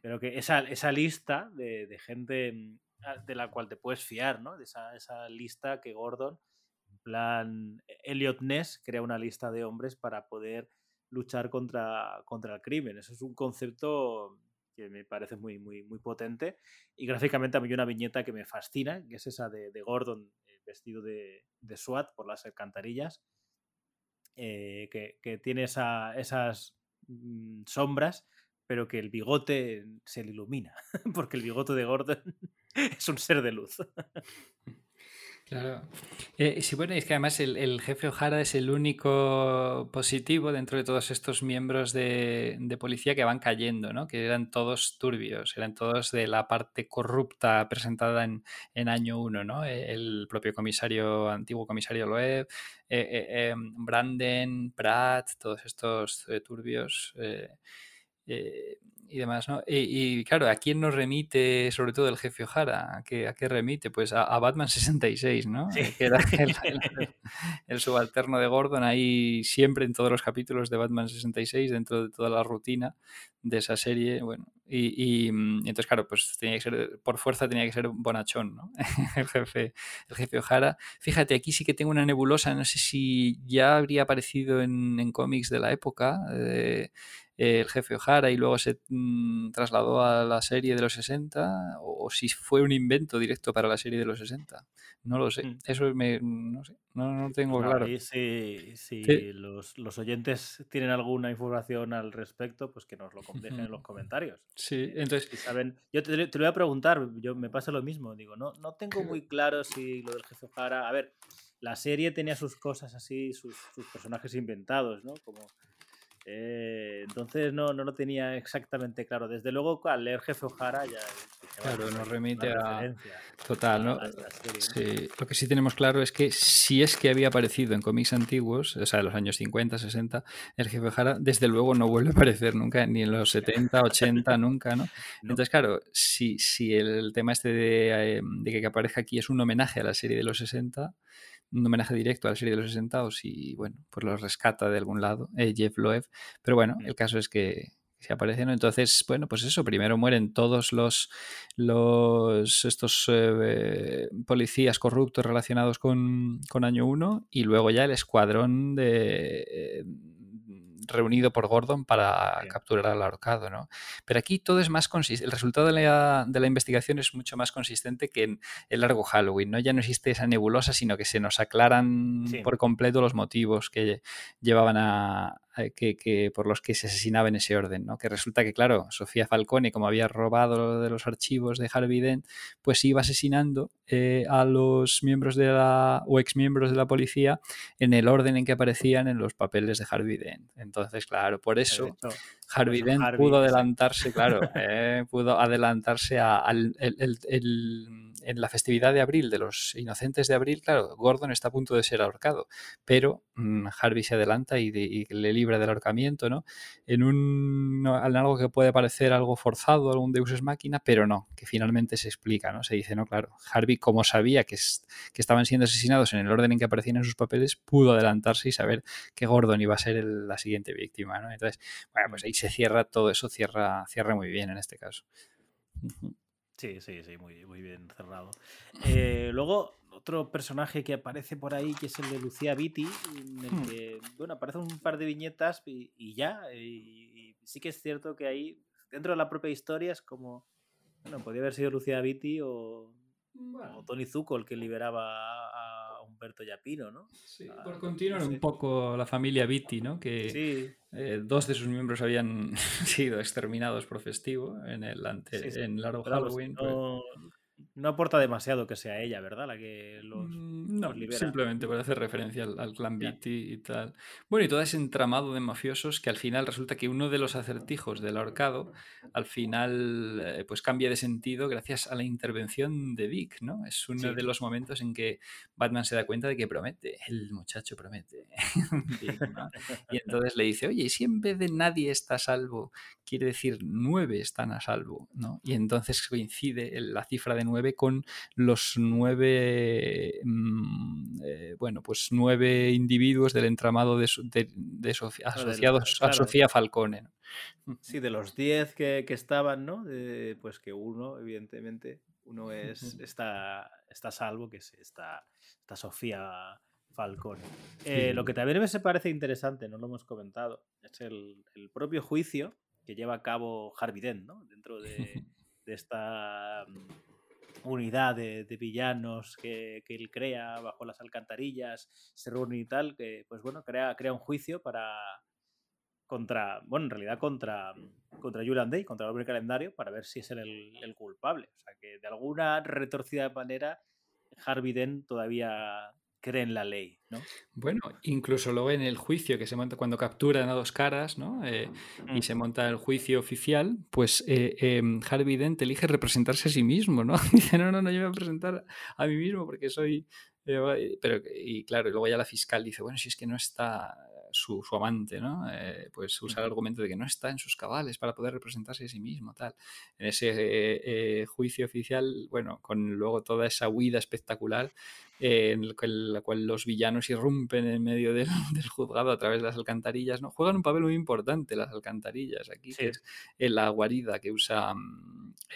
A: pero que esa, esa lista de, de gente mm, de la cual te puedes fiar, ¿no? De esa, esa lista que Gordon, en plan, Elliot Ness crea una lista de hombres para poder luchar contra, contra el crimen. Eso es un concepto que me parece muy, muy, muy potente. Y gráficamente a mí hay una viñeta que me fascina, que es esa de, de Gordon eh, vestido de, de, SWAT por las alcantarillas, eh, que, que, tiene esa, esas mmm, sombras, pero que el bigote se le ilumina, porque el bigote de Gordon es un ser de luz.
D: Claro. Eh, sí, bueno, es que además el, el, jefe O'Hara es el único positivo dentro de todos estos miembros de, de, policía que van cayendo, ¿no? Que eran todos turbios, eran todos de la parte corrupta presentada en, en año uno, ¿no? El propio comisario, antiguo comisario Loeb, eh, eh, Branden, Pratt, todos estos turbios. Eh, y demás, ¿no? Y, y, claro, ¿a quién nos remite sobre todo el jefe O'Hara? ¿A qué, ¿A qué, remite? Pues a, a Batman 66, ¿no? Sí. Que era el, el, el, subalterno de Gordon ahí siempre en todos los capítulos de Batman 66, dentro de toda la rutina de esa serie, bueno, y, y, y entonces, claro, pues tenía que ser, por fuerza tenía que ser bonachón, ¿no? el jefe, el jefe O'Hara. Fíjate, aquí sí que tengo una nebulosa, no sé si ya habría aparecido en, en cómics de la época, eh, el jefe O'Hara y luego se mmm, trasladó a la serie de los 60 o, o, si fue un invento directo para la serie de los 60. No lo sé. Mm. Eso me, no sé. No, no tengo claro.
A: Si, si sí. los, los, oyentes tienen alguna información al respecto, pues que nos lo dejen en los comentarios.
D: Sí, entonces.
A: Si saben, yo te, te, lo voy a preguntar, yo me pasa lo mismo. Digo, no, no tengo muy claro si lo del jefe O'Hara. A ver, la serie tenía sus cosas así, sus, sus personajes inventados, ¿no? Como eh, entonces no, no lo tenía exactamente claro. Desde luego, al leer Jefe O'Hara ya.
D: Claro, nos remite a. Total, ¿no? Sí. Lo que sí tenemos claro es que si es que había aparecido en cómics antiguos, o sea, de los años 50, 60, el Jefe O'Hara, desde luego no vuelve a aparecer nunca, ni en los 70, 80, nunca, ¿no? Entonces, claro, si, si el tema este de, eh, de que aparezca aquí es un homenaje a la serie de los 60 un homenaje directo a la serie de los 60 y bueno, pues lo rescata de algún lado eh, Jeff Loeb. Pero bueno, el caso es que se aparecen. Entonces, bueno, pues eso, primero mueren todos los, los estos eh, policías corruptos relacionados con, con Año 1 y luego ya el escuadrón de... Eh, reunido por Gordon para sí. capturar al ahorcado, ¿no? Pero aquí todo es más consistente, el resultado de la, de la, investigación es mucho más consistente que en el largo Halloween, ¿no? Ya no existe esa nebulosa, sino que se nos aclaran sí. por completo los motivos que llevaban a, que, que, por los que se asesinaba en ese orden, ¿no? Que resulta que, claro, Sofía Falcone, como había robado de los archivos de Harvey Dent, pues iba asesinando eh, a los miembros de la, o exmiembros de la policía en el orden en que aparecían en los papeles de Harvey Dent. Entonces, claro, por eso Harvey Dent Harvey, pudo adelantarse, sí. claro, eh, pudo adelantarse al el, el, el, en la festividad de abril de los inocentes de abril, claro, Gordon está a punto de ser ahorcado, pero mmm, Harvey se adelanta y, de, y, le libra del ahorcamiento, ¿no? En, un, algo que puede parecer algo forzado, algún deus es máquina, pero no, que finalmente se explica, ¿no? Se dice, no, claro, Harvey, como sabía que, es, que estaban siendo asesinados en el orden en que aparecían en sus papeles, pudo adelantarse y saber que Gordon iba a ser la siguiente víctima, ¿no? Entonces, bueno, pues ahí se cierra todo eso, cierra, cierra muy bien en este caso.
A: Sí, sí, sí, muy, muy bien cerrado. Eh, luego, otro personaje que aparece por ahí, que es el de Lucía Vitti, en el
D: Hmm.
A: que, bueno, aparece un par de viñetas y, y ya. Y, y, sí que es cierto que ahí, dentro de la propia historia, es como, bueno, podría haber sido Lucía Vitti o, bueno. o Tony Zuko el que liberaba a, a Humberto Yapino, ¿no?
D: Sí, por continuar no sé. un poco la familia Vitti, ¿no? Que
A: sí.
D: eh, dos de sus miembros habían sido exterminados por festivo en el, ante, sí, sí. En Largo Halloween.
A: Pues no aporta demasiado que sea ella, ¿verdad? La que los,
D: mm, no, los libera. simplemente para hacer referencia al, al clan Beatty y tal. Bueno, y todo ese entramado de mafiosos que al final resulta que uno de los acertijos del ahorcado al final eh, pues cambia de sentido gracias a la intervención de Dick, ¿no? Es uno sí. de los momentos en que Batman se da cuenta de que promete, el muchacho promete. Dick, ¿no? y entonces le dice, oye, ¿y si en vez de nadie está a salvo, quiere decir nueve están a salvo, ¿no? Y entonces coincide la cifra de 9 con los nueve, mmm, eh, bueno, pues nueve individuos del entramado de, de, de Sofía, asociados claro. a Sofía Falcone. ¿no?
A: Sí, de los 10 que, que, estaban, ¿no? De, pues que uno, evidentemente, uno es, está, está salvo, que es esta, esta Sofía Falcón. Eh, lo que también me parece interesante, no lo hemos comentado, es el, el propio juicio que lleva a cabo Harvey Dent, ¿no? Dentro de, de esta mm, unidad de, villanos que, que, él crea bajo las alcantarillas, se reúne y tal, que pues bueno, crea, crea un juicio para contra, bueno, en realidad contra, contra Julian Day, contra el hombre calendario, para ver si es él el, el, culpable. O sea que de alguna retorcida manera, Harvey Dent todavía cree en la ley, ¿no?
D: Bueno, incluso luego en el juicio que se monta cuando capturan a dos caras, ¿no? Eh, mm. Y se monta el juicio oficial, pues eh, eh, Harvey Dent elige representarse a sí mismo, ¿no? Dice, no, no, no, yo me voy a presentar a mí mismo porque soy... Pero, y claro, y luego ya la fiscal dice, bueno, si es que no está su, su amante, ¿no? Eh, pues usa el argumento de que no está en sus cabales para poder representarse a sí mismo, tal. En ese eh, eh, juicio oficial, bueno, con luego toda esa huida espectacular eh, en la cual los villanos irrumpen en medio del, del, juzgado a través de las alcantarillas, ¿no? Juegan un papel muy importante las alcantarillas aquí, sí. que es la guarida que usa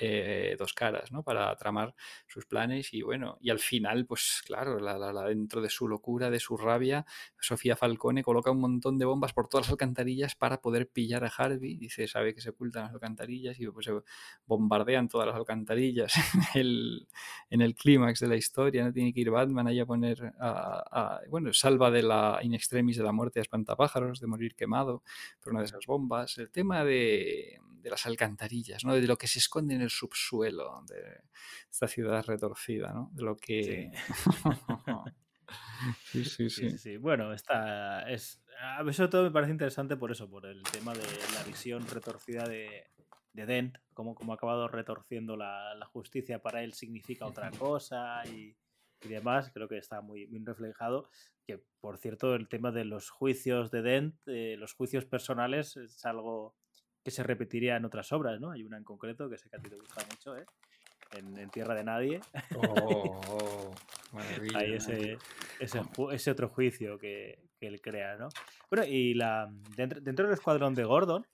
D: eh, dos caras, ¿no? Para tramar sus planes y bueno, y al final, pues claro, la, la, la, dentro de su locura, de su rabia, Sofía Falcone coloca un montón de bombas por todas las alcantarillas para poder pillar a Harvey, dice, sabe que se ocultan las alcantarillas y pues se bombardean todas las alcantarillas en el, en el clímax de la historia, no tiene que ir Batman ahí a poner, a, a, bueno, salva de la in extremis de la muerte a espantapájaros, de morir quemado por una de esas bombas, el tema de, de las alcantarillas, ¿no? de lo que se esconde en el subsuelo de esta ciudad retorcida, ¿no? de lo que...
A: Sí. sí, sí, sí. sí, Bueno, está, es, a mí sobre todo me parece interesante por eso, por el tema de la visión retorcida de, de Dent, cómo, cómo ha acabado retorciendo la, la, justicia para él significa otra cosa y, y, demás, creo que está muy bien reflejado. Que, por cierto, el tema de los juicios de Dent, eh, los juicios personales, es algo que se repetiría en otras obras, ¿no? Hay una en concreto que sé que a ti te gusta mucho, ¿eh? En, en Tierra de Nadie.
D: Oh, oh,
A: Hay ese, ese, ese, otro juicio que, que, él crea, ¿no? Bueno, y la, dentro, dentro del escuadrón de Gordon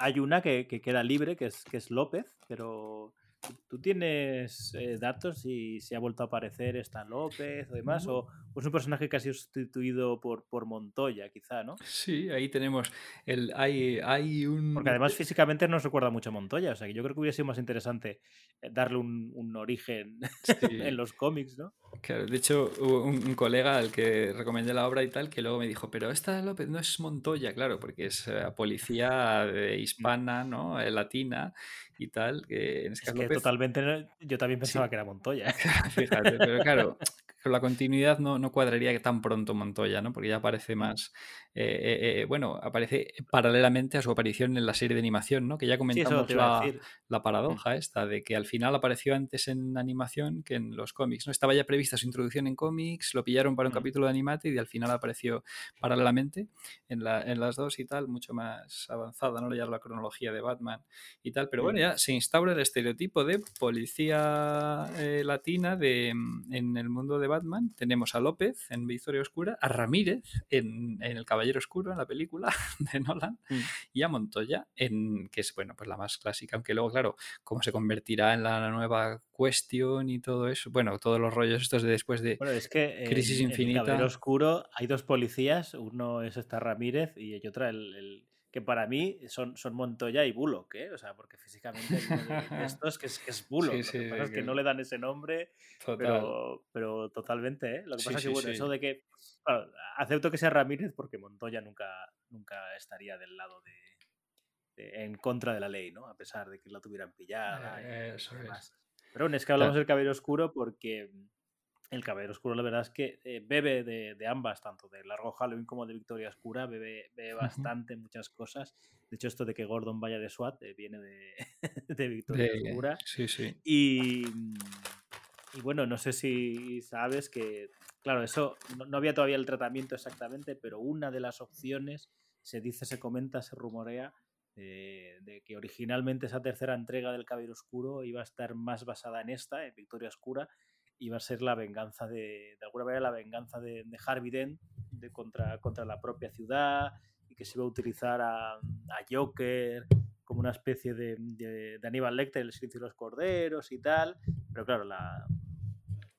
A: hay una que, que, queda libre, que es, que es López, pero ¿Tú tienes eh, datos si, si ha vuelto a aparecer Stan López o demás? ¿O, o es un personaje que ha sido sustituido por, por Montoya, quizá, no?
D: Sí, ahí tenemos. El, hay, hay un.
A: Porque además físicamente no nos recuerda mucho a Montoya. O sea que yo creo que hubiera sido más interesante eh, darle un, un origen sí. en los cómics, ¿no?
D: Claro, de hecho, hubo un, un, colega al que recomendé la obra y tal, que luego me dijo, pero esta López no es Montoya, claro, porque es uh, policía de hispana, ¿no? Eh, latina y tal. Que en
A: es que López... totalmente, yo también pensaba sí. que era Montoya.
D: Fíjate, pero claro, con la continuidad no, no, cuadraría tan pronto Montoya, ¿no? Porque ya aparece más. Eh, eh, eh, bueno, aparece paralelamente a su aparición en la serie de animación, ¿no? Que ya comentamos sí, la, la, paradoja esta de que al final apareció antes en animación que en los cómics, ¿no? Estaba ya prevista su introducción en cómics, lo pillaron para un capítulo de Animated y al final apareció paralelamente en, la, en las dos y tal, mucho más avanzada, ¿no? Ya la cronología de Batman y tal. Pero bueno, ya se instaura el estereotipo de policía eh, latina de, en el mundo de Batman. Tenemos a López en Victoria Oscura, a Ramírez en, en, El Caballero Oscuro, en la película de Nolan, mm. y a Montoya, en, que es bueno, pues la más clásica, aunque luego, claro, cómo se convertirá en la nueva cuestión y todo eso, bueno, todos los rollos estos de después de
A: bueno, es que
D: Crisis
A: en,
D: Infinita.
A: En el Caballero Oscuro hay dos policías, uno es esta Ramírez y otra el, el que para mí son, son Montoya y Bullock, ¿eh? O sea, porque físicamente de estos que es, que es Bullock. Sí, sí, lo que pasa es que no le dan ese nombre, pero, pero totalmente, ¿eh? Lo que pasa es que, bueno, eso de que. Claro, acepto que sea Ramírez porque Montoya nunca, nunca estaría del lado de, de, en contra de la ley, ¿no? A pesar de que la tuvieran pillada.
D: Eh, eso y demás.
A: Es. Pero bueno, es que hablamos claro. del cabello oscuro porque el Caballero Oscuro, la verdad es que eh, bebe de, de, ambas, tanto de Largo Halloween como de Victoria Oscura, bebe, bebe bastante muchas cosas. De hecho, esto de que Gordon vaya de SWAT eh, viene de, de Victoria de, Oscura.
D: Sí, sí.
A: Y, y, bueno, no sé si sabes que, claro, eso no, no, había todavía el tratamiento exactamente, pero una de las opciones se dice, se comenta, se rumorea. Eh, de que originalmente esa tercera entrega del Caballero Oscuro iba a estar más basada en esta, en Victoria Oscura, iba a ser la venganza de, de alguna manera, la venganza de, de Harvey Dent de contra, contra la propia ciudad y que se iba a utilizar a, a Joker como una especie de, de, Aníbal Lecter, el silencio de los corderos y tal, pero claro, la,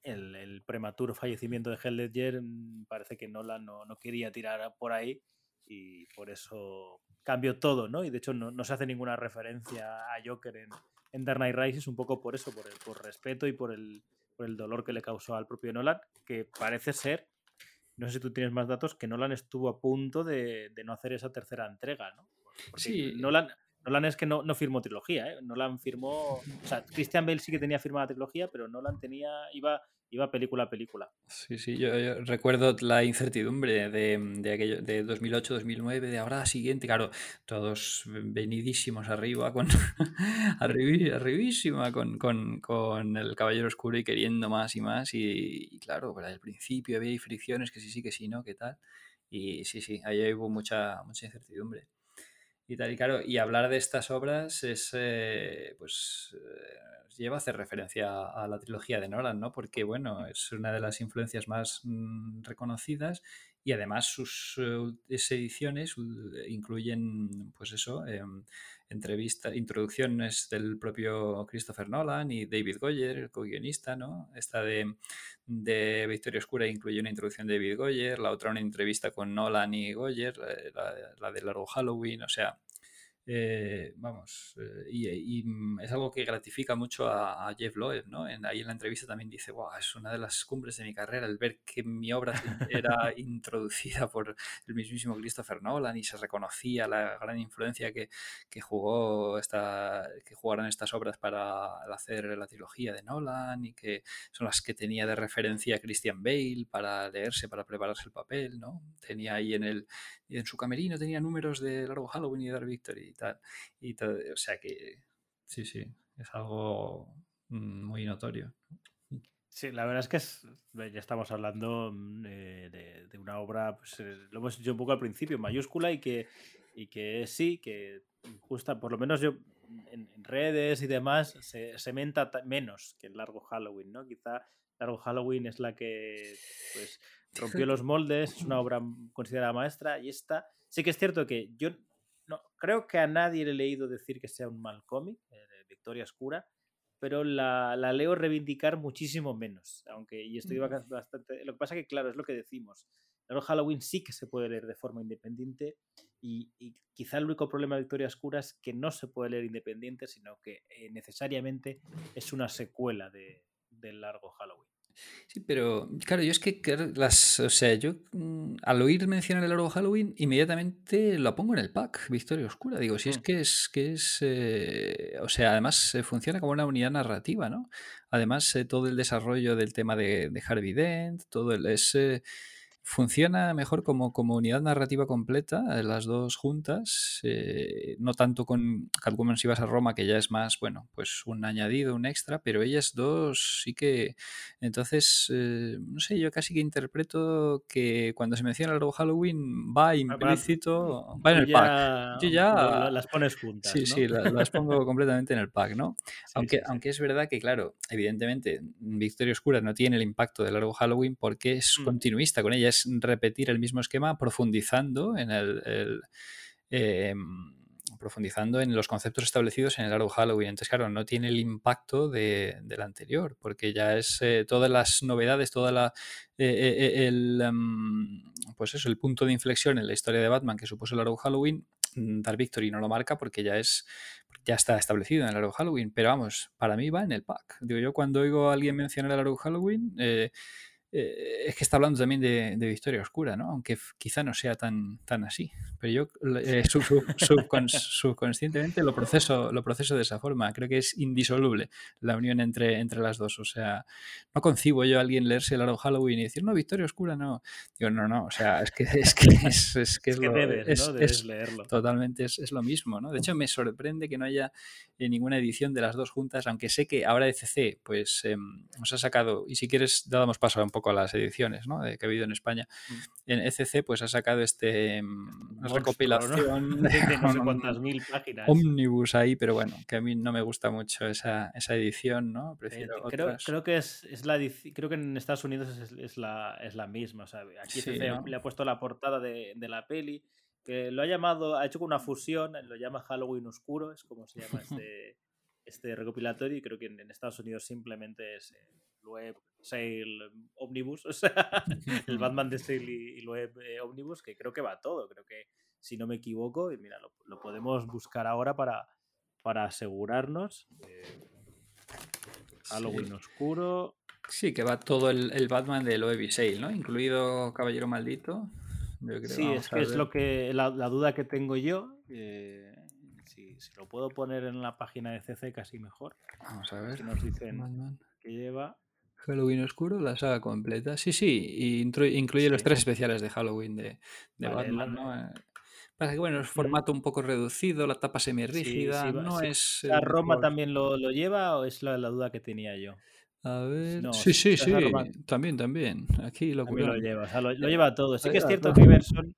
A: el, el, prematuro fallecimiento de Heath Ledger mm, parece que Nolan no, no, quería tirar por ahí y por eso cambió todo, ¿no? Y de hecho no, no se hace ninguna referencia a Joker en, en Dark Knight Rises un poco por eso, por, el, por respeto y por el, por el dolor que le causó al propio Nolan, que parece ser, no sé si tú tienes más datos, que Nolan estuvo a punto de, de no hacer esa tercera entrega, ¿no? Porque
D: sí.
A: Nolan, Nolan es que no, no firmó trilogía, ¿eh? Nolan firmó. O sea, Christian Bale sí que tenía firmada trilogía, pero Nolan tenía. iba, iba película a película.
D: Sí, sí, yo, recuerdo la incertidumbre de, de aquello de 2008-2009, de ahora siguiente, claro, todos venidísimos arriba, con arribi, arribísima con, con, con, el Caballero Oscuro y queriendo más y más. Y, y claro, para el principio había fricciones, que sí, sí, que sí, no, qué tal. Y sí, sí, ahí hubo mucha, mucha incertidumbre y tal y claro y hablar de estas obras es eh, pues eh, lleva a hacer referencia a la trilogía de Nolan no porque bueno es una de las influencias más mm, reconocidas y además sus uh, ediciones incluyen pues eso eh, entrevistas introducciones del propio Christopher Nolan y David Goyer el co-guionista no esta de, de Victoria Oscura incluye una introducción de David Goyer la otra una entrevista con Nolan y Goyer la, la de Largo Halloween o sea eh, vamos, eh, y, y, es algo que gratifica mucho a, a Jeff Loeb, ¿no? En, ahí en la entrevista también dice, wow, es una de las cumbres de mi carrera el ver que mi obra era introducida por el mismísimo Christopher Nolan y se reconocía la gran influencia que, que jugó esta, que jugaron estas obras para hacer la trilogía de Nolan y que son las que tenía de referencia Christian Bale para leerse, para prepararse el papel, ¿no? Tenía ahí en el en su camerino tenía números de Largo Halloween y Dark Victory y tal. Y todo, o sea que sí, sí, es algo mm, muy notorio.
A: Sí, la verdad es que ya estamos hablando de, de, una obra, pues, eh, lo hemos dicho un poco al principio, mayúscula y que, y que sí, que justa, por lo menos yo en, redes y demás, se, se menta menos que el largo Halloween, ¿no? Quizá largo Halloween es la que pues, rompió los moldes, es una obra considerada maestra y esta, sí que es cierto que yo no, creo que a nadie le he leído decir que sea un mal cómic, eh, Victoria Oscura, pero la, la, leo reivindicar muchísimo menos, aunque y estoy bastante... Lo que pasa que, claro, es lo que decimos. Claro, Halloween sí que se puede leer de forma independiente y, y, quizá el único problema de Victoria Oscura es que no se puede leer independiente, sino que eh, necesariamente es una secuela de, del largo Halloween.
D: Sí, pero claro, yo es que las, o sea, yo mm, al oír mencionar el largo Halloween, inmediatamente lo pongo en el pack, Victoria Oscura. Digo, si es que es, que es, eh, o sea, además eh, funciona como una unidad narrativa, ¿no? Además, eh, todo el desarrollo del tema de, de Harvey Dent, todo el, es, funciona mejor como, como unidad narrativa completa, las dos juntas, eh, no tanto con Catwoman si vas a Roma, que ya es más, bueno, pues un añadido, un extra, pero ellas dos sí que... Entonces, eh, no sé, yo casi que interpreto que cuando se menciona algo Halloween va implícito, va en el pack.
A: Yo ya... Las pones juntas.
D: Sí,
A: ¿no?
D: sí, las, las pongo completamente en el pack, ¿no? Sí, aunque, sí, sí. aunque es verdad que, claro, evidentemente, Victoria Oscura no tiene el impacto de largo Halloween porque es mm. continuista con ella es repetir el mismo esquema profundizando en el, eh, profundizando en los conceptos establecidos en el largo Halloween. Entonces, claro, no tiene el impacto de, del anterior, porque ya es eh, todas las novedades, toda la eh, el um, pues eso, el punto de inflexión en la historia de Batman que supuso el largo Halloween. Dark Victory no lo marca porque ya es ya está establecido en el largo Halloween, pero vamos, para mí va en el pack. Digo yo cuando oigo a alguien mencionar el largo Halloween, eh, eh, es que está hablando también de, de, Victoria Oscura, ¿no? Aunque quizá no sea tan, tan así. Pero yo eh, sub, sub, subcons, subconscientemente lo proceso, lo proceso de esa forma. Creo que es indisoluble la unión entre, entre las dos. O sea, no concibo yo a alguien leerse el largo Halloween y decir, no, Victoria Oscura no. Digo, no, no. O sea, es que es, que es, es, que es,
A: que
D: lo,
A: debes,
D: es,
A: ¿no? debes leerlo.
D: Totalmente, es, es lo mismo, ¿no? De hecho, me sorprende que no haya eh, ninguna edición de las dos juntas, aunque sé que ahora ECC, pues, eh, nos ha sacado, y si quieres, damos paso un poco a las ediciones ¿no? de, que ha habido en España. En ECC pues ha sacado este una Monstro, recopilación
A: ¿no? de no sé cuántas mil páginas.
D: Omnibus ahí, pero bueno, que a mí no me gusta mucho esa, esa edición, ¿no?
A: Prefiero eh, creo, creo, que es, es, la creo que en Estados Unidos es, es, la, es la misma. O sea, aquí sí, ECC ¿no? le ha puesto la portada de, de la peli que lo ha llamado, ha hecho con una fusión, lo llama Halloween Oscuro, es como se llama este, este recopilatorio, y creo que en, en Estados Unidos simplemente es eh, Web Sale Omnibus, o sea, el Batman de Sale y, y eh, Omnibus, que creo que va todo, creo que si no me equivoco, y mira, lo, lo podemos buscar ahora para, para asegurarnos. eh, Halloween
D: Sí.
A: Oscuro,
D: Sí, que va todo el, el Batman de Loeb y Sale, ¿no? Incluido Caballero Maldito. Yo creo,
A: Sí, es que es lo que la, la duda que tengo yo. eh, si, si lo puedo poner en la página de CC casi mejor.
D: Vamos a ver.
A: Aquí nos dicen
D: Batman.
A: que lleva.
D: Halloween Oscuro, la saga completa. Sí, sí, y incluye los
A: Sí.
D: tres especiales de Halloween de, de
A: Vale,
D: Batman, ¿no? Eh, Pasa que, bueno, es formato un poco reducido, la tapa semirrígida,
A: sí,
D: no es...
A: ¿La Roma también lo, lo lleva o es la, la duda que tenía yo?
D: A ver...
A: No,
D: sí, sí, sí,
A: Roma-
D: también, también. Aquí lo
A: También lo lleva, o sea, lo, lo lleva todo. Sí que es cierto que ver, son,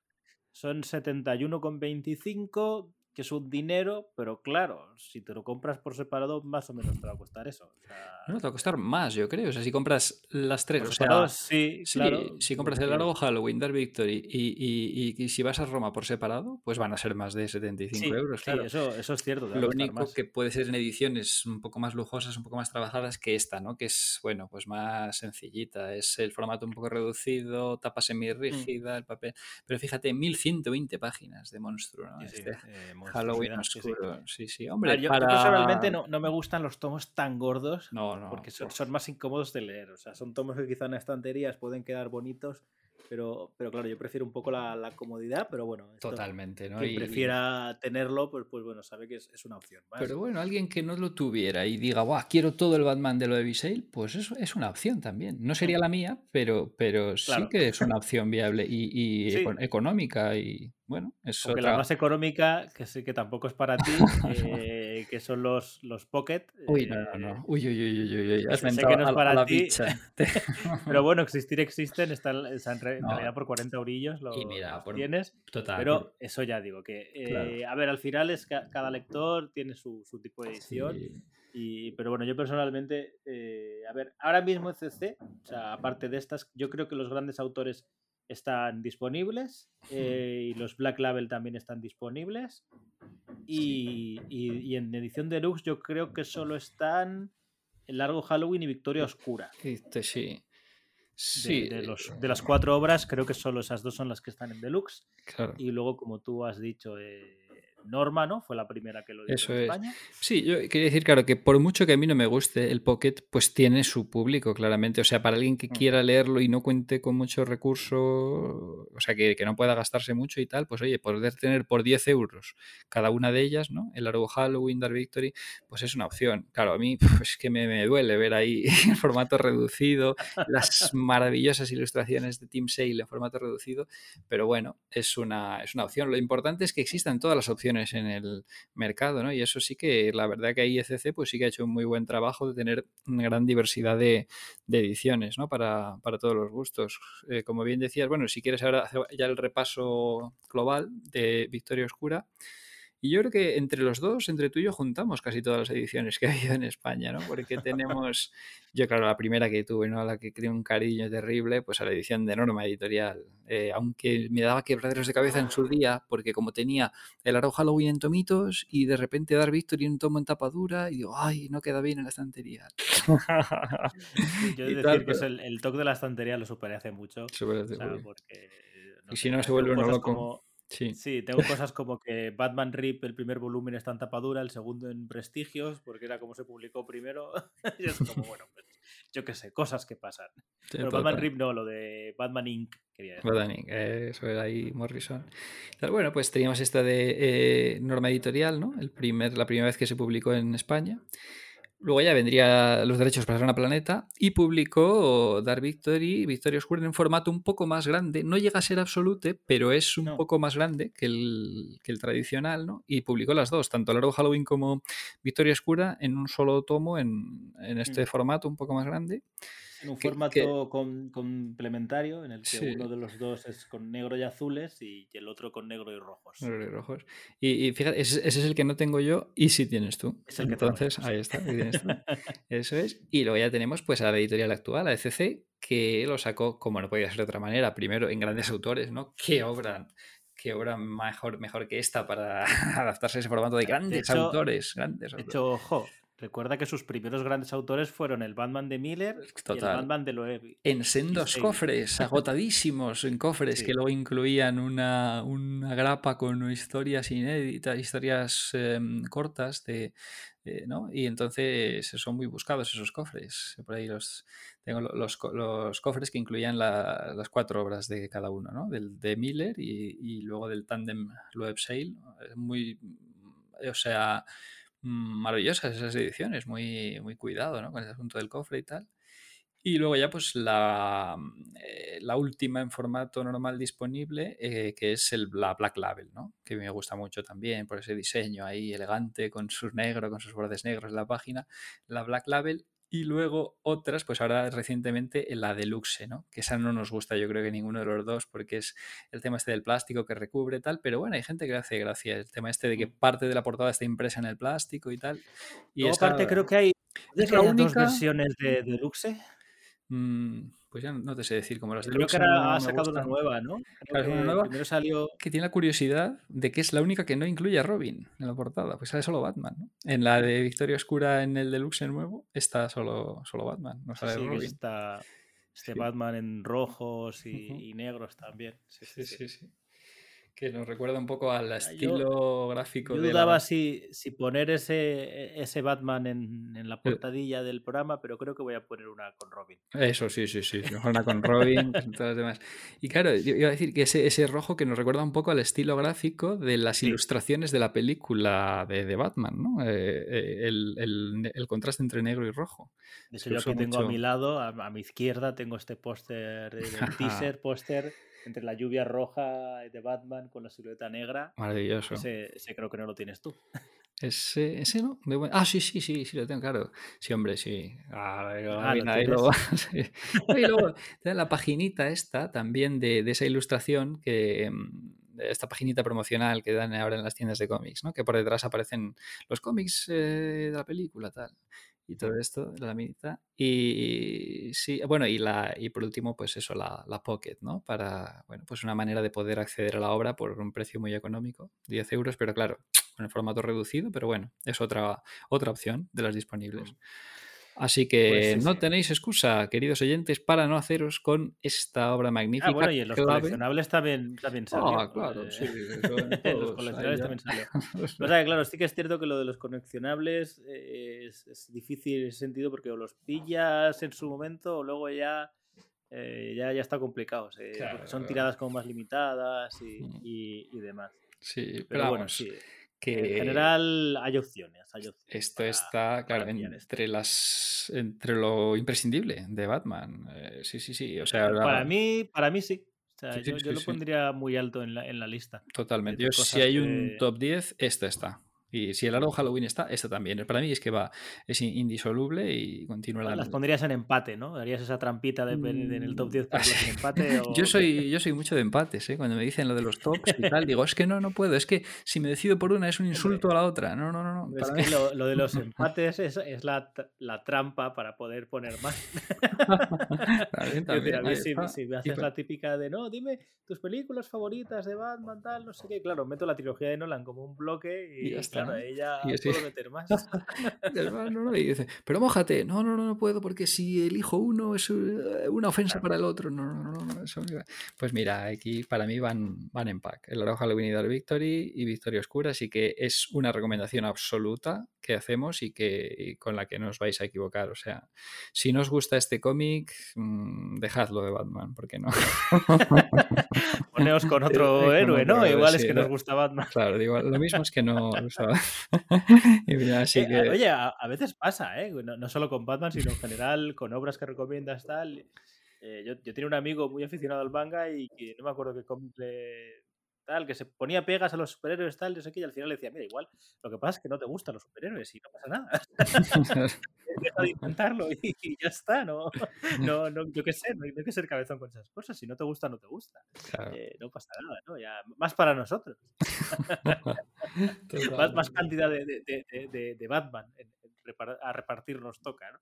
A: son 71,25, que es un dinero, pero claro, si te lo compras por separado, más o menos te va a costar eso. O sea,
D: No, te va a costar más, yo creo. O sea, si compras las tres,
A: por
D: o sea,
A: sí,
D: Sí,
A: claro.
D: si compras el largo Halloween, Dark Victory y, y- y- y si vas a Roma por separado, pues van a ser más de 75
A: Sí,
D: euros, claro.
A: eso, eso es cierto.
D: Lo único
A: más.
D: que puede ser en ediciones un poco más lujosas, un poco más trabajadas que esta, ¿no? Que es, bueno, pues más sencillita. Es el formato un poco reducido, tapa
A: Mm.
D: semirrígida, el papel. Pero fíjate, 1120 páginas de monstruo, ¿no?
A: Sí, sí,
D: Este
A: eh,
D: Halloween oscuro. Sí, sí. Hombre,
A: ver, yo, yo
D: para...
A: personalmente no, no me gustan los tomos tan gordos
D: No, no.
A: porque son,
D: por-
A: son más incómodos de leer. O sea, son tomos que quizá en estanterías pueden quedar bonitos, pero, pero claro, yo prefiero un poco la, la comodidad, pero bueno, esto,
D: Totalmente, ¿no?
A: quien
D: Y-
A: prefiera tenerlo, pues, pues bueno, sabe que es, es una opción.
D: Pero bueno, alguien que no lo tuviera y diga, Buah, quiero todo el Batman de lo de Visale, pues eso es una opción también. No sería la mía, pero, pero sí que es una opción viable y, y
A: Sí.
D: eco- económica y bueno, es otra...
A: la más económica, que sé que tampoco es para ti, eh, que son los, los Pocket.
D: Uy, no,
A: eh,
D: no, no. Uy, uy, uy, uy, uy, uy, Has
A: sé que no es para
D: la
A: ti. Pero bueno, existir existen, están, están en
D: No.
A: realidad por 40 eurillos lo,
D: Y mira, por-
A: tienes.
D: Total.
A: Pero eso ya digo, que eh,
D: Claro.
A: a ver, al final es ca- cada lector tiene su, su tipo de edición.
D: sí.
A: Y, pero bueno, yo personalmente, eh, a ver, ahora mismo CC, o sea, aparte de estas, yo creo que los grandes autores están disponibles eh, y los Black Label también están disponibles. Y, y- y en edición deluxe yo creo que solo están el largo Halloween y Victoria Oscura.
D: Este, sí.
A: De,
D: Sí,
A: de los, de las cuatro obras, creo que solo esas dos son las que están en deluxe.
D: claro.
A: Y luego, como tú has dicho, eh, Norma, ¿no? Fue la primera que lo hizo
D: Eso
A: en
D: es.
A: España.
D: Sí, yo quería decir, claro, que por mucho que a mí no me guste el Pocket, pues tiene su público, claramente. O sea, para alguien que quiera leerlo y no cuente con mucho recurso, o sea, que, que no pueda gastarse mucho y tal, pues oye, poder tener por 10 euros cada una de ellas, ¿no? El largo Halloween, Dark Victory, pues es una opción. Claro, a mí pues, es que me, me duele ver ahí en formato reducido, las maravillosas ilustraciones de Team Sale en formato reducido, pero bueno, es una, es una opción. Lo importante es que existan todas las opciones en el mercado, ¿no? Y eso sí que la verdad que ahí ECC pues sí que ha hecho un muy buen trabajo de tener una gran diversidad de, de ediciones, ¿no? Para, para todos los gustos. Eh, como bien decías, bueno, si quieres ahora hacer ya el repaso global de Victoria Oscura. Y yo creo que entre los dos, entre tú y yo, juntamos casi todas las ediciones que ha habido en España, ¿no? Porque tenemos, yo claro, la primera que tuve, ¿no? A la que creé un cariño terrible, pues a la edición de Norma Editorial. Eh, aunque me daba quebraderos de cabeza en su día, porque como tenía el Arrow Halloween en tomitos y de repente dar Victory un tomo en tapadura, y digo, ay, no queda bien en la estantería.
A: Yo he de
D: tal,
A: decir que
D: pero-
A: el, el toque de la estantería lo superé hace mucho.
D: Súper
A: o sea,
D: seguro.
A: porque.
D: Y si no, se vuelve uno loco.
A: como-
D: Sí.
A: Sí, tengo cosas como que Batman Rip, el primer volumen está en tapadura, el segundo en prestigios, porque era como se publicó primero. y es como, bueno, pues, yo qué sé, cosas que pasan. Pero Batman Rip no, lo de Batman Inc. quería decir.
D: Batman Inc., eh, eso era ahí Morrison. Bueno, pues teníamos esta de eh, Norma Editorial, ¿no? El primer, la primera vez que se publicó en España. Luego ya vendría los derechos para Zona Planeta y publicó Dark Victory, Victoria Oscura en formato un poco más grande. No llega a ser absolute, pero es un
A: No.
D: poco más grande que el, que el tradicional, ¿no? Y publicó las dos, tanto Largo Halloween como Victoria Oscura, en un solo tomo, en, en este
A: Mm.
D: formato un poco más grande.
A: En un
D: que-
A: formato
D: que-
A: com- complementario en el que
D: Sí.
A: uno de los dos es con negro y azules y el otro con negro y rojos.
D: Negros y rojos. Y, y fíjate, ese, ese es el que no tengo yo y sí tienes tú.
A: Es el que
D: Entonces,
A: sí.
D: ahí está, ahí tienes tú. Eso es. Y luego ya tenemos pues a la editorial actual, a ECC, que lo sacó, como no podía ser de otra manera, primero en grandes autores, ¿no? Qué obra, qué obra mejor, mejor que esta para adaptarse a ese formato de grandes
A: hecho-
D: autores. Grandes
A: De
D: autores.
A: hecho, ojo, recuerda que sus primeros grandes autores fueron el Batman de Miller y el. Batman de Loeb.
D: En sendos cofres, agotadísimos en cofres,
A: Sí.
D: que luego incluían una, una grapa con historias inéditas, historias em, cortas de, ¿no? Y entonces son muy buscados esos cofres. Por ahí los tengo lo- los, los cofres que incluían la- las cuatro obras de cada uno, ¿no? Del de Miller y, y luego del tándem Loeb Sale. Muy, o sea, maravillosas esas ediciones, muy, muy cuidado, ¿no? Con el asunto del cofre y tal. Y luego ya pues la, eh, la última en formato normal disponible, eh, que es el, la Black Label, ¿no? Que me gusta mucho también por ese diseño ahí elegante, con sus negros, con sus bordes negros en la página. La Black Label. Y luego otras, pues ahora recientemente en la Deluxe, ¿no? Que esa no nos gusta yo creo que ninguno de los dos porque es el tema este del plástico que recubre y tal, pero bueno, hay gente que le hace gracia el tema este de que parte de la portada está impresa en el plástico y tal. Y
A: aparte, creo que hay, ¿puede
D: es
A: que
D: la
A: haya dos
D: única-
A: versiones de Deluxe.
D: Mm, pues ya no te sé decir, como las de
A: Creo que ahora ha sacado una nueva, ¿no?
D: Claro, una nueva.
A: Primero salió.
D: que tiene la curiosidad de que es la única que no incluye a Robin en la portada, pues sale solo Batman. ¿no? En la de Victoria Oscura en el Deluxe nuevo está solo, solo Batman, no sale
A: sí,
D: Robin.
A: está este
D: Sí.
A: Batman en rojos y, negros también. Sí, sí,
D: Sí,
A: sí.
D: Que nos recuerda un poco al
A: yo-
D: estilo gráfico
A: Yo
D: de
A: dudaba
D: la...
A: si, si poner ese, ese Batman en, en la
D: Eh.
A: portadilla del programa, pero creo que voy a poner una con Robin.
D: Eso, sí, sí, sí. Mejor una con Robin, que todas las demás. Y claro, yo iba a decir que ese, ese rojo que nos recuerda un poco al estilo gráfico de las
A: Sí.
D: ilustraciones de la película de, de Batman, ¿no? Eh, eh, el, el- el contraste entre negro y rojo.
A: De hecho, yo aquí tengo a mi lado, a, a mi izquierda, tengo este póster, del teaser póster entre la lluvia roja de Batman con la silueta negra.
D: Maravilloso.
A: Ese, ese creo que no lo tienes tú.
D: Ese, ese no. buen- Ah, sí, sí, sí, sí, lo tengo claro. Sí, hombre, sí. Ah, lo-
A: Ah,
D: ahí-
A: lo
D: ahí
A: tienes.
D: lo- sí. Y luego la paginita esta también de, de esa ilustración que de esta paginita promocional que dan ahora en las tiendas de cómics, ¿no? Que por detrás aparecen los cómics eh, de la película, tal. Y todo esto, la mitad. Y sí, bueno, y la y por último, pues eso, la, la Pocket, ¿no? Para, bueno, pues una manera de poder acceder a la obra por un precio muy económico, 10 euros, pero claro, con el formato reducido, pero bueno, es otra, otra opción de las disponibles. Así que
A: Pues sí,
D: no
A: sí.
D: tenéis excusa, queridos oyentes, para no haceros con esta obra magnífica.
A: Ah, bueno, y en los
D: clave.
A: coleccionables también, también salió.
D: Ah, claro,
A: eh,
D: sí. en
A: los coleccionables también salió. O sea, que, claro, sí que es cierto que lo de los coleccionables eh, es, es difícil en ese sentido porque o los pillas en su momento o luego ya, eh, ya, ya está complicado.
D: Claro,
A: son
D: claro.
A: tiradas como más limitadas y,
D: Mm.
A: y- y demás.
D: Sí, pero,
A: Pero bueno,
D: vamos,
A: sí.
D: Que
A: En general hay opciones. Hay opciones
D: Esto está, claro, entre las entre lo imprescindible de Batman. Eh, sí, sí, sí. O sea,
A: Para
D: la-
A: mí, para mí sí. O sea,
D: Sí, sí,
A: yo, yo
D: sí,
A: lo pondría muy alto en la, en la lista.
D: totalmente. Yo, si hay un top 10, esta está. Y si el Arrow Halloween está, esta también. Para mí es que va, es in- indisoluble y continúa la
A: Las pondrías en empate, ¿no? Darías esa trampita de, en el top 10
D: Mm,
A: ponerlas en empate. o
D: Yo soy, yo soy mucho de empates, ¿eh? Cuando me dicen lo de los tops y tal, digo, es que no, no puedo, es que si me decido por una es un insulto a la otra. No, no, no, no.
A: Es
D: para
A: que lo, lo de los empates es, es la, la trampa para poder poner más.
D: También,
A: Es decir, a
D: también,
A: mí si, si me haces la típica de no, dime tus películas favoritas de Batman, tal, no sé qué. Claro, meto la trilogía de Nolan como un bloque y,
D: Y ya está,
A: claro,
D: ¿no?
A: ahí ya
D: Y
A: puedo meter más.
D: No, no, y dice, pero mójate. No, no, no, no puedo porque si elijo uno es eh, una ofensa para el otro. No, no, no, no, eso. Pues mira, aquí para mí van, van en pack. El Arrow Halloween y Dark Victory y Victoria Oscura, así que es una recomendación absoluta que hacemos y que y con la que no os vais a equivocar. O sea, si no os gusta este cómic, mm, dejadlo de Batman, porque no.
A: Poneos con otro héroe, ¿no? Igual es que
D: ¿no?
A: nos gusta Batman.
D: Claro, digo, lo mismo es que no. o sea, y mira, así
A: Eh,
D: que.
A: Oye, a, a veces pasa, ¿eh? No, no solo con Batman, sino en general con obras que recomiendas, tal. Eh, yo, yo tenía un amigo muy aficionado al manga y que no me acuerdo qué cómic le- tal, que se ponía pegas a los superhéroes, tal, no sé qué, y al final le decía, mira, igual, lo que pasa es que no te gustan los superhéroes y no pasa nada. Deja de intentarlo y, y ya está, ¿no? No, no, yo qué sé, no hay, que ser cabezón con esas cosas. Si no te gusta, no te gusta.
D: Claro,
A: Eh, no pasa nada, ¿no? Ya, más para nosotros. más, más cantidad de, de- Batman en- en repar- a repartir nos toca, ¿no?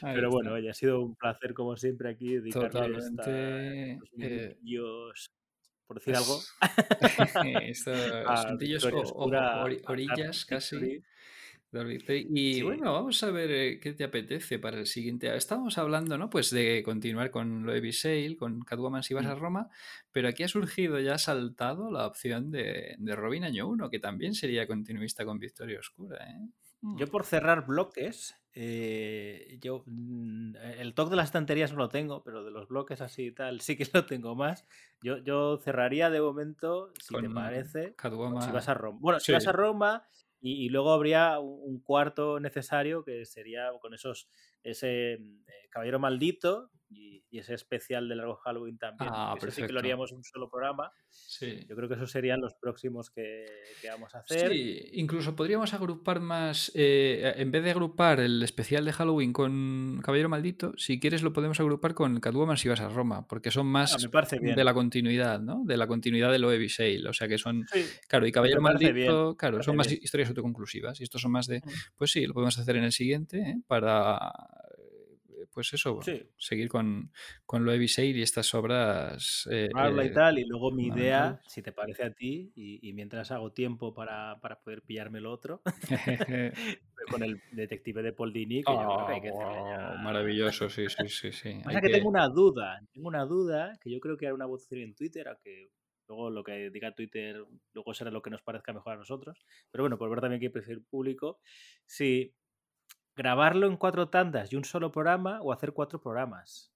A: Pero bueno, oye, ha sido un placer como siempre aquí dedicarle esta-
D: Totalmente,
A: estos
D: eh,
A: por decir algo.
D: Estos
A: a
D: puntillos o- o-
A: a
D: orillas casi. Y
A: Sí.
D: bueno, vamos a ver eh, qué te apetece para el siguiente. Estábamos hablando, ¿no? Pues de continuar con lo de Sale, con Catwoman si vas a
A: Mm.
D: Roma, pero aquí ha surgido, ya ha saltado la opción de, de Robin Año 1, que también sería continuista con Victoria Oscura, ¿eh? Mm.
A: Yo por cerrar bloques, eh, yo mm, el toque de las estanterías no lo tengo, pero de los bloques así y tal sí que lo tengo más. Yo, yo cerraría de momento, si te parece,
D: Catwoman.
A: si vas a Roma. Bueno, si vas a Roma y, y luego habría un, un cuarto necesario que sería con esos ese mm, eh, Caballero Maldito y, y ese especial de largo Halloween también.
D: Ah,
A: ese sí que lo haríamos un solo programa.
D: Sí.
A: Yo creo que esos serían los próximos que, que vamos a hacer.
D: Sí, incluso podríamos agrupar más, eh, en vez de agrupar el especial de Halloween con Caballero Maldito, si quieres lo podemos agrupar con Catwoman si vas a Roma, porque son
A: Ah,
D: más
A: bien.
D: de la continuidad, ¿no? De la continuidad de lo de Sale, o sea que son,
A: Sí,
D: claro, y Caballero Maldito,
A: bien,
D: claro, son más
A: bien.
D: historias autoconclusivas y estos son más de, pues sí, lo podemos hacer en el siguiente, ¿eh? Para, pues eso,
A: Sí.
D: seguir con, con lo de Sale y estas obras. eh,
A: habla y
D: eh,
A: tal, y luego mi idea, si te parece a ti, y, y mientras hago tiempo para, para poder pillarme lo otro, con el detective de Paul Dini, que yo creo que hay que hacerle
D: Oh,
A: ya-
D: maravilloso, sí, sí, sí, sí.
A: Pasa
D: hay
A: que
D: que-
A: tengo una duda, tengo una duda, que yo creo que hará una votación en Twitter, aunque luego lo que diga Twitter, luego será lo que nos parezca mejor a nosotros, pero bueno, por ver también qué prefiere el público, si grabarlo en cuatro tandas y un solo programa o hacer cuatro programas.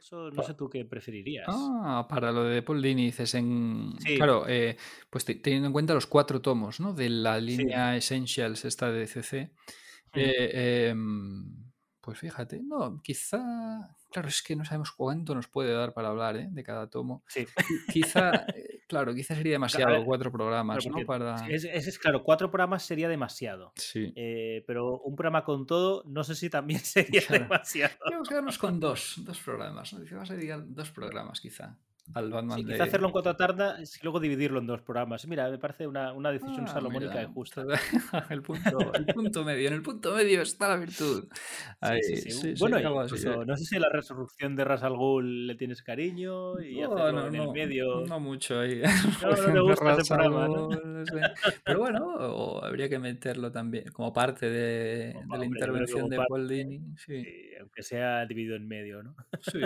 A: Eso no sé tú qué preferirías.
D: Ah, para lo de Paul Dini dices en...
A: Sí.
D: Claro, eh, pues te- teniendo en cuenta los cuatro tomos, ¿no? De la
A: Sí.
D: línea Essentials esta de CC.
A: Mm.
D: eh, em, pues fíjate, no, quizá... Claro, es que no sabemos cuánto nos puede dar para hablar, ¿eh? De cada tomo.
A: Sí.
D: Qui- Quizá, eh, claro, quizá sería demasiado cuatro programas,
A: Claro, Es, es- es claro, cuatro programas sería demasiado.
D: Sí.
A: Eh, pero un programa con todo, no sé si también sería
D: Claro.
A: demasiado.
D: Vamos a quedarnos con dos, dos programas, ¿no? A dedicar dos programas, quizá, al Batman
A: Sí,
D: de...
A: quizá hacerlo en cuatro tardas y luego dividirlo en dos programas. Mira, me parece una, una decisión
D: Ah,
A: salomónica y justa.
D: El punto, el punto medio. En el punto medio está la virtud. Ahí,
A: Sí, sí, bueno, incluso, no sé si la resurrección de Ras al Ghul le tienes cariño y
D: No,
A: hacerlo
D: no,
A: en
D: no,
A: el medio.
D: no mucho ahí.
A: No, gusta ese programa.
D: Pero bueno, o habría que meterlo también como parte de, la intervención de
A: parte-
D: Paul Dini.
A: Aunque sea dividido en medio, ¿no?
D: sí.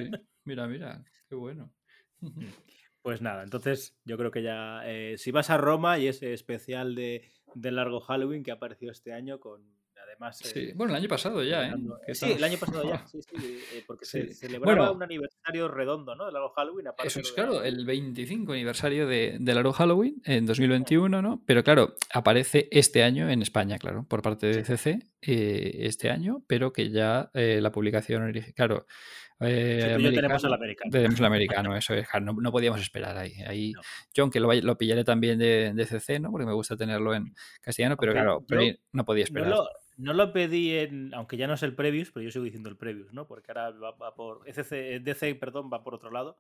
D: Mira, mira, qué bueno.
A: Pues nada, entonces yo creo que ya. eh, si vas a Roma y ese especial de, de largo Halloween que ha aparecido este año con. Además. eh,
D: Sí, bueno, el año pasado ya, ¿eh? Que
A: sí, el año pasado ya, sí, sí, eh, porque se celebraba
D: Bueno.
A: un aniversario redondo, ¿no? De largo Halloween. aparte
D: Eso es
A: de
D: claro,
A: la-
D: el 25 aniversario de, del Aro Halloween en 2021, ¿no? Pero claro, aparece este año en España, claro, por parte de CC, eh, este año, pero que ya eh, la publicación original, claro. Eh,
A: Sí, tú y yo tenemos el americano.
D: Tenemos el americano, eso es, no, no podíamos esperar ahí. ahí
A: No.
D: Yo, aunque lo, lo pillaré también de, de CC, ¿no? Porque me gusta tenerlo en castellano, pero
A: Aunque
D: claro, pero
A: yo
D: no podía
A: No
D: esperar.
A: lo, no lo pedí en. Aunque ya no es el Previous, pero yo sigo diciendo el Previous, ¿no? Porque ahora va, va por. ECC, DC, perdón, va por otro lado.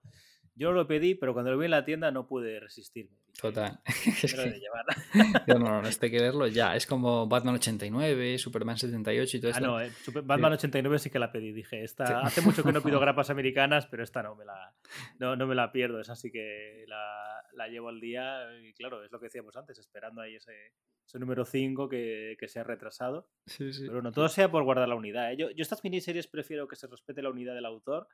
A: Yo lo pedí, pero cuando lo vi en la tienda no pude resistirme.
D: Total. Es
A: "Era
D: que-
A: de llevar".
D: no, no, no, este hay que verlo ya. Es como Batman 89, Superman 78 y todo
A: Ah,
D: esto.
A: no, eh, Super- Batman 89 sí que la pedí. Dije, esta. Hace mucho que no pido grapas americanas, pero esta no me la, no, no me la pierdo. Esa sí que la, la llevo al día. Y claro, es lo que decíamos antes, esperando ahí ese, ese número 5 que, que se ha retrasado.
D: Sí, sí.
A: Pero no, todo sea por guardar la unidad. ¿eh? Yo, yo estas miniseries prefiero que se respete la unidad del autor.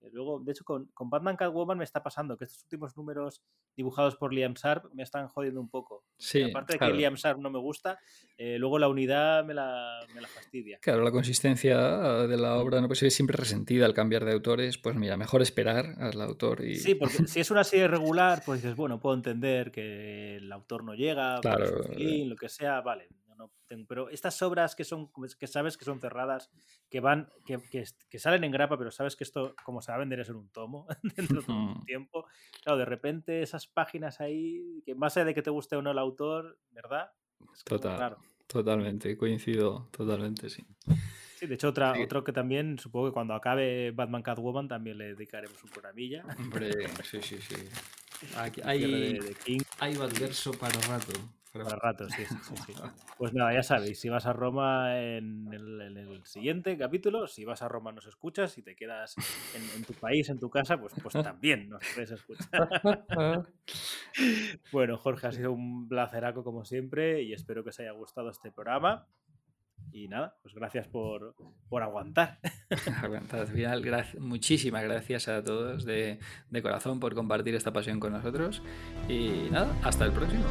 A: Eh, Luego, de hecho, con, con Batman Catwoman me está pasando que estos últimos números dibujados por Liam Sharp me están jodiendo un poco.
D: Sí,
A: Aparte de
D: claro.
A: que Liam Sharp no me gusta, eh, luego la unidad me la, me la fastidia.
D: Claro, la consistencia de la obra no puede ser siempre resentida al cambiar de autores. Pues mira, mejor esperar al autor y.
A: Sí, porque si es una serie regular, pues dices, bueno, puedo entender que el autor no llega,
D: Claro,
A: feeling, lo que sea, vale. No, tengo- pero estas obras que son, que sabes que son cerradas, que van, que, que, que salen en grapa, pero sabes que esto, como se va a vender, es en un tomo dentro de un tiempo. Claro, de repente esas páginas ahí, que más allá de que te guste o no el autor, ¿verdad? Es
D: Total. Totalmente, coincido, totalmente, sí.
A: Sí, de hecho, otra,
D: Sí.
A: otro que también, supongo que cuando acabe Batman Catwoman también le dedicaremos un programilla.
D: Hombre, sí, sí, sí. Aquí, hay,
A: de- de King.
D: hay verso para rato.
A: Para rato, sí, sí, sí, sí. Pues nada, ya sabéis, si vas a Roma en el, en el siguiente capítulo, si vas a Roma nos escuchas, si te quedas en, en tu país, en tu casa, pues, pues también nos puedes escuchar. bueno, Jorge, ha sido un placeraco como siempre y espero que os haya gustado este programa. Y nada, pues gracias por, por aguantar.
D: Aguantad, al final, gracias- muchísimas gracias a todos de, de corazón por compartir esta pasión con nosotros. Y nada, hasta el próximo.